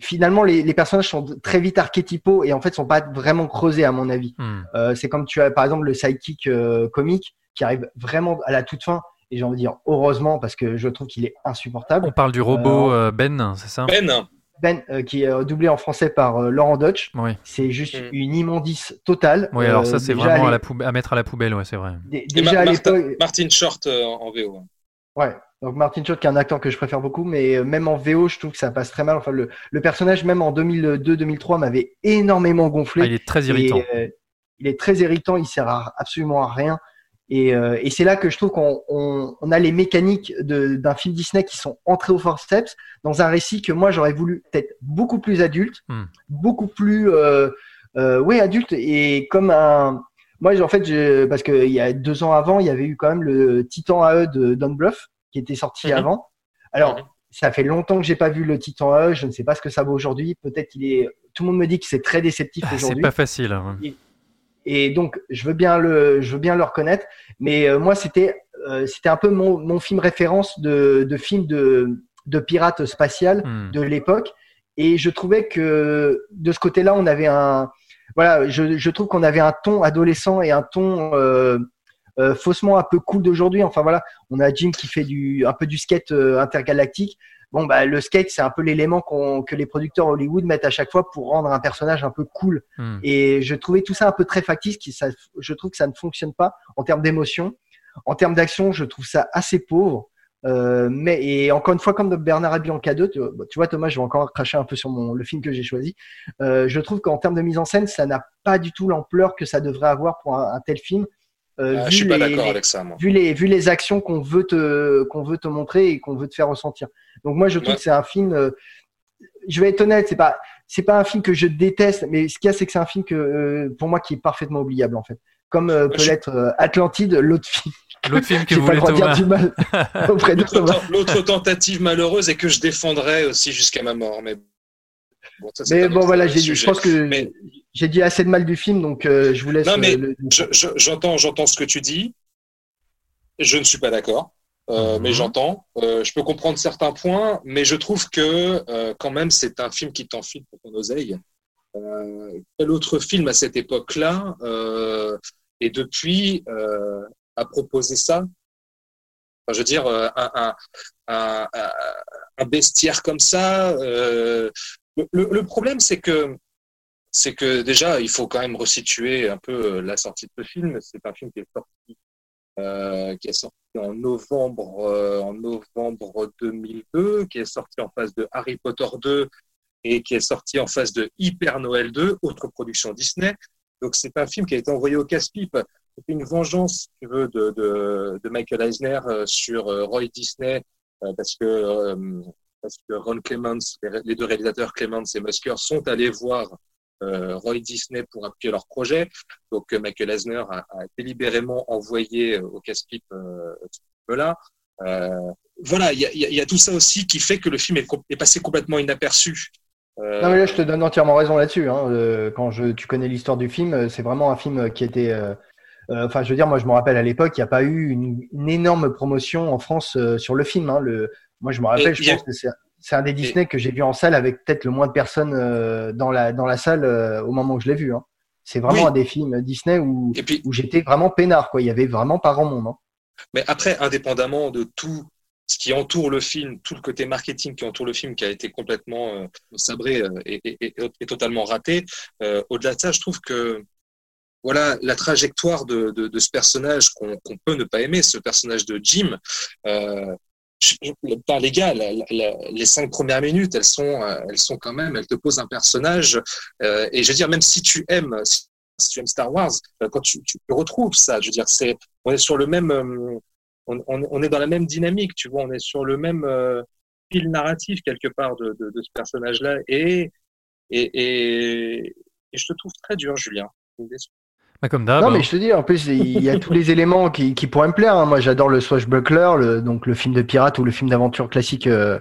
[SPEAKER 9] finalement les, les personnages sont très vite archétypaux et en fait sont pas vraiment creusés à mon avis.
[SPEAKER 2] Hmm.
[SPEAKER 9] Euh, c'est comme tu as par exemple le sidekick euh, comique qui arrive vraiment à la toute fin et j'ai envie de dire heureusement parce que je trouve qu'il est insupportable.
[SPEAKER 2] On parle du robot euh, Ben, c'est ça?
[SPEAKER 5] Ben,
[SPEAKER 9] Ben euh, qui est euh, doublé en français par euh, Laurent Dutch.
[SPEAKER 2] Oui.
[SPEAKER 9] C'est juste
[SPEAKER 5] Mm.
[SPEAKER 9] une immondice totale.
[SPEAKER 2] Oui, alors ça, c'est vraiment à,
[SPEAKER 9] les-
[SPEAKER 2] la poube- à mettre à la poubelle, ouais, c'est vrai.
[SPEAKER 9] déjà
[SPEAKER 5] Ma-
[SPEAKER 9] à
[SPEAKER 5] Martin,
[SPEAKER 9] l'époque.
[SPEAKER 5] Martin Short euh, en, VO.
[SPEAKER 9] Ouais, donc Martin Short qui est un acteur que je préfère beaucoup, mais euh, même en VO, je trouve que ça passe très mal. Enfin, le, le personnage, même en 2002-2003, m'avait énormément gonflé.
[SPEAKER 2] Ah, il est très irritant.
[SPEAKER 9] Et, euh, il est très irritant, il sert à absolument à rien. Et, euh, et c'est là que je trouve qu'on on, on a les mécaniques d'un film Disney qui sont entrées au forceps dans un récit que moi j'aurais voulu peut-être beaucoup plus adulte,
[SPEAKER 2] Hmm.
[SPEAKER 9] beaucoup plus, euh, euh, ouais, adulte et comme un. Moi, en fait, je- parce qu'il y a deux ans avant, il y avait eu quand même le Titan AE de Don Bluth qui était sorti
[SPEAKER 5] Mhm.
[SPEAKER 9] avant. Alors,
[SPEAKER 5] Mhm.
[SPEAKER 9] ça fait longtemps que j'ai pas vu le Titan AE. Je ne sais pas ce que ça vaut aujourd'hui. Peut-être qu'il est. Tout le monde me dit que c'est très déceptif
[SPEAKER 2] Ah, c'est
[SPEAKER 9] aujourd'hui.
[SPEAKER 2] pas facile. hein.
[SPEAKER 9] Et donc, je veux bien le, je veux bien le reconnaître. Mais euh, moi, c'était, euh, c'était un peu mon, mon film référence de, de film de, de pirate spatial
[SPEAKER 2] Hmm.
[SPEAKER 9] de l'époque. Et je trouvais que de ce côté-là, on avait un, voilà, je, je trouve qu'on avait un ton adolescent et un ton euh, euh, faussement un peu cool d'aujourd'hui. Enfin voilà, on a Jim qui fait du, un peu du skate euh, intergalactique. Bon bah le skate, c'est un peu l'élément qu'on, que les producteurs Hollywood mettent à chaque fois pour rendre un personnage un peu cool.
[SPEAKER 2] Hmm.
[SPEAKER 9] Et je trouvais tout ça un peu très factice. Qui, ça, je trouve que ça ne fonctionne pas en termes d'émotion. En termes d'action, je trouve ça assez pauvre. Euh, mais et encore une fois, comme Bernard et Bianca 2, tu, vois- tu vois Thomas, je vais encore cracher un peu sur mon, le film que j'ai choisi. Euh, je trouve qu'en termes de mise en scène, ça n'a pas du tout l'ampleur que ça devrait avoir pour un, un tel film. Euh,
[SPEAKER 5] Ah,
[SPEAKER 9] vu
[SPEAKER 5] je suis pas
[SPEAKER 9] les-
[SPEAKER 5] d'accord avec ça, moi.
[SPEAKER 9] Vu les, vu les actions qu'on veut te, qu'on veut te montrer et qu'on veut te faire ressentir. Donc moi, je trouve
[SPEAKER 5] Ouais.
[SPEAKER 9] que c'est un film. euh, je vais être honnête, c'est pas, c'est pas un film que je déteste, mais ce qu'il y a, c'est que c'est un film que, euh, pour moi, qui est parfaitement oubliable en fait. Comme euh, peut
[SPEAKER 5] je-
[SPEAKER 9] l'être euh, Atlantide, l'autre film.
[SPEAKER 2] L'autre film que vous
[SPEAKER 9] pas le
[SPEAKER 2] voulez,
[SPEAKER 9] dire du mal auprès de
[SPEAKER 5] L'autre
[SPEAKER 9] Thomas.
[SPEAKER 5] ten- L'autre tentative malheureuse et que je défendrai aussi jusqu'à ma mort. Mais bon, ça, c'est
[SPEAKER 9] Mais bon, voilà,
[SPEAKER 5] euh,
[SPEAKER 9] je pense que
[SPEAKER 5] Mais-
[SPEAKER 9] j'ai dit assez de mal du film, donc euh, je vous laisse.
[SPEAKER 5] Non, mais
[SPEAKER 9] euh, le-
[SPEAKER 5] je- je- j'entends, j'entends ce que tu dis. Je ne suis pas d'accord, euh,
[SPEAKER 9] Mhm.
[SPEAKER 5] mais j'entends. Euh, je peux comprendre certains points, mais je trouve que quand même c'est un film qui t'enfile pour ton oseille. Quel autre film à cette époque-là et depuis a proposé ça? Enfin, Je veux dire, un, un, un, bestiaire comme ça. le problème, c'est que c'est que déjà, il faut quand même resituer un peu euh, la sortie de ce film. C'est un film qui est sorti, euh, qui est sorti en novembre, euh, en novembre 2002, qui est sorti en phase de Harry Potter 2 et qui est sorti en phase de Hyper Noël 2, autre production Disney. Donc c'est un film qui a été envoyé au casse-pipe. C'était une vengeance, si tu veux, de, de, de Michael Eisner euh, sur euh, Roy Disney, parce que parce que Ron Clements, les, deux réalisateurs Clements et Musker sont allés voir Roy Disney pour appuyer leur projet. Donc euh, Michael Eisner a, a délibérément envoyé euh, au casse-pipe euh. Euh, voilà, il y a, y y tout ça aussi qui fait que le film est, passé complètement inaperçu. Euh,
[SPEAKER 9] Non, mais là, je te donne entièrement raison là-dessus. Hein. Euh, quand je, tu connais l'histoire du film, euh, c'est vraiment un film qui était. euh, euh, Enfin, je veux dire, moi, je me rappelle à l'époque, il n'y a pas eu une, une énorme promotion en France euh, sur le film. Hein. Le, moi, je me rappelle,
[SPEAKER 5] Et
[SPEAKER 9] je
[SPEAKER 5] a-
[SPEAKER 9] pense que c'est c'est un des Disney que j'ai vu en salle avec peut-être le moins de personnes euh, dans la dans la salle euh, au moment où je l'ai vu. Hein. C'est vraiment
[SPEAKER 5] Oui.
[SPEAKER 9] un des films Disney où,
[SPEAKER 5] Et puis-
[SPEAKER 9] où j'étais vraiment peinard. Quoi. Il y avait vraiment pas grand monde. Hein.
[SPEAKER 5] Mais après, indépendamment de tout ce qui entoure le film, tout le côté marketing qui entoure le film, qui a été complètement euh, sabré et, et- et- et totalement raté, euh, au-delà de ça, je trouve que voilà la trajectoire de, de, de ce personnage qu'on peut ne pas aimer, ce personnage de Jim. Euh, putain, les gars, la- la- les cinq premières minutes, elles sont, euh, elles sont quand même, elles te posent un personnage. euh, et je veux dire, même si tu aimes, si tu aimes Star Wars, euh, quand tu, tu retrouves ça, je veux dire, c'est, on est sur le même, euh, on, est dans la même dynamique, tu vois, on est sur le même fil narratif quelque part de, de, de ce personnage-là. Et, et, et je te trouve très dur, Julien.
[SPEAKER 2] Bah, comme d'hab.
[SPEAKER 9] non,
[SPEAKER 2] hein.
[SPEAKER 9] mais je te dis, en plus, il y a tous les éléments qui, qui pourraient me plaire. hein. Moi, j'adore le Swashbuckler, le, donc le film de pirate ou le film d'aventure classique euh,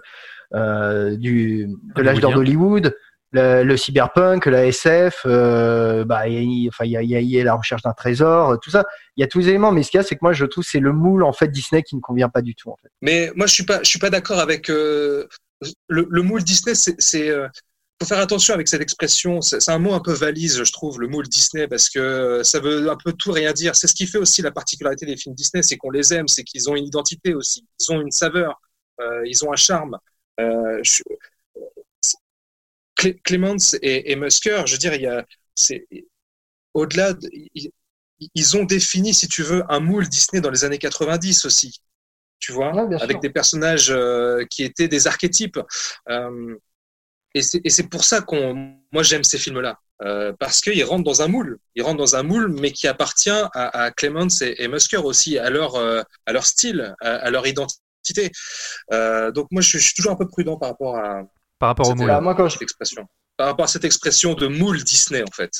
[SPEAKER 9] euh, du, de l'âge d'or d'Hollywood, le, le cyberpunk, la SF, euh, bah, il y a- enfin, il y a, il y a- il y a la recherche d'un trésor, euh, tout ça. Il y a tous les éléments, mais ce qu'il y a, c'est que moi, je trouve que c'est le moule en fait Disney qui ne convient pas du tout. En fait.
[SPEAKER 5] Mais moi, je suis pas, je suis pas d'accord avec euh, le, le moule Disney. C'est, c'est, euh, faut faire attention avec cette expression. C'est, un mot un peu valise, je trouve, le moule Disney, parce que ça veut un peu tout rien dire. C'est ce qui fait aussi la particularité des films Disney, c'est qu'on les aime, c'est qu'ils ont une identité aussi, ils ont une saveur, euh, ils ont un charme. Euh, je- Clé- Clements et, et Musker, je veux dire, il y a, c'est au-delà, de- ils, ils ont défini, si tu veux, un moule Disney dans les années 90 aussi, tu vois, avec des personnages euh, qui étaient des archétypes. Euh, et c'est et c'est pour ça qu'on, moi, j'aime ces films-là. Euh, parce qu'ils rentrent dans un moule. Ils rentrent dans un moule, mais qui appartient à, à Clements et, et Musker aussi, à leur, euh, à leur style, à, à leur identité. Euh, donc moi, je, suis- je suis toujours un peu prudent par rapport à
[SPEAKER 2] Par rapport au
[SPEAKER 5] cette,
[SPEAKER 2] moule.
[SPEAKER 9] Bah, moi, quand je-
[SPEAKER 5] cette expression. Par rapport à cette expression de moule Disney, en fait.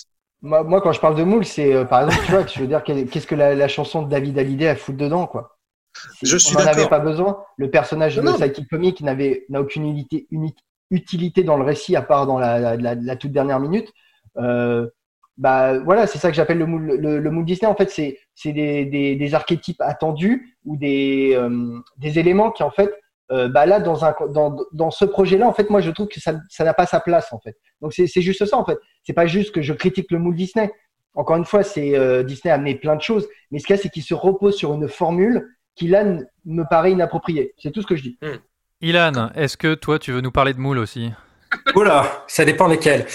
[SPEAKER 9] Moi, moi, quand je parle de moule, c'est euh, par exemple, tu vois, je veux dire, qu'est-ce que la, la chanson de David Hallyday a foutre dedans, quoi?
[SPEAKER 5] Je suis
[SPEAKER 9] on n'en avait
[SPEAKER 5] d'accord.
[SPEAKER 9] pas besoin. Le personnage
[SPEAKER 5] Non,
[SPEAKER 9] de
[SPEAKER 5] non.
[SPEAKER 9] Psychic Comic n'avait n'a aucune unité, uni- utilité dans le récit à part dans la, toute dernière minute. Euh, bah voilà, c'est ça que j'appelle le moule, le, le moule Disney. En fait, c'est des, des, des archétypes attendus ou des euh, des éléments qui en fait, euh, bah là dans un dans dans ce projet-là, en fait, moi je trouve que ça ça n'a pas sa place en fait. Donc c'est juste ça en fait. C'est pas juste que je critique le moule Disney. Encore une fois, c'est euh, Disney a amené plein de choses, mais ce qu'il y a, c'est qu'il se repose sur une formule qui là me paraît inappropriée. C'est tout ce que je dis.
[SPEAKER 2] Ilan, est-ce que toi, tu veux nous parler de moule aussi?
[SPEAKER 3] Oula, ça dépend lesquels.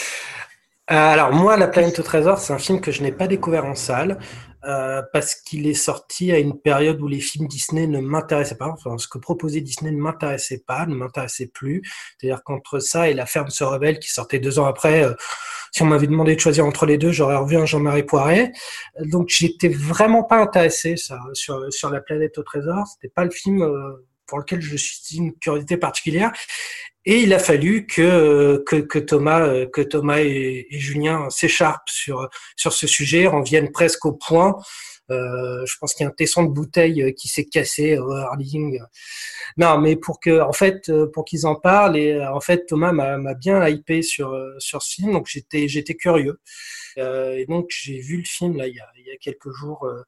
[SPEAKER 3] Euh, alors moi, La planète au trésor, c'est un film que je n'ai pas découvert en salle euh, parce qu'il est sorti à une période où les films Disney ne m'intéressaient pas. Enfin, ce que proposait Disney ne m'intéressait pas, ne m'intéressait plus. C'est-à-dire qu'entre ça et La ferme se rebelle qui sortait deux ans après, euh, si on m'avait demandé de choisir entre les deux, j'aurais revu un Jean-Marie Poiret. Donc j'étais vraiment pas intéressé ça, sur sur La planète au trésor. C'était pas le film pour lequel je suis une curiosité particulière. Et il a fallu que que, que Thomas euh, que Thomas et, et Julien s'écharpent sur sur ce sujet, en viennent presque au point. Euh, je pense qu'il y a un tesson de bouteille euh, qui s'est cassé au Harding. Non, mais pour que en fait euh, pour qu'ils en parlent et euh, en fait Thomas m'a bien hypé sur euh, sur ce film, donc j'étais j'étais curieux. Euh, et donc j'ai vu le film là il y a il y a quelques jours euh,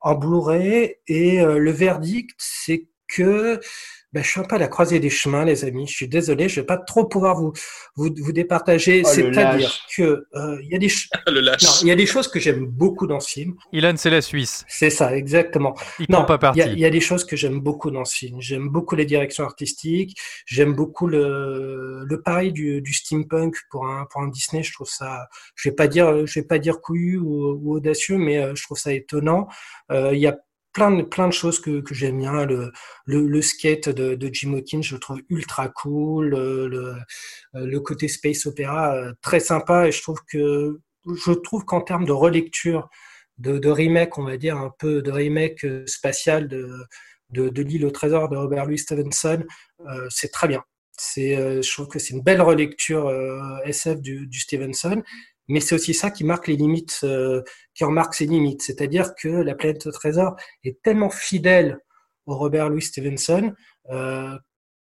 [SPEAKER 3] en Blu-ray et euh, le verdict c'est que ben, je suis un peu à la croisée des chemins, les amis. Je suis désolé, je vais pas trop pouvoir vous vous, vous départager.
[SPEAKER 9] Oh,
[SPEAKER 3] C'est-à-dire que euh, il y a des il y a des choses que j'aime beaucoup dans ce film.
[SPEAKER 2] Ilan, c'est la Suisse.
[SPEAKER 3] C'est ça, exactement.
[SPEAKER 2] Il
[SPEAKER 3] Non,
[SPEAKER 2] pas
[SPEAKER 3] il y, a,
[SPEAKER 2] parti.
[SPEAKER 3] il y a des choses que j'aime beaucoup dans ce film. J'aime beaucoup les directions artistiques. J'aime beaucoup le, le pari du, du steampunk pour un, pour un Disney. Je trouve ça, je vais pas dire, je vais pas dire couillu ou, ou audacieux, mais euh, je trouve ça étonnant. Euh, il y a plein de, plein de choses que, que j'aime bien. Le, le, skate de, Jim Hawkins, je le trouve ultra cool. Le, le, le côté space opéra, euh, très sympa. Et je trouve que, je trouve qu'en termes de relecture, de, de remake, on va dire, un peu de remake euh, spatial de, de, l'île au trésor de Robert Louis Stevenson, euh, c'est très bien. Euh, je trouve que c'est une belle relecture euh, SF du, du Stevenson, mais c'est aussi ça qui marque les limites, euh, qui en marque ses limites. C'est-à-dire que La planète au trésor est tellement fidèle au Robert Louis Stevenson euh,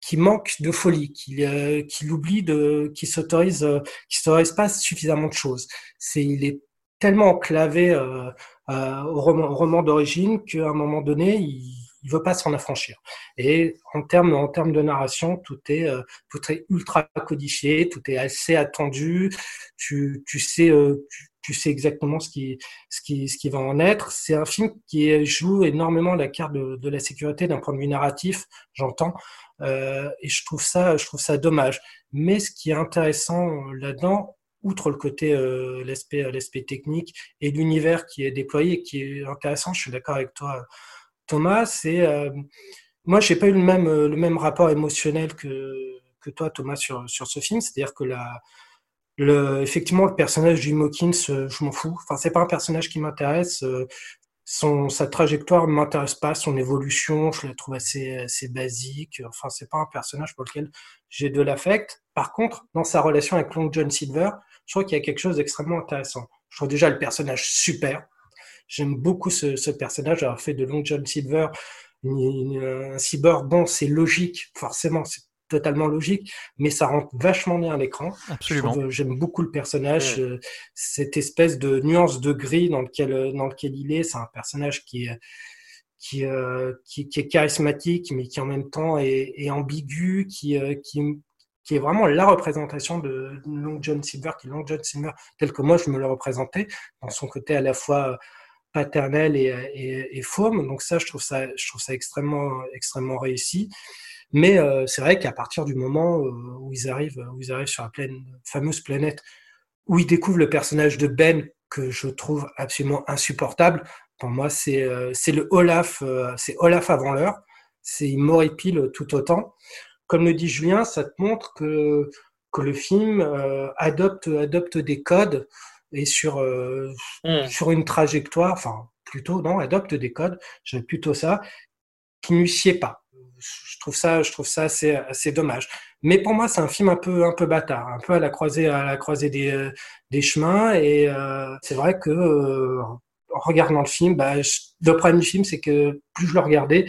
[SPEAKER 3] qui manque de folie, qu'il euh, qu'il oublie de, qu'il s'autorise, euh, qu'il s'autorise pas suffisamment de choses. C'est, il est tellement enclavé euh, euh, au roman, roman d'origine qu'à un moment donné, il, il veut pas s'en affranchir. Et en termes, en termes de narration, tout est, euh, tout est ultra codifié, tout est assez attendu. Tu, tu sais, euh, tu, sais exactement ce qui, ce qui, ce qui va en être. C'est un film qui joue énormément la carte de, de la sécurité d'un point de vue narratif, j'entends. Euh, et je trouve ça, je trouve ça dommage. Mais ce qui est intéressant là-dedans, outre le côté euh, l'aspect l'aspect technique et l'univers qui est déployé, qui est intéressant, je suis d'accord avec toi, Thomas. C'est euh, moi, j'ai pas eu le même euh, le même rapport émotionnel que que toi, Thomas, sur sur ce film. C'est-à-dire que la le, effectivement, le personnage du Hawkins, euh, je m'en fous. Enfin, c'est pas un personnage qui m'intéresse. son, sa trajectoire ne m'intéresse pas, son évolution, je la trouve assez, assez basique. Enfin, c'est pas un personnage pour lequel j'ai de l'affect. Par contre, dans sa relation avec Long John Silver, je trouve qu'il y a quelque chose d'extrêmement intéressant. Je trouve déjà le personnage super. J'aime beaucoup ce, ce personnage, avoir fait de Long John Silver une- une- un cyborg. Bon, c'est logique, forcément, c'est totalement logique, mais ça rentre vachement bien à l'écran.
[SPEAKER 2] Absolument.
[SPEAKER 3] Euh, J'aime beaucoup le personnage, euh, cette espèce de nuance de gris dans lequel, euh, dans lequel il est. C'est un personnage qui est, qui, euh, qui, qui est charismatique, mais qui en même temps est, est ambigu, qui, euh, qui, qui est vraiment la représentation de Long John Silver, qui est Long John Silver tel que moi je me le représentais, dans son côté à la fois paternel et, et, et. Donc ça, je trouve ça, je trouve ça extrêmement, extrêmement réussi. Mais euh, c'est vrai qu'à partir du moment euh, où ils arrivent, où ils arrivent sur la pleine, fameuse planète, où ils découvrent le personnage de Ben que je trouve absolument insupportable, pour moi c'est euh, le Olaf, euh, c'est Olaf avant l'heure, c'est il m'horripile tout autant. Comme le dit Julien, ça te montre que que le film euh, adopte adopte des codes et sur euh, sur une trajectoire, enfin plutôt non, adopte des codes, j'aime plutôt ça, qui ne lui sied pas je trouve ça, je trouve ça assez, assez dommage. Mais pour moi, c'est un film un peu, un peu bâtard, un peu à la croisée, à la croisée des, euh, des chemins. Et euh, c'est vrai que euh, en regardant le film, bah, je, le problème du film, c'est que plus je le regardais,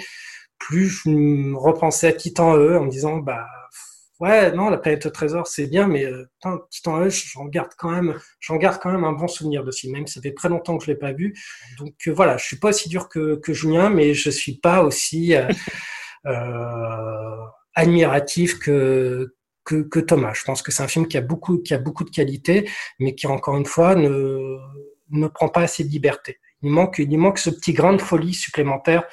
[SPEAKER 3] plus je me repensais à Titan E en me disant, bah, Ouais, non, la planète au trésor, c'est bien, mais euh, putain, Titan AE, j'en garde quand même, j'en garde quand même un bon souvenir de ce film, même si ça fait très longtemps que je l'ai pas vu. Donc euh, voilà, je suis pas aussi dur que, que Julien, mais je suis pas aussi euh, euh, admiratif que, que que Thomas. Je pense que c'est un film qui a beaucoup qui a beaucoup de qualité, mais qui encore une fois ne ne prend pas assez de liberté. Il manque il manque ce petit grain de folie supplémentaire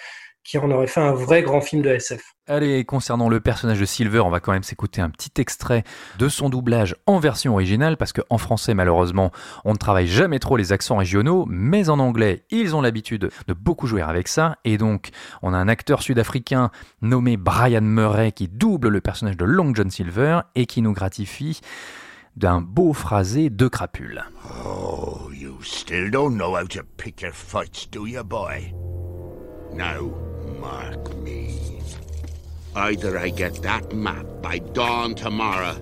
[SPEAKER 3] qui en aurait fait un vrai grand film de SF.
[SPEAKER 2] Allez, concernant le personnage de Silver, on va quand même s'écouter un petit extrait de son doublage en version originale, parce qu'en français, malheureusement, on ne travaille jamais trop les accents régionaux, mais en anglais, ils ont l'habitude de beaucoup jouer avec ça, et donc, on a un acteur sud-africain nommé Brian Murray qui double le personnage de Long John Silver et qui nous gratifie d'un beau phrasé de crapule.
[SPEAKER 14] Oh, you still don't know how to pick your fights, do you, boy? Now, Either I get that map by dawn tomorrow,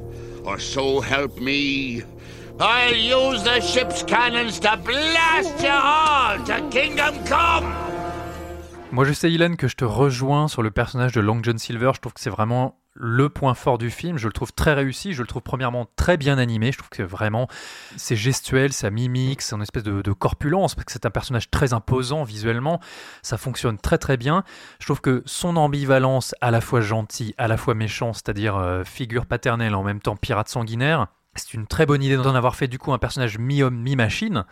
[SPEAKER 14] or so help me, I'll use the ship's cannons to blast you all to Kingdom Come!
[SPEAKER 2] Moi, je sais, que je te rejoins sur le personnage de Long John Silver. Je trouve que c'est vraiment le point fort du film. Je le trouve très réussi. Je le trouve premièrement très bien animé. Je trouve que vraiment, c'est gestuel, sa mimique, son espèce de, de corpulence, parce que c'est un personnage très imposant visuellement. Ça fonctionne très très bien. Je trouve que son ambivalence, à la fois gentil, à la fois méchant, c'est-à-dire euh, figure paternelle, en même temps pirate sanguinaire, c'est une très bonne idée d'en avoir fait du coup un personnage mi-homme, mi-machine.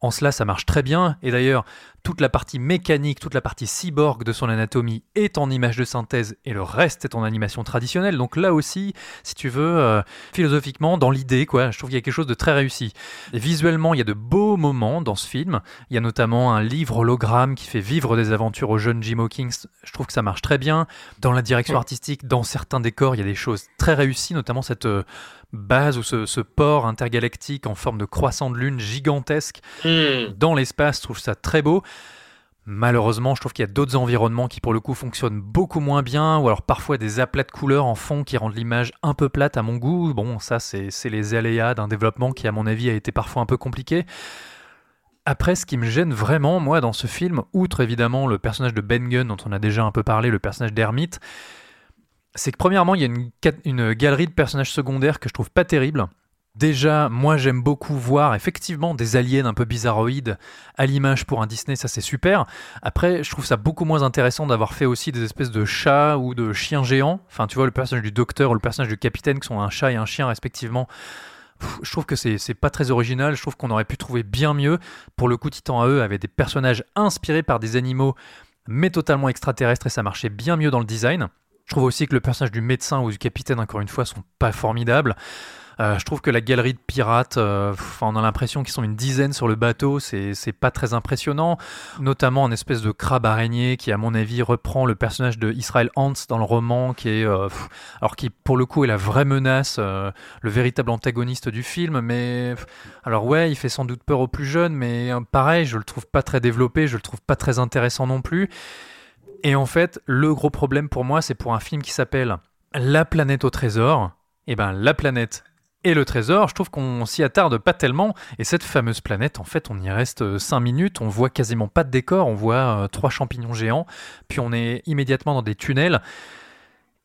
[SPEAKER 2] En cela, ça marche très bien. Et d'ailleurs, toute la partie mécanique, toute la partie cyborg de son anatomie est en image de synthèse et le reste est en animation traditionnelle. Donc là aussi, si tu veux, euh, philosophiquement, dans l'idée, quoi, je trouve qu'il y a quelque chose de très réussi. Et visuellement, il y a de beaux moments dans ce film. Il y a notamment un livre hologramme qui fait vivre des aventures au jeune Jim Hawkins. Je trouve que ça marche très bien. Dans la direction artistique, dans certains décors, il y a des choses très réussies, notamment cette euh, base ou ce, ce port intergalactique en forme de croissant de lune gigantesque dans l'espace. Je trouve ça très beau. Malheureusement, je trouve qu'il y a d'autres environnements qui, pour le coup, fonctionnent beaucoup moins bien, ou alors parfois des aplats de couleurs en fond qui rendent l'image un peu plate à mon goût. Bon, ça, c'est les aléas d'un développement qui, à mon avis, a été parfois un peu compliqué. Après, ce qui me gêne vraiment, moi, dans ce film, outre évidemment le personnage de Ben Gunn, dont on a déjà un peu parlé, le personnage d'Hermite, c'est que premièrement, il y a une galerie de personnages secondaires que je trouve pas terrible. Déjà, moi j'aime beaucoup voir effectivement des aliens un peu bizarroïdes à l'image pour un Disney, ça c'est super. Après, je trouve ça beaucoup moins intéressant d'avoir fait aussi des espèces de chats ou de chiens géants. Enfin, tu vois, le personnage du docteur ou le personnage du capitaine qui sont un chat et un chien respectivement. Je trouve que c'est c'est pas très original, je trouve qu'on aurait pu trouver bien mieux. Pour le coup, Titan AE avait des personnages inspirés par des animaux, mais totalement extraterrestres, et ça marchait bien mieux dans le design. Je trouve aussi que le personnage du médecin ou du capitaine, encore une fois, sont pas formidables. Euh, je trouve que la galerie de pirates, euh, on a l'impression qu'ils sont une dizaine sur le bateau, c'est pas très impressionnant. Notamment un espèce de crabe araignée qui, à mon avis, reprend le personnage de Israel Hans dans le roman, qui est, euh, alors qui pour le coup est la vraie menace, le véritable antagoniste du film. Mais alors ouais, il fait sans doute peur aux plus jeunes, mais pareil, je le trouve pas très développé, je le trouve pas très intéressant non plus. Et en fait, le gros problème pour moi, c'est pour un film qui s'appelle La planète au trésor. Et ben, la planète et le trésor, je trouve qu'on s'y attarde pas tellement. Et cette fameuse planète, en fait, on y reste 5 minutes, on voit quasiment pas de décor, on voit euh, trois champignons géants, puis on est immédiatement dans des tunnels.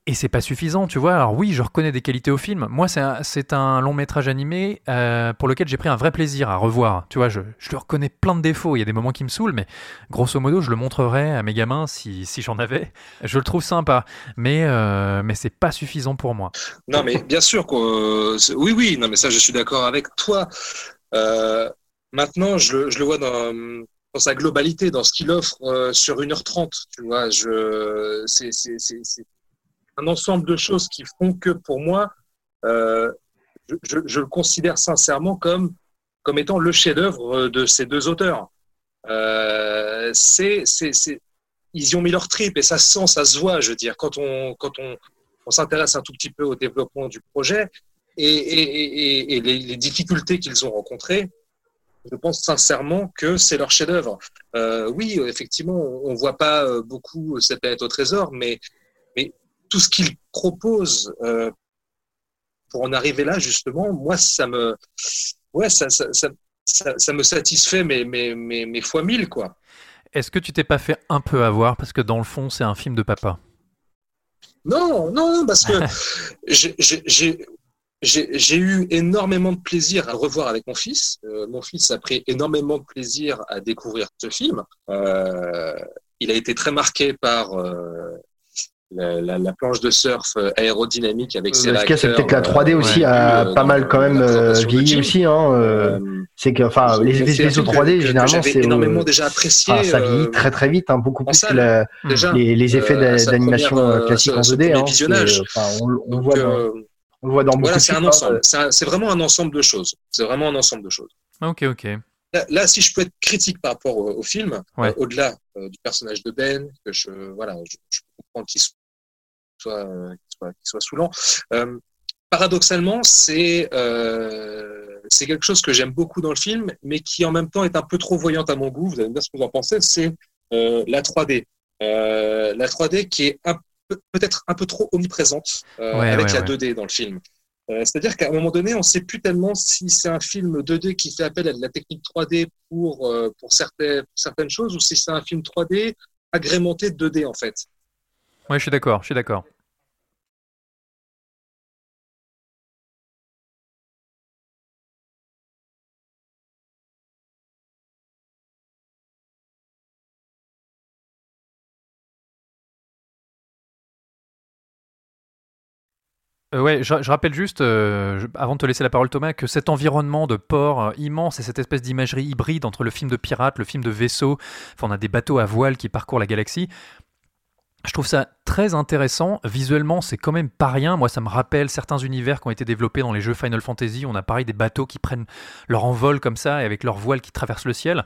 [SPEAKER 2] Et c'est pas suffisant, tu vois. Alors oui, je reconnais des qualités au film. Moi, c'est un, long métrage animé euh, pour lequel j'ai pris un vrai plaisir à revoir. Tu vois, je, je le reconnais plein de défauts. Il y a des moments qui me saoulent, mais grosso modo, je le montrerai à mes gamins si, j'en avais. Je le trouve sympa, mais euh, mais c'est pas suffisant pour moi.
[SPEAKER 5] Non, mais bien sûr oui, oui, non, mais ça, je suis d'accord avec toi. Euh, maintenant, je, le- vois dans, sa globalité, dans ce qu'il offre euh, sur 1h30. Tu vois, c'est un ensemble de choses qui font que pour moi, euh, je, le considère sincèrement comme, comme étant le chef-d'œuvre de ces deux auteurs. Euh, c'est, ils y ont mis leur trip et ça se sent, ça se voit, je veux dire, quand on, quand on, on s'intéresse un tout petit peu au développement du projet et, les, difficultés qu'ils ont rencontrées, je pense sincèrement que c'est leur chef-d'œuvre. Euh, oui, effectivement, on ne voit pas euh, beaucoup cette planète au trésor, mais tout ce qu'ils proposent euh, pour en arriver là, justement, moi, ça me, ouais, ça, ça, ça, ça, me satisfait, mais, mais, mais, mais fois mille, quoi.
[SPEAKER 2] Est-ce que tu t'es pas fait un peu avoir parce que dans le fond, c'est un film de papa?
[SPEAKER 5] Non, non, parce que j'ai- j'ai- eu énormément de plaisir à revoir avec mon fils. Euh, mon fils a pris énormément de plaisir à découvrir ce film. Euh, il a été très marqué par euh, la, la- la planche de surf euh, aérodynamique avec ses
[SPEAKER 9] Euh, Ce qu'il y a, c'est peut-être que la 3D
[SPEAKER 5] euh,
[SPEAKER 9] aussi
[SPEAKER 5] ouais,
[SPEAKER 9] a
[SPEAKER 5] euh,
[SPEAKER 9] pas mal quand même vieilli
[SPEAKER 5] film.
[SPEAKER 9] aussi. Hein, euh, c'est que, enfin, les
[SPEAKER 5] que-
[SPEAKER 9] 3D,
[SPEAKER 5] que- que
[SPEAKER 9] généralement, c'est. euh,
[SPEAKER 5] énormément déjà apprécié,
[SPEAKER 9] enfin, ça vieillit très très vite, hein, beaucoup plus que
[SPEAKER 5] salle,
[SPEAKER 9] la-
[SPEAKER 5] déjà,
[SPEAKER 9] les, les effets
[SPEAKER 5] euh,
[SPEAKER 9] d'animation classique
[SPEAKER 5] ce-
[SPEAKER 9] en
[SPEAKER 5] ce
[SPEAKER 9] 2D.
[SPEAKER 5] premier
[SPEAKER 9] hein,
[SPEAKER 5] visionnage.
[SPEAKER 9] on, on le
[SPEAKER 5] Donc,
[SPEAKER 9] voit dans, on voit dans
[SPEAKER 5] voilà,
[SPEAKER 9] de
[SPEAKER 5] c'est un ensemble. C'est vraiment un ensemble de choses. C'est vraiment un ensemble de choses.
[SPEAKER 2] Ok, ok.
[SPEAKER 5] Là, là, si je peux être critique par rapport au, au film,
[SPEAKER 2] Ouais.
[SPEAKER 5] euh, au-delà euh, du personnage de Ben, que je, voilà, je, je comprends qu'il soit, soit, saoulant. Euh, paradoxalement, c'est euh, c'est quelque chose que j'aime beaucoup dans le film, mais qui en même temps est un peu trop voyante à mon goût. Vous allez me dire ce que vous en pensez. C'est euh, la 3D. Euh, la 3D qui est peu- peut-être un peu trop omniprésente
[SPEAKER 2] Ouais,
[SPEAKER 5] avec
[SPEAKER 2] ouais,
[SPEAKER 5] la
[SPEAKER 2] ouais.
[SPEAKER 5] 2D dans le film. C'est-à-dire qu'à un moment donné, on ne sait plus tellement si c'est un film 2D qui fait appel à de la technique 3D pour, pour, certaines, pour certaines choses ou si c'est un film 3D agrémenté de 2D en fait.
[SPEAKER 2] Ouais, je suis d'accord, je suis d'accord. Euh, ouais, je, rappelle juste, euh, avant de te laisser la parole Thomas, que cet environnement de port euh, immense et cette espèce d'imagerie hybride entre le film de pirate, le film de vaisseau, enfin on a des bateaux à voile qui parcourent la galaxie, je trouve ça très intéressant. Visuellement, c'est quand même pas rien. Moi, ça me rappelle certains univers qui ont été développés dans les jeux Final Fantasy. On a pareil des bateaux qui prennent leur envol comme ça et avec leur voile qui traverse le ciel.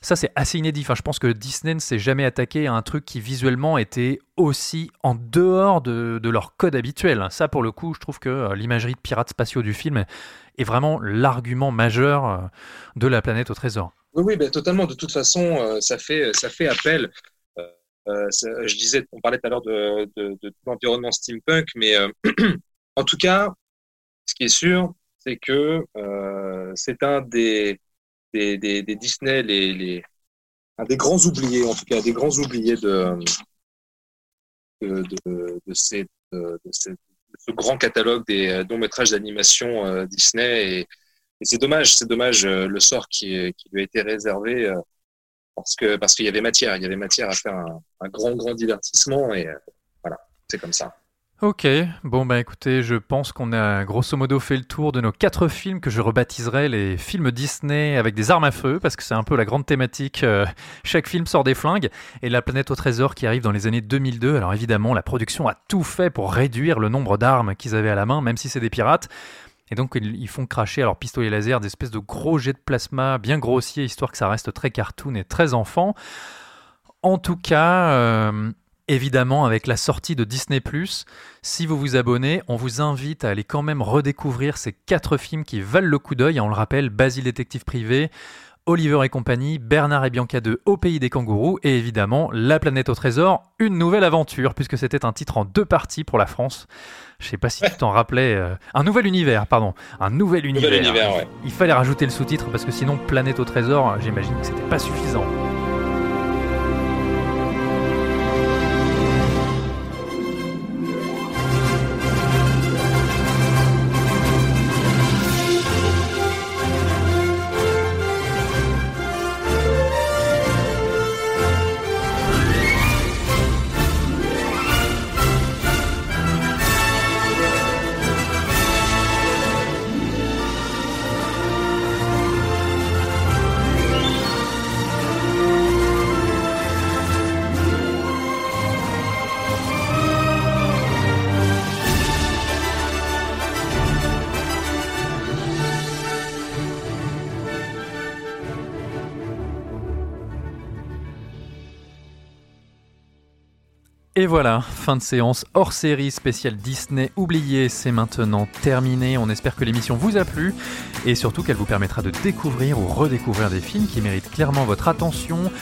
[SPEAKER 2] Ça, c'est assez inédit. Enfin, je pense que Disney ne s'est jamais attaqué à un truc qui visuellement était aussi en dehors de, de leur code habituel. Ça, pour le coup, je trouve que euh, l'imagerie de pirates spatiaux du film est vraiment l'argument majeur euh, de la planète au trésor.
[SPEAKER 5] Oui, oui, ben, totalement. De toute façon, euh, ça fait, ça fait appel. Euh, je disais, on parlait tout à l'heure de, de, l'environnement steampunk, mais euh, en tout cas, ce qui est sûr, c'est que euh, c'est un des, Disney, les, un des grands oubliés, en tout cas, des grands oubliés de, de, ce grand catalogue des longs métrages d'animation Disney. Et, c'est dommage, c'est dommage le sort qui, lui a été réservé parce que parce qu'il y avait matière, il y avait matière à faire un, grand grand divertissement et euh, voilà, c'est comme ça.
[SPEAKER 2] Ok, bon bah écoutez, je pense qu'on a grosso modo fait le tour de nos quatre films que je rebaptiserai les films Disney avec des armes à feu, parce que c'est un peu la grande thématique. euh, chaque film sort des flingues, et La planète au trésor qui arrive dans les années 2002. Alors évidemment, la production a tout fait pour réduire le nombre d'armes qu'ils avaient à la main, même si c'est des pirates. Et donc ils font cracher leur pistolet laser des espèces de gros jets de plasma bien grossiers, histoire que ça reste très cartoon et très enfant. En tout cas, euh, évidemment, avec la sortie de Disney ⁇ si vous vous abonnez, on vous invite à aller quand même redécouvrir ces quatre films qui valent le coup d'œil. On le rappelle, Basile détective privé, Oliver et compagnie, Bernard et Bianca 2 au pays des kangourous et évidemment La planète au trésor, une nouvelle aventure puisque c'était un titre en deux parties pour la France. Je sais pas si tu t'en rappelais. euh, un nouvel univers, pardon. Un nouvel univers.
[SPEAKER 5] univers, ouais.
[SPEAKER 2] Il fallait rajouter le sous-titre parce que sinon Planète au trésor, j'imagine que c'était pas suffisant. Et voilà, fin de séance hors série spéciale Disney oublié, c'est maintenant terminé. On espère que l'émission vous a plu et surtout qu'elle vous permettra de découvrir ou redécouvrir des films qui méritent clairement votre attention.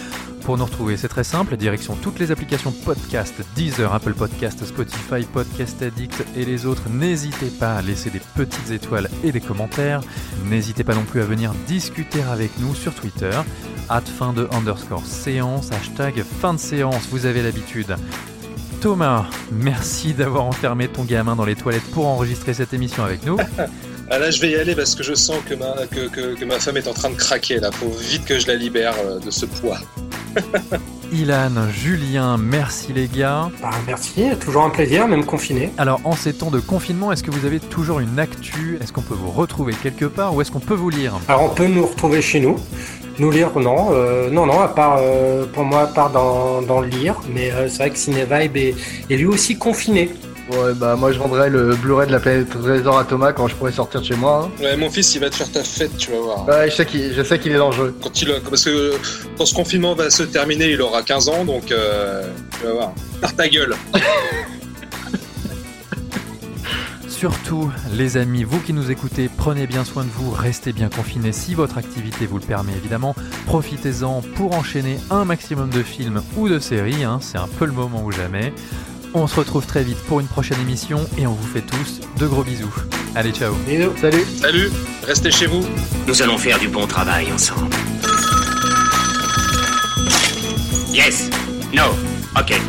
[SPEAKER 2] Pour nous retrouver, c'est très simple, direction toutes les applications podcast, Deezer, Apple Podcast, Spotify, Podcast Addict et les autres. N'hésitez pas à laisser des petites étoiles et des commentaires. N'hésitez pas non plus à venir discuter avec nous sur Twitter, at fin de underscore séance, hashtag fin de séance, vous avez l'habitude. Thomas, merci d'avoir enfermé ton gamin dans les toilettes pour enregistrer cette émission avec nous.
[SPEAKER 5] Ah là, je vais y aller parce que je sens que ma, que, que- que ma femme est en train de craquer là. Faut vite que je la libère euh, de ce poids.
[SPEAKER 2] Ilan, Julien, merci les gars.
[SPEAKER 3] Bah, merci, toujours un plaisir, même confiné.
[SPEAKER 2] Alors en ces temps de confinement, est-ce que vous avez toujours une actu? Est-ce qu'on peut vous retrouver quelque part ou est-ce qu'on peut vous lire?
[SPEAKER 3] Alors on peut nous retrouver chez nous. Nous lire, non, euh, non, non, à part euh, pour moi, à part dans, dans le lire, mais euh, c'est vrai que Cinevibe est, est lui aussi confiné.
[SPEAKER 9] Ouais, bah moi je vendrais le Blu-ray de la planète Trésor à Thomas quand je pourrais sortir de chez moi. hein.
[SPEAKER 5] Ouais, mon fils, il va te faire ta fête, tu vas voir.
[SPEAKER 9] Ouais, je sais qu'il je sais qu'il est dangereux.
[SPEAKER 5] Quand il, parce que quand ce confinement va se terminer, il aura 15 ans, donc euh, tu vas voir. Par ta gueule.
[SPEAKER 2] Surtout, les amis, vous qui nous écoutez, prenez bien soin de vous, restez bien confinés si votre activité vous le permet évidemment. Profitez-en pour enchaîner un maximum de films ou de séries, hein, c'est un peu le moment ou jamais. On se retrouve très vite pour une prochaine émission et on vous fait tous de gros bisous. Allez, ciao.
[SPEAKER 3] Bisous.
[SPEAKER 9] Salut.
[SPEAKER 5] Salut, restez chez vous.
[SPEAKER 1] Nous allons faire du bon travail ensemble. Yes. No. Ok.